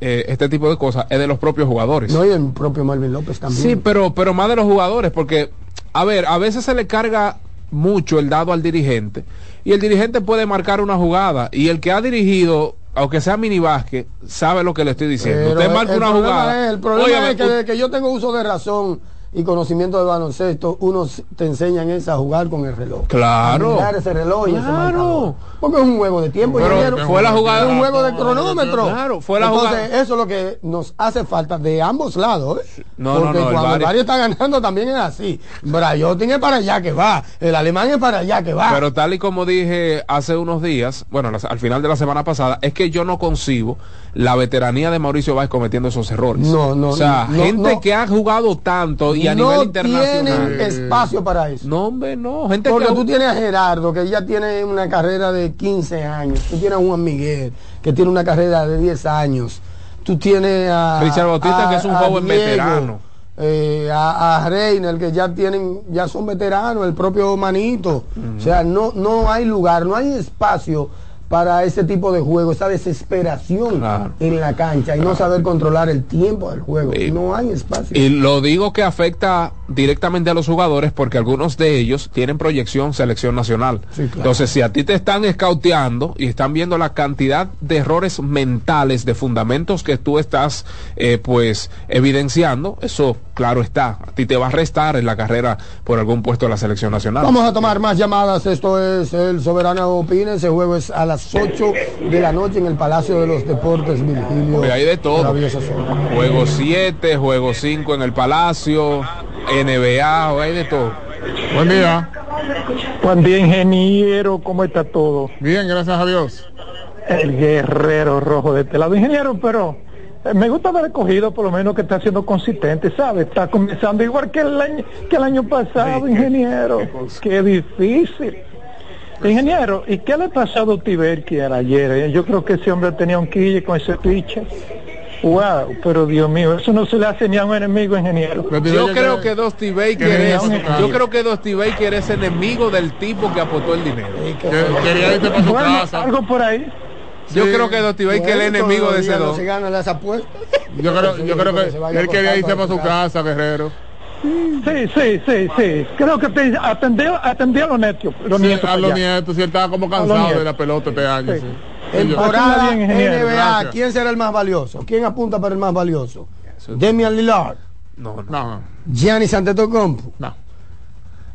eh, este tipo de cosas, es de los propios jugadores. No, y el propio Melvin López también. Sí, pero, pero más de los jugadores, porque, a ver, a veces se le carga mucho el dado al dirigente y el dirigente puede marcar una jugada y el que ha dirigido, aunque sea minibásquet, sabe lo que le estoy diciendo. Pero Usted marca el una jugada. es- el problema es que yo tengo uso de razón y conocimiento del baloncesto, unos te enseñan es a jugar con el reloj. Claro. A mirar ese reloj y ese Claro. marcador. Porque es un juego de tiempo. Pero ingeniero. fue la jugada- Es un juego de cronómetro. Claro, fue la Entonces, jugada- eso es lo que nos hace falta de ambos lados. ¿eh? No, no, Porque no, el cuando el está ganando también es así. Brayotin es para allá que va. El alemán es para allá que va. Pero tal y como dije hace unos días, bueno, al final de la semana pasada, es que yo no concibo la veteranía de Mauricio Valls cometiendo esos errores. No, no, O sea, no, gente no. que ha jugado tanto y a no nivel internacional. tienen espacio para eso. No, hombre, no. Gente Porque que tú tienes a Gerardo, que ya tiene una carrera de 15 años. Tú tienes a Juan Miguel, que tiene una carrera de 10 años. Tú tienes a. Richard Bautista, a- que es un joven veterano. eh, a, a Reiner, que ya tienen, ya son veteranos, el propio Manito. O sea, no, no hay lugar, no hay espacio para ese tipo de juego, esa desesperación Claro. en la cancha y no saber controlar el tiempo del juego. No hay espacio. Y lo digo que afecta directamente a los jugadores porque algunos de ellos tienen proyección selección nacional. Entonces, si a ti te están escauteando y están viendo la cantidad de errores mentales, de fundamentos que tú estás eh, pues evidenciando, eso claro está. A ti te va a restar en la carrera por algún puesto de la selección nacional. Vamos a tomar más llamadas. Esto es el Soberano Opina. Ese juego es a las 8 de la noche en el Palacio de los Deportes Virgilio. Hay de todo. Juego 7, juego 5 en el Palacio, NBA, hay de todo. Buen día. Buen día, ingeniero. ¿Cómo está todo? Bien, gracias a Dios. El guerrero rojo de este lado, ingeniero, pero me gusta haber escogido por lo menos que está siendo consistente, ¿sabe? Está comenzando igual que el año, que el año pasado, ingeniero. Qué difícil. Ingeniero, ¿y qué le pasó a Dotiberquier ayer? eh? Yo creo que ese hombre tenía un quille con ese pitcher. Wow, pero Dios mío, eso no se le hace ni a un enemigo, ingeniero. Yo creo que Dusty Baker es, yo creo que Dusty Baker es enemigo del tipo que aportó el dinero. Quería irse para su Bueno, casa. algo por ahí. Yo creo que Dusty Baker es el enemigo de ese No don. se ganan las apuestas. Yo creo, yo creo que que él quería irse para su casa. casa, Guerrero. Sí, sí, sí, sí. Creo que te- atendió, atendió a los nietos. Los Sí, nietos a los allá. nietos, si él estaba como cansado de la pelota este año. Sí. sí. Temporada bien. NBA, Gracias. ¿quién será el más valioso? ¿Quién apunta para el más valioso? Demian Lillard, No, no. Giannis Antetokounmpo. no.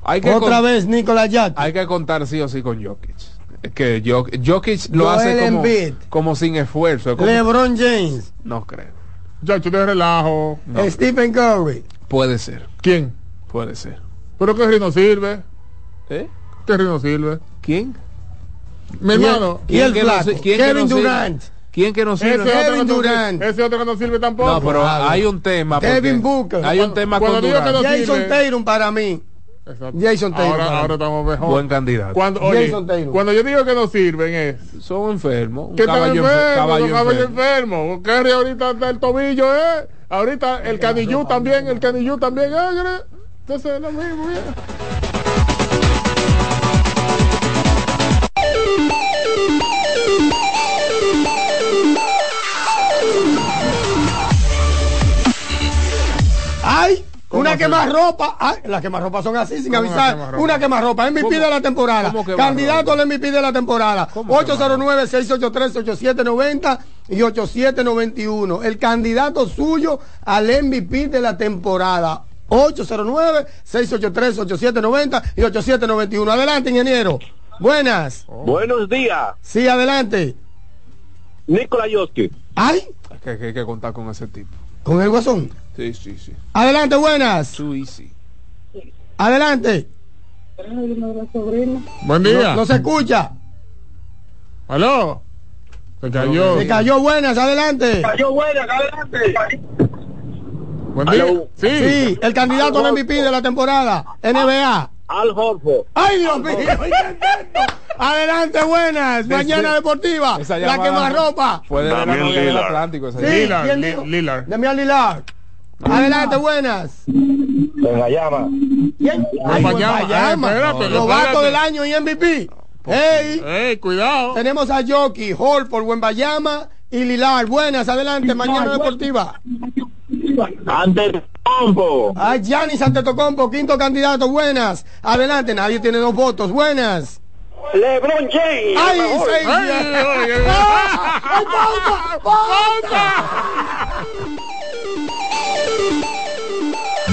Hay que, Otra con- vez Nicolás Jackson. hay que contar sí o sí con Jokic. Es que Jo- Jokic lo Joel hace como, Embiid. como sin esfuerzo. es como- LeBron James, no creo. Ya, tú de relajo. No. Stephen Curry. Puede ser, ¿Quién? puede ser. Pero que no sirve. ¿Eh? Que no sirve. ¿Quién? Mi hermano. Y el que flaco, que Kevin sirve? Durant. ¿Quién que no Ese sirve? otro, que Kevin no, Durant. ese otro que no sirve tampoco. No, pero hay un tema. Kevin Booker. Hay un tema Cuando con digo que Durant. no Jason sirve. Tatum para mí. Jason Taylor. Ahora, ahora estamos mejor. Buen candidato. Cuando, oye, Jason Taylor. cuando yo digo que no sirven es Son enfermos. Un que están caballo, enfermos, enfer- caballo son caballos enfermo. Kerry ahorita está el tobillo, eh. Ahorita el canillú también, el canillú también, eh. Entonces es lo mismo, eh. ¡Ay! ¿Cómo Una quemarropa. Ay, las quemarropas son así sin ¿Cómo una avisar. quemarropa? Una quemarropa. MVP ¿Cómo? de la temporada. Candidato al MVP de la temporada. 809-683-8790 y 8791. El candidato suyo al MVP de la temporada. 809-683-8790 y 8791. Adelante, ingeniero. Buenas. Buenos días, Sí, adelante. Nicolás Yoski. Ay, Que, que hay que contar con ese tipo. con el guasón. Sí, sí, sí. Adelante, buenas. Too easy. Adelante. Buen día. No, no se escucha. Aló. Se cayó. Se cayó buenas, adelante. Cayó buena, adelante. Buen día. Sí. Sí, el candidato al MVP de la temporada, NBA. Al Horford. ¡Ay, Dios mío! Adelante, buenas. Mañana Deportiva. La llamada quemarropa. Fue de Damián Lillard. Atlántico. esa Sí. Lillard. Damián Lillard. Adelante, buenas. Venga, llama. ¿Quién? Ay, Guayama. Guayama. Eh, espérate, Novato espérate. del año y MVP. ¡Ey! Ey, cuidado. Tenemos a Jockey, Holford, Buenbayama y Lilar. Buenas, adelante, mañana deportiva. Ante Compo. A Giannis Antetokounmpo, quinto candidato. Buenas, adelante, nadie tiene dos votos. Buenas. LeBron James. ¡Ay, seis! Ay, ay, ay, ay. ¡Ah! ¡Ay, pausa! ¡Pausa!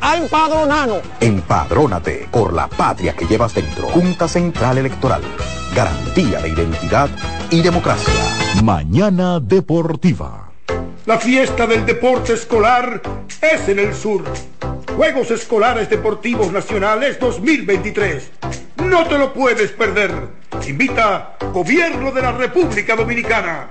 a empadronarnos. Empadrónate por la patria que llevas dentro. Junta Central Electoral. Garantía de identidad y democracia. Mañana Deportiva. La fiesta del deporte escolar es en el sur. Juegos Escolares Deportivos Nacionales 2023. No te lo puedes perder. Invita Gobierno de la República Dominicana.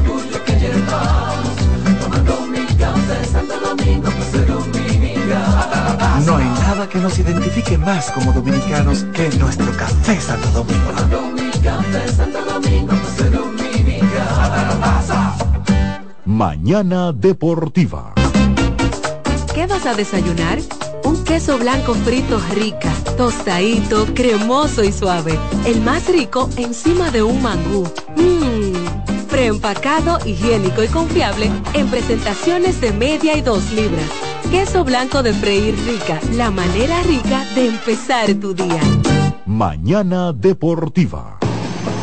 que nos identifique más como dominicanos que nuestro café Santo Domingo. Mañana Deportiva. ¿Qué vas a desayunar? Un queso blanco frito rica, tostadito, cremoso y suave. El más rico encima de un mangú. Mmm, preempacado, higiénico y confiable en presentaciones de media y dos libras. Queso blanco de freír rica, la manera rica de empezar tu día. Mañana Deportiva.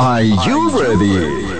Are you ready?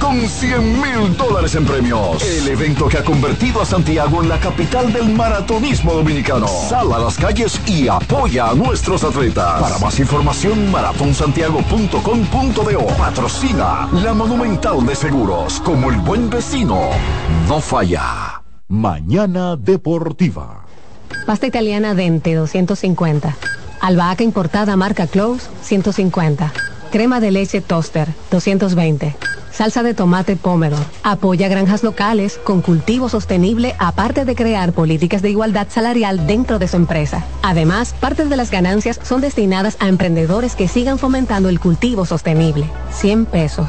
Con 100 mil dólares en premios. El evento que ha convertido a Santiago en la capital del maratonismo dominicano. Sal a las calles y apoya a nuestros atletas. Para más información, maratonsantiago.com.do. Patrocina la Monumental de Seguros. Como el buen vecino, no falla. Mañana Deportiva. Pasta italiana Dente 250. Albahaca importada marca Close 150. Crema de leche Toaster 220. Salsa de tomate Pomodoro. Apoya granjas locales con cultivo sostenible aparte de crear políticas de igualdad salarial dentro de su empresa. Además, parte de las ganancias son destinadas a emprendedores que sigan fomentando el cultivo sostenible. 100 pesos.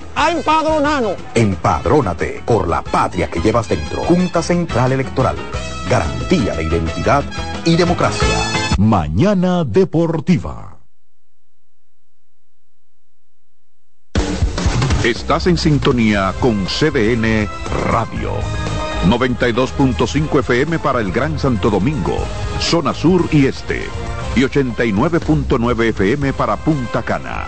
a empadronarnos. Empadrónate por la patria que llevas dentro. Junta Central Electoral. Garantía de identidad y democracia. Mañana Deportiva. Estás en sintonía con CDN Radio. 92.5 FM para el Gran Santo Domingo, zona sur y este. Y 89.9 FM para Punta Cana.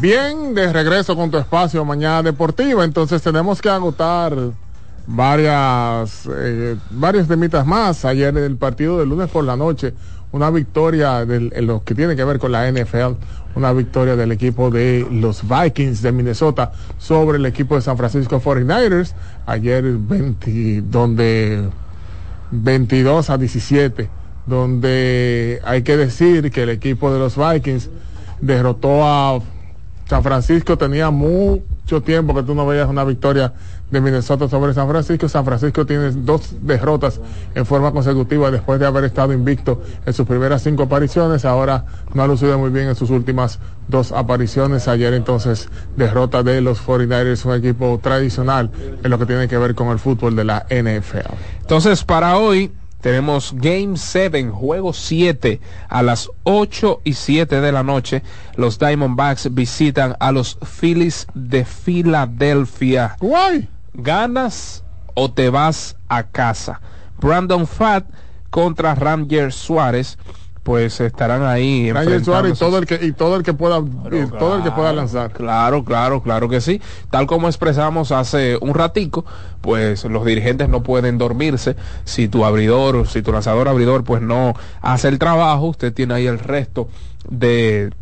Bien, de regreso con tu espacio mañana deportiva, entonces tenemos que agotar varias eh, temitas más. Ayer en el partido del lunes por la noche, una victoria en lo que tiene que ver con la NFL, una victoria del equipo de los Vikings de Minnesota sobre el equipo de San Francisco 49ers. Ayer 20, donde 22 a 17, donde hay que decir que el equipo de los Vikings derrotó a San Francisco, tenía mucho tiempo que tú no veías una victoria de Minnesota sobre San Francisco. San Francisco tiene dos derrotas en forma consecutiva después de haber estado invicto en sus primeras cinco apariciones. Ahora no ha lucido muy bien en sus últimas dos apariciones. Ayer entonces derrota de los 49ers, un equipo tradicional en lo que tiene que ver con el fútbol de la NFL. Entonces, para hoy tenemos Game 7, juego 7, a las 8 y 7 de la noche. Los Diamondbacks visitan a los Phillies de Filadelfia. ¿Ganas o te vas a casa? Brandon Fat contra Ranger Suárez. Pues estarán ahí. Suárez y todo el que y todo el que pueda y todo el que pueda lanzar. Claro, claro, claro que sí. Tal como expresamos hace un ratico, pues los dirigentes no pueden dormirse. Si tu abridor, si tu lanzador abridor, pues no hace el trabajo, usted tiene ahí el resto de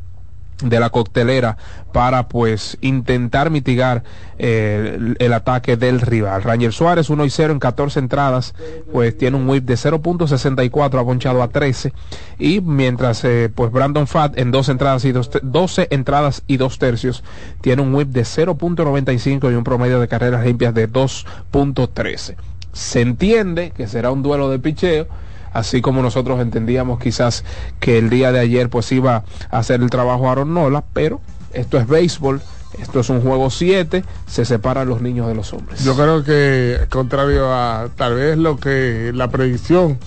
de la coctelera para pues intentar mitigar eh, el, el ataque del rival. Ranger Suárez 1 y 0 en 14 entradas, pues tiene un whip de 0.64, ha ponchado a 13 y mientras eh, pues Brandon Fat en dos entradas y dos te- 12 entradas y dos tercios tiene un whip de 0.95 y un promedio de carreras limpias de 2.13. Se entiende que será un duelo de picheo, así como nosotros entendíamos quizás que el día de ayer pues iba a hacer el trabajo Aaron Nola, pero esto es béisbol, esto es un juego 7, se separan los niños de los hombres. Yo creo que contrario a tal vez lo que la predicción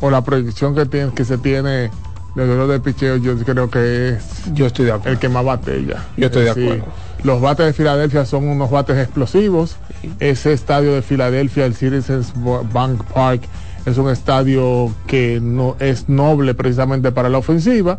o la predicción que tiene que se tiene de duelo de picheo, yo creo que es yo estoy de acuerdo. el que más batella. Yo estoy de Sí. acuerdo. Los bates de Filadelfia son unos bates explosivos. Ese estadio de Filadelfia, el Citizens Bank Park, es un estadio que no es noble precisamente para la ofensiva.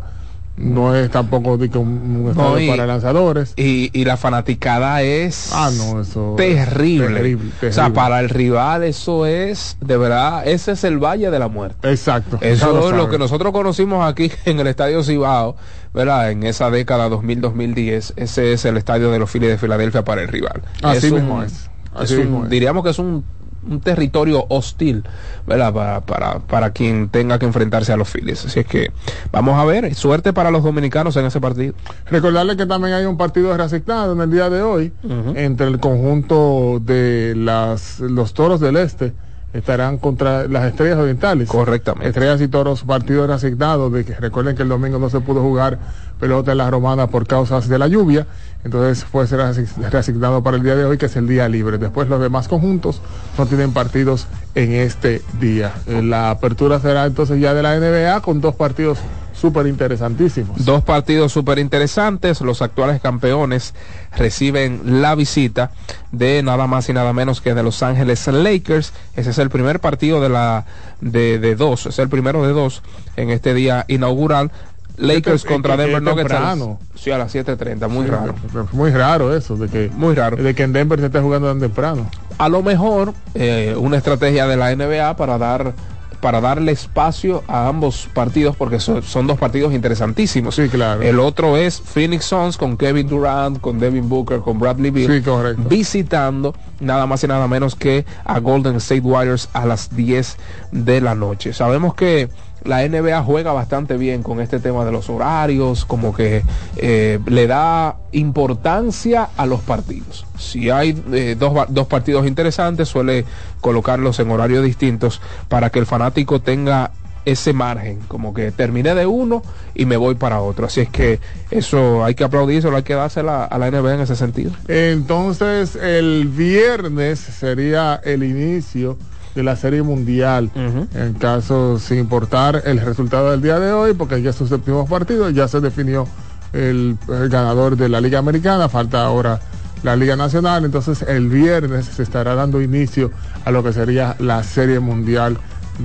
No es tampoco que un, un estadio No, y- para lanzadores. Y, y la fanaticada es Ah, no, eso terrible. terrible, O sea, para el rival eso es, de verdad, ese es el Valle de la Muerte. Exacto. Eso es lo que nosotros conocimos aquí en el Estadio Cibao, ¿verdad? En esa década 2000-2010, ese es el estadio de los Phillies de Filadelfia para el rival. Así mismo es. Así mismo es. Diríamos que es un, un territorio hostil, ¿verdad? Para, para, para quien tenga que enfrentarse a los Phillies. Así es que vamos a ver, suerte para los dominicanos en ese partido. Recordarle que también hay un partido reasignado en el día de hoy entre el conjunto de las, los toros del este. Estarán contra las estrellas orientales. Correctamente. Estrellas y toros, partido reasignado. De que recuerden que el domingo no se pudo jugar pelota en la romana por causas de la lluvia. Entonces fue ser reasi- reasignado para el día de hoy, que es el día libre. Después los demás conjuntos no tienen partidos en este día. Eh, La apertura será entonces ya de la NBA con dos partidos súper interesantísimos. Dos partidos súper interesantes. Los actuales campeones reciben la visita de nada más y nada menos que de Los Ángeles Lakers. Ese es el primer partido de la de, de dos. Es el primero de dos en este día inaugural. Lakers Qué- contra Denver Nuggets. a las-. Sí, a las 7.30. Muy Sí, raro. Muy raro eso, de que, Muy raro. de que en Denver se esté jugando tan temprano. A lo mejor eh, una estrategia de la NBA para dar para darle espacio a ambos partidos porque son, son dos partidos interesantísimos. Sí, claro. El otro es Phoenix Suns con Kevin Durant, con Devin Booker, con Bradley Beal. Sí, correcto. Visitando nada más y nada menos que a Golden State Warriors a las 10 de la noche. Sabemos que la NBA juega bastante bien con este tema de los horarios, como que eh, le da importancia a los partidos. Si hay eh, dos, dos partidos interesantes, suele colocarlos en horarios distintos para que el fanático tenga ese margen, como que terminé de uno y me voy para otro. Así es que eso hay que aplaudírselo, hay que dársela a la NBA en ese sentido. Entonces, el viernes sería el inicio de la Serie Mundial. En caso, sin importar el resultado del día de hoy, porque ya sus séptimos partidos, ya se definió el, el ganador de la Liga Americana, falta ahora la Liga Nacional. Entonces, el viernes se estará dando inicio a lo que sería la Serie Mundial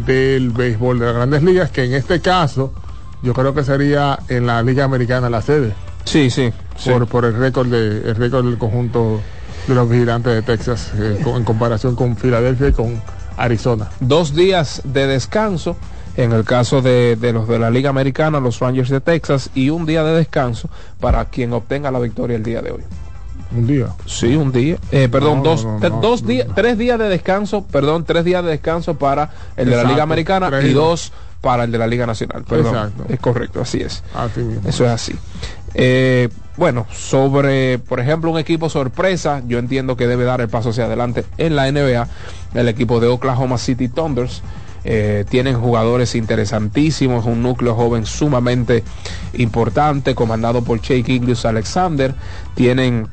del béisbol de las grandes ligas, que en este caso yo creo que sería en la Liga Americana la sede. Sí, sí. Por, por el récord de el récord del conjunto de los vigilantes de Texas eh, con- en comparación con Filadelfia y con Arizona. Dos días de descanso en el caso de, de los de la Liga Americana, los Rangers de Texas, y un día de descanso para quien obtenga la victoria el día de hoy. Un día. Sí, un día. Eh, perdón, No, dos, no, no, dos días, tres días de descanso, perdón, tres días de descanso para el de la Liga Americana tres y y dos para el de la Liga Nacional. Perdón. Exacto. Es correcto, así es. Así mismo. Eso es así. Eh, bueno, sobre, por ejemplo, un equipo sorpresa, yo entiendo que debe dar el paso hacia adelante en la NBA, el equipo de Oklahoma City Thunders. eh, tienen jugadores interesantísimos, un núcleo joven sumamente importante, comandado por Shake Inglis Alexander. Tienen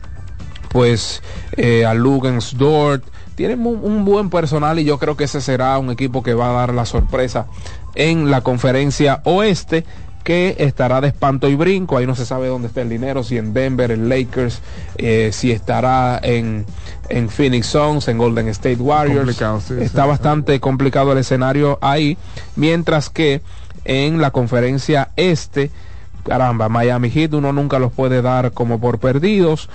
pues eh, a Lugens Dort. Tienen un, un buen personal y yo creo que ese será un equipo que va a dar la sorpresa en la conferencia oeste que estará de espanto y brinco. Ahí no se sabe dónde está el dinero, si en Denver, en Lakers, eh, si estará en, en Phoenix Suns, en Golden State Warriors. Sí, está sí, bastante complicado el escenario ahí, mientras que en la conferencia este, caramba, Miami Heat uno nunca los puede dar como por perdidos.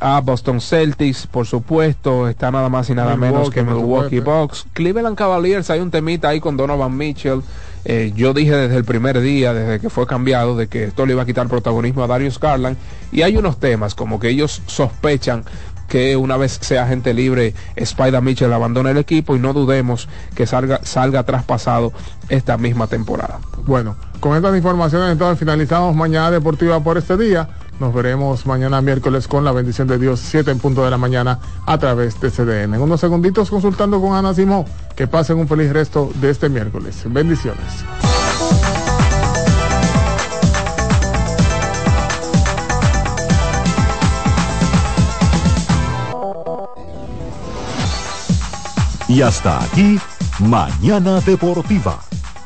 A Boston Celtics, por supuesto, está nada más y nada menos que Milwaukee, Milwaukee. Bucks. Cleveland Cavaliers, hay un temita ahí con Donovan Mitchell. Eh, yo dije desde el primer día, desde que fue cambiado, de que esto le iba a quitar protagonismo a Darius Garland. Y hay unos temas como que ellos sospechan que una vez sea gente libre, Spider Mitchell abandone el equipo y no dudemos que salga, salga traspasado esta misma temporada. Bueno, con estas informaciones entonces finalizamos mañana deportiva por este día. Nos veremos mañana miércoles con la bendición de Dios, 7 en punto de la mañana a través de CDN. En unos segunditos consultando con Ana Simón. Que pasen un feliz resto de este miércoles. Bendiciones. Y hasta aquí, Mañana Deportiva.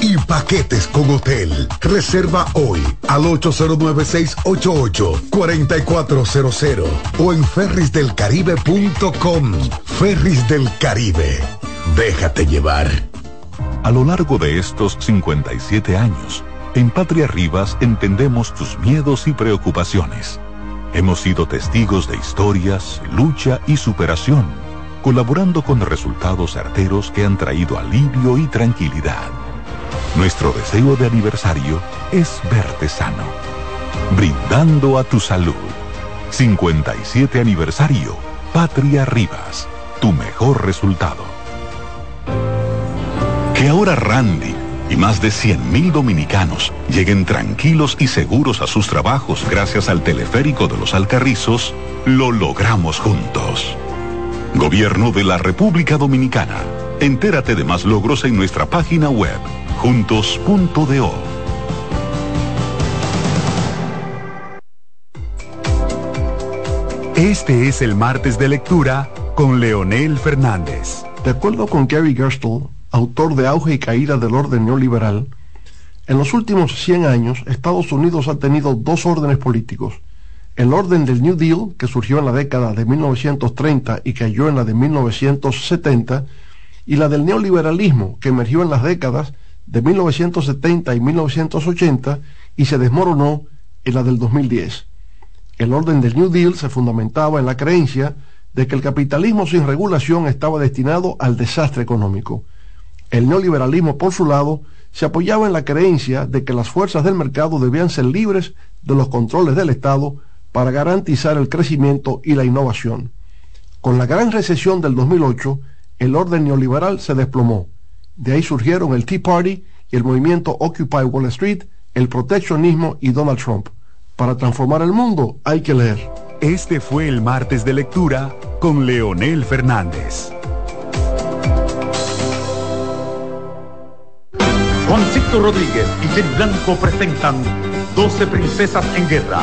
Y paquetes con hotel. Reserva hoy al 809-688-4400 o en ferrisdelcaribe.com. Ferris del Caribe. Déjate llevar. A lo largo de estos 57 años, en Patria Rivas entendemos tus miedos y preocupaciones. Hemos sido testigos de historias, lucha y superación, colaborando con resultados certeros que han traído alivio y tranquilidad. Nuestro deseo de aniversario es verte sano, brindando a tu salud. 57 aniversario, Patria Rivas, tu mejor resultado. Que ahora Randy y más de 100.000 dominicanos lleguen tranquilos y seguros a sus trabajos gracias al teleférico de los Alcarrizos, lo logramos juntos. Gobierno de la República Dominicana. Entérate de más logros en nuestra página web, juntos.do. Este es el martes de lectura con Leonel Fernández. De acuerdo con Gary Gerstle, autor de Auge y Caída del Orden Neoliberal, en los últimos 100 años Estados Unidos ha tenido dos órdenes políticos. El orden del New Deal, que surgió en la década de 1930 y cayó en la de 1970, y la del neoliberalismo, que emergió en las décadas de 1970 y 1980 y se desmoronó en la del 2010. El orden del New Deal se fundamentaba en la creencia de que el capitalismo sin regulación estaba destinado al desastre económico. El neoliberalismo, por su lado, se apoyaba en la creencia de que las fuerzas del mercado debían ser libres de los controles del Estado para garantizar el crecimiento y la innovación. Con la gran recesión del 2008, el orden neoliberal se desplomó. De ahí surgieron el Tea Party el movimiento Occupy Wall Street, el proteccionismo y Donald Trump. Para transformar el mundo hay que leer. Este fue el martes de lectura con Leonel Fernández. Juancito Rodríguez y Jenny Blanco presentan 12 Princesas en Guerra.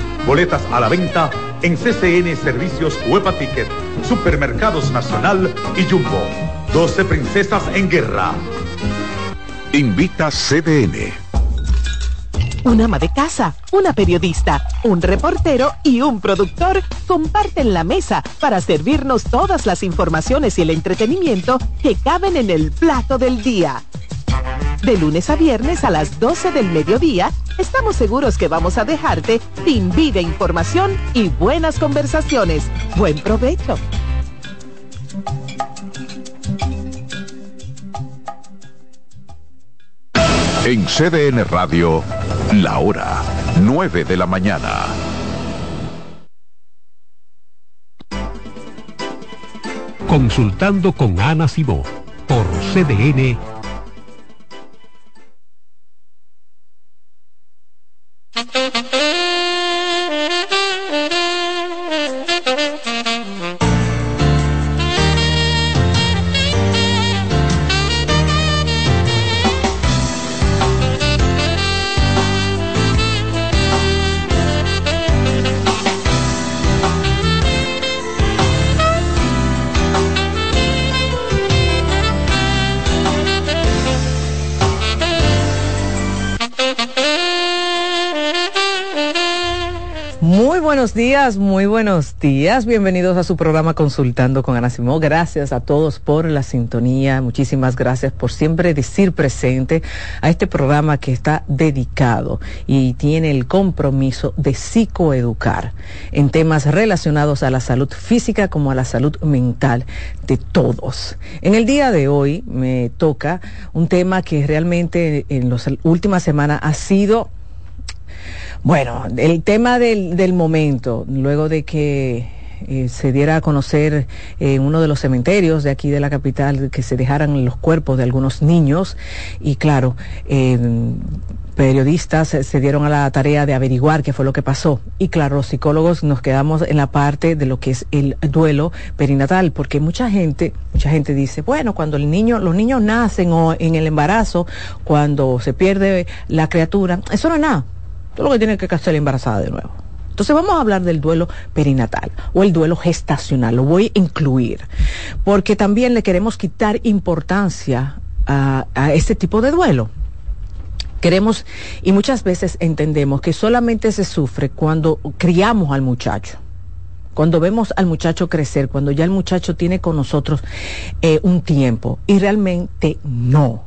Boletas a la venta en CCN Servicios Huepa Ticket, Supermercados Nacional y Jumbo. 12 Princesas en Guerra. Invita CDN. Un ama de casa, una periodista, un reportero y un productor comparten la mesa para servirnos todas las informaciones y el entretenimiento que caben en el plato del día. De lunes a viernes a las 12 del mediodía, estamos seguros que vamos a dejarte sin vida, información y buenas conversaciones. Buen provecho. En CDN Radio, la hora 9 de la mañana. Consultando con Ana Simó por CDN días. Bienvenidos a su programa Consultando con Ana Simó. Gracias a todos por la sintonía. Muchísimas gracias por siempre decir presente a este programa que está dedicado y tiene el compromiso de psicoeducar en temas relacionados a la salud física como a la salud mental de todos. En el día de hoy me toca un tema que realmente en las últimas semanas ha sido bueno, el tema del, del momento, luego de que eh, se diera a conocer en uno de los cementerios de aquí de la capital que se dejaran los cuerpos de algunos niños y claro, eh, periodistas se dieron a la tarea de averiguar qué fue lo que pasó. Y claro, los psicólogos nos quedamos en la parte de lo que es el duelo perinatal, porque mucha gente, mucha gente dice, bueno, cuando el niño, los niños nacen o en el embarazo, cuando se pierde la criatura, eso no es nada. Todo lo que tiene que hacer la embarazada de nuevo. Entonces vamos a hablar del duelo perinatal o el duelo gestacional, lo voy a incluir, porque también le queremos quitar importancia a, a este tipo de duelo. Queremos y muchas veces entendemos que solamente se sufre cuando criamos al muchacho cuando vemos al muchacho crecer, cuando ya el muchacho tiene con nosotros eh, un tiempo. Y realmente no.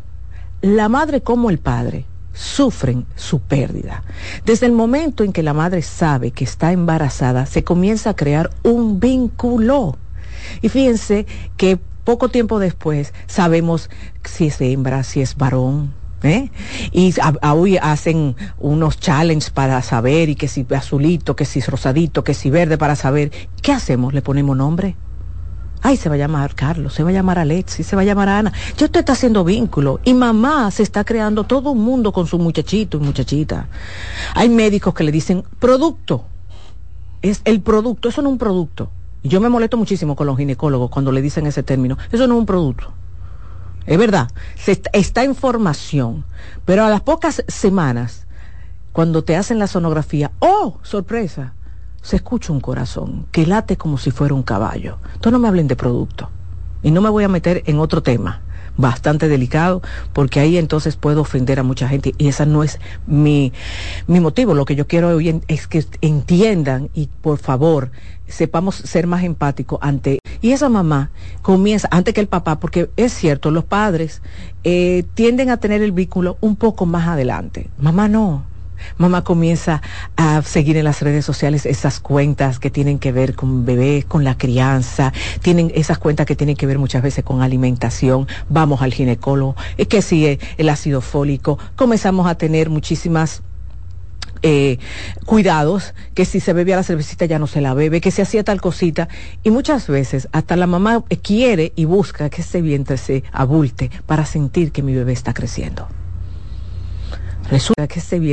La madre como el padre sufren su pérdida. Desde el momento en que la madre sabe que está embarazada, se comienza a crear un vínculo. Y fíjense que poco tiempo después sabemos si es hembra, si es varón, ¿Eh? Y hoy hacen unos challenges para saber, y que si azulito, que si rosadito, que si verde para saber. ¿Qué hacemos? ¿Le ponemos nombre? Ay, se va a llamar Carlos, se va a llamar Alexis, se va a llamar Ana. Ya usted está haciendo vínculo y mamá se está creando todo un mundo con su muchachito y muchachita. Hay médicos que le dicen producto. Es el producto, eso no es un producto. Yo me molesto muchísimo con los ginecólogos cuando le dicen ese término. Eso no es un producto. Es verdad, se está, en formación, pero a las pocas semanas, cuando te hacen la sonografía, ¡oh, sorpresa! Se escucha un corazón que late como si fuera un caballo. Entonces no me hablen de producto. Y no me voy a meter en otro tema bastante delicado, porque ahí entonces puedo ofender a mucha gente y esa no es mi, mi motivo. Lo que yo quiero hoy es que entiendan y por favor sepamos ser más empáticos ante... Y esa mamá comienza, antes que el papá, porque es cierto, los padres eh, tienden a tener el vínculo un poco más adelante. Mamá no. Mamá comienza a seguir en las redes sociales esas cuentas que tienen que ver con bebés, con la crianza, tienen esas cuentas que tienen que ver muchas veces con alimentación, vamos al ginecólogo, es que sigue el ácido fólico, comenzamos a tener muchísimas eh, cuidados, que si se bebía la cervecita ya no se la bebe, que se hacía tal cosita. Y muchas veces hasta la mamá quiere y busca que ese vientre se abulte para sentir que mi bebé está creciendo. Resulta que ese vientre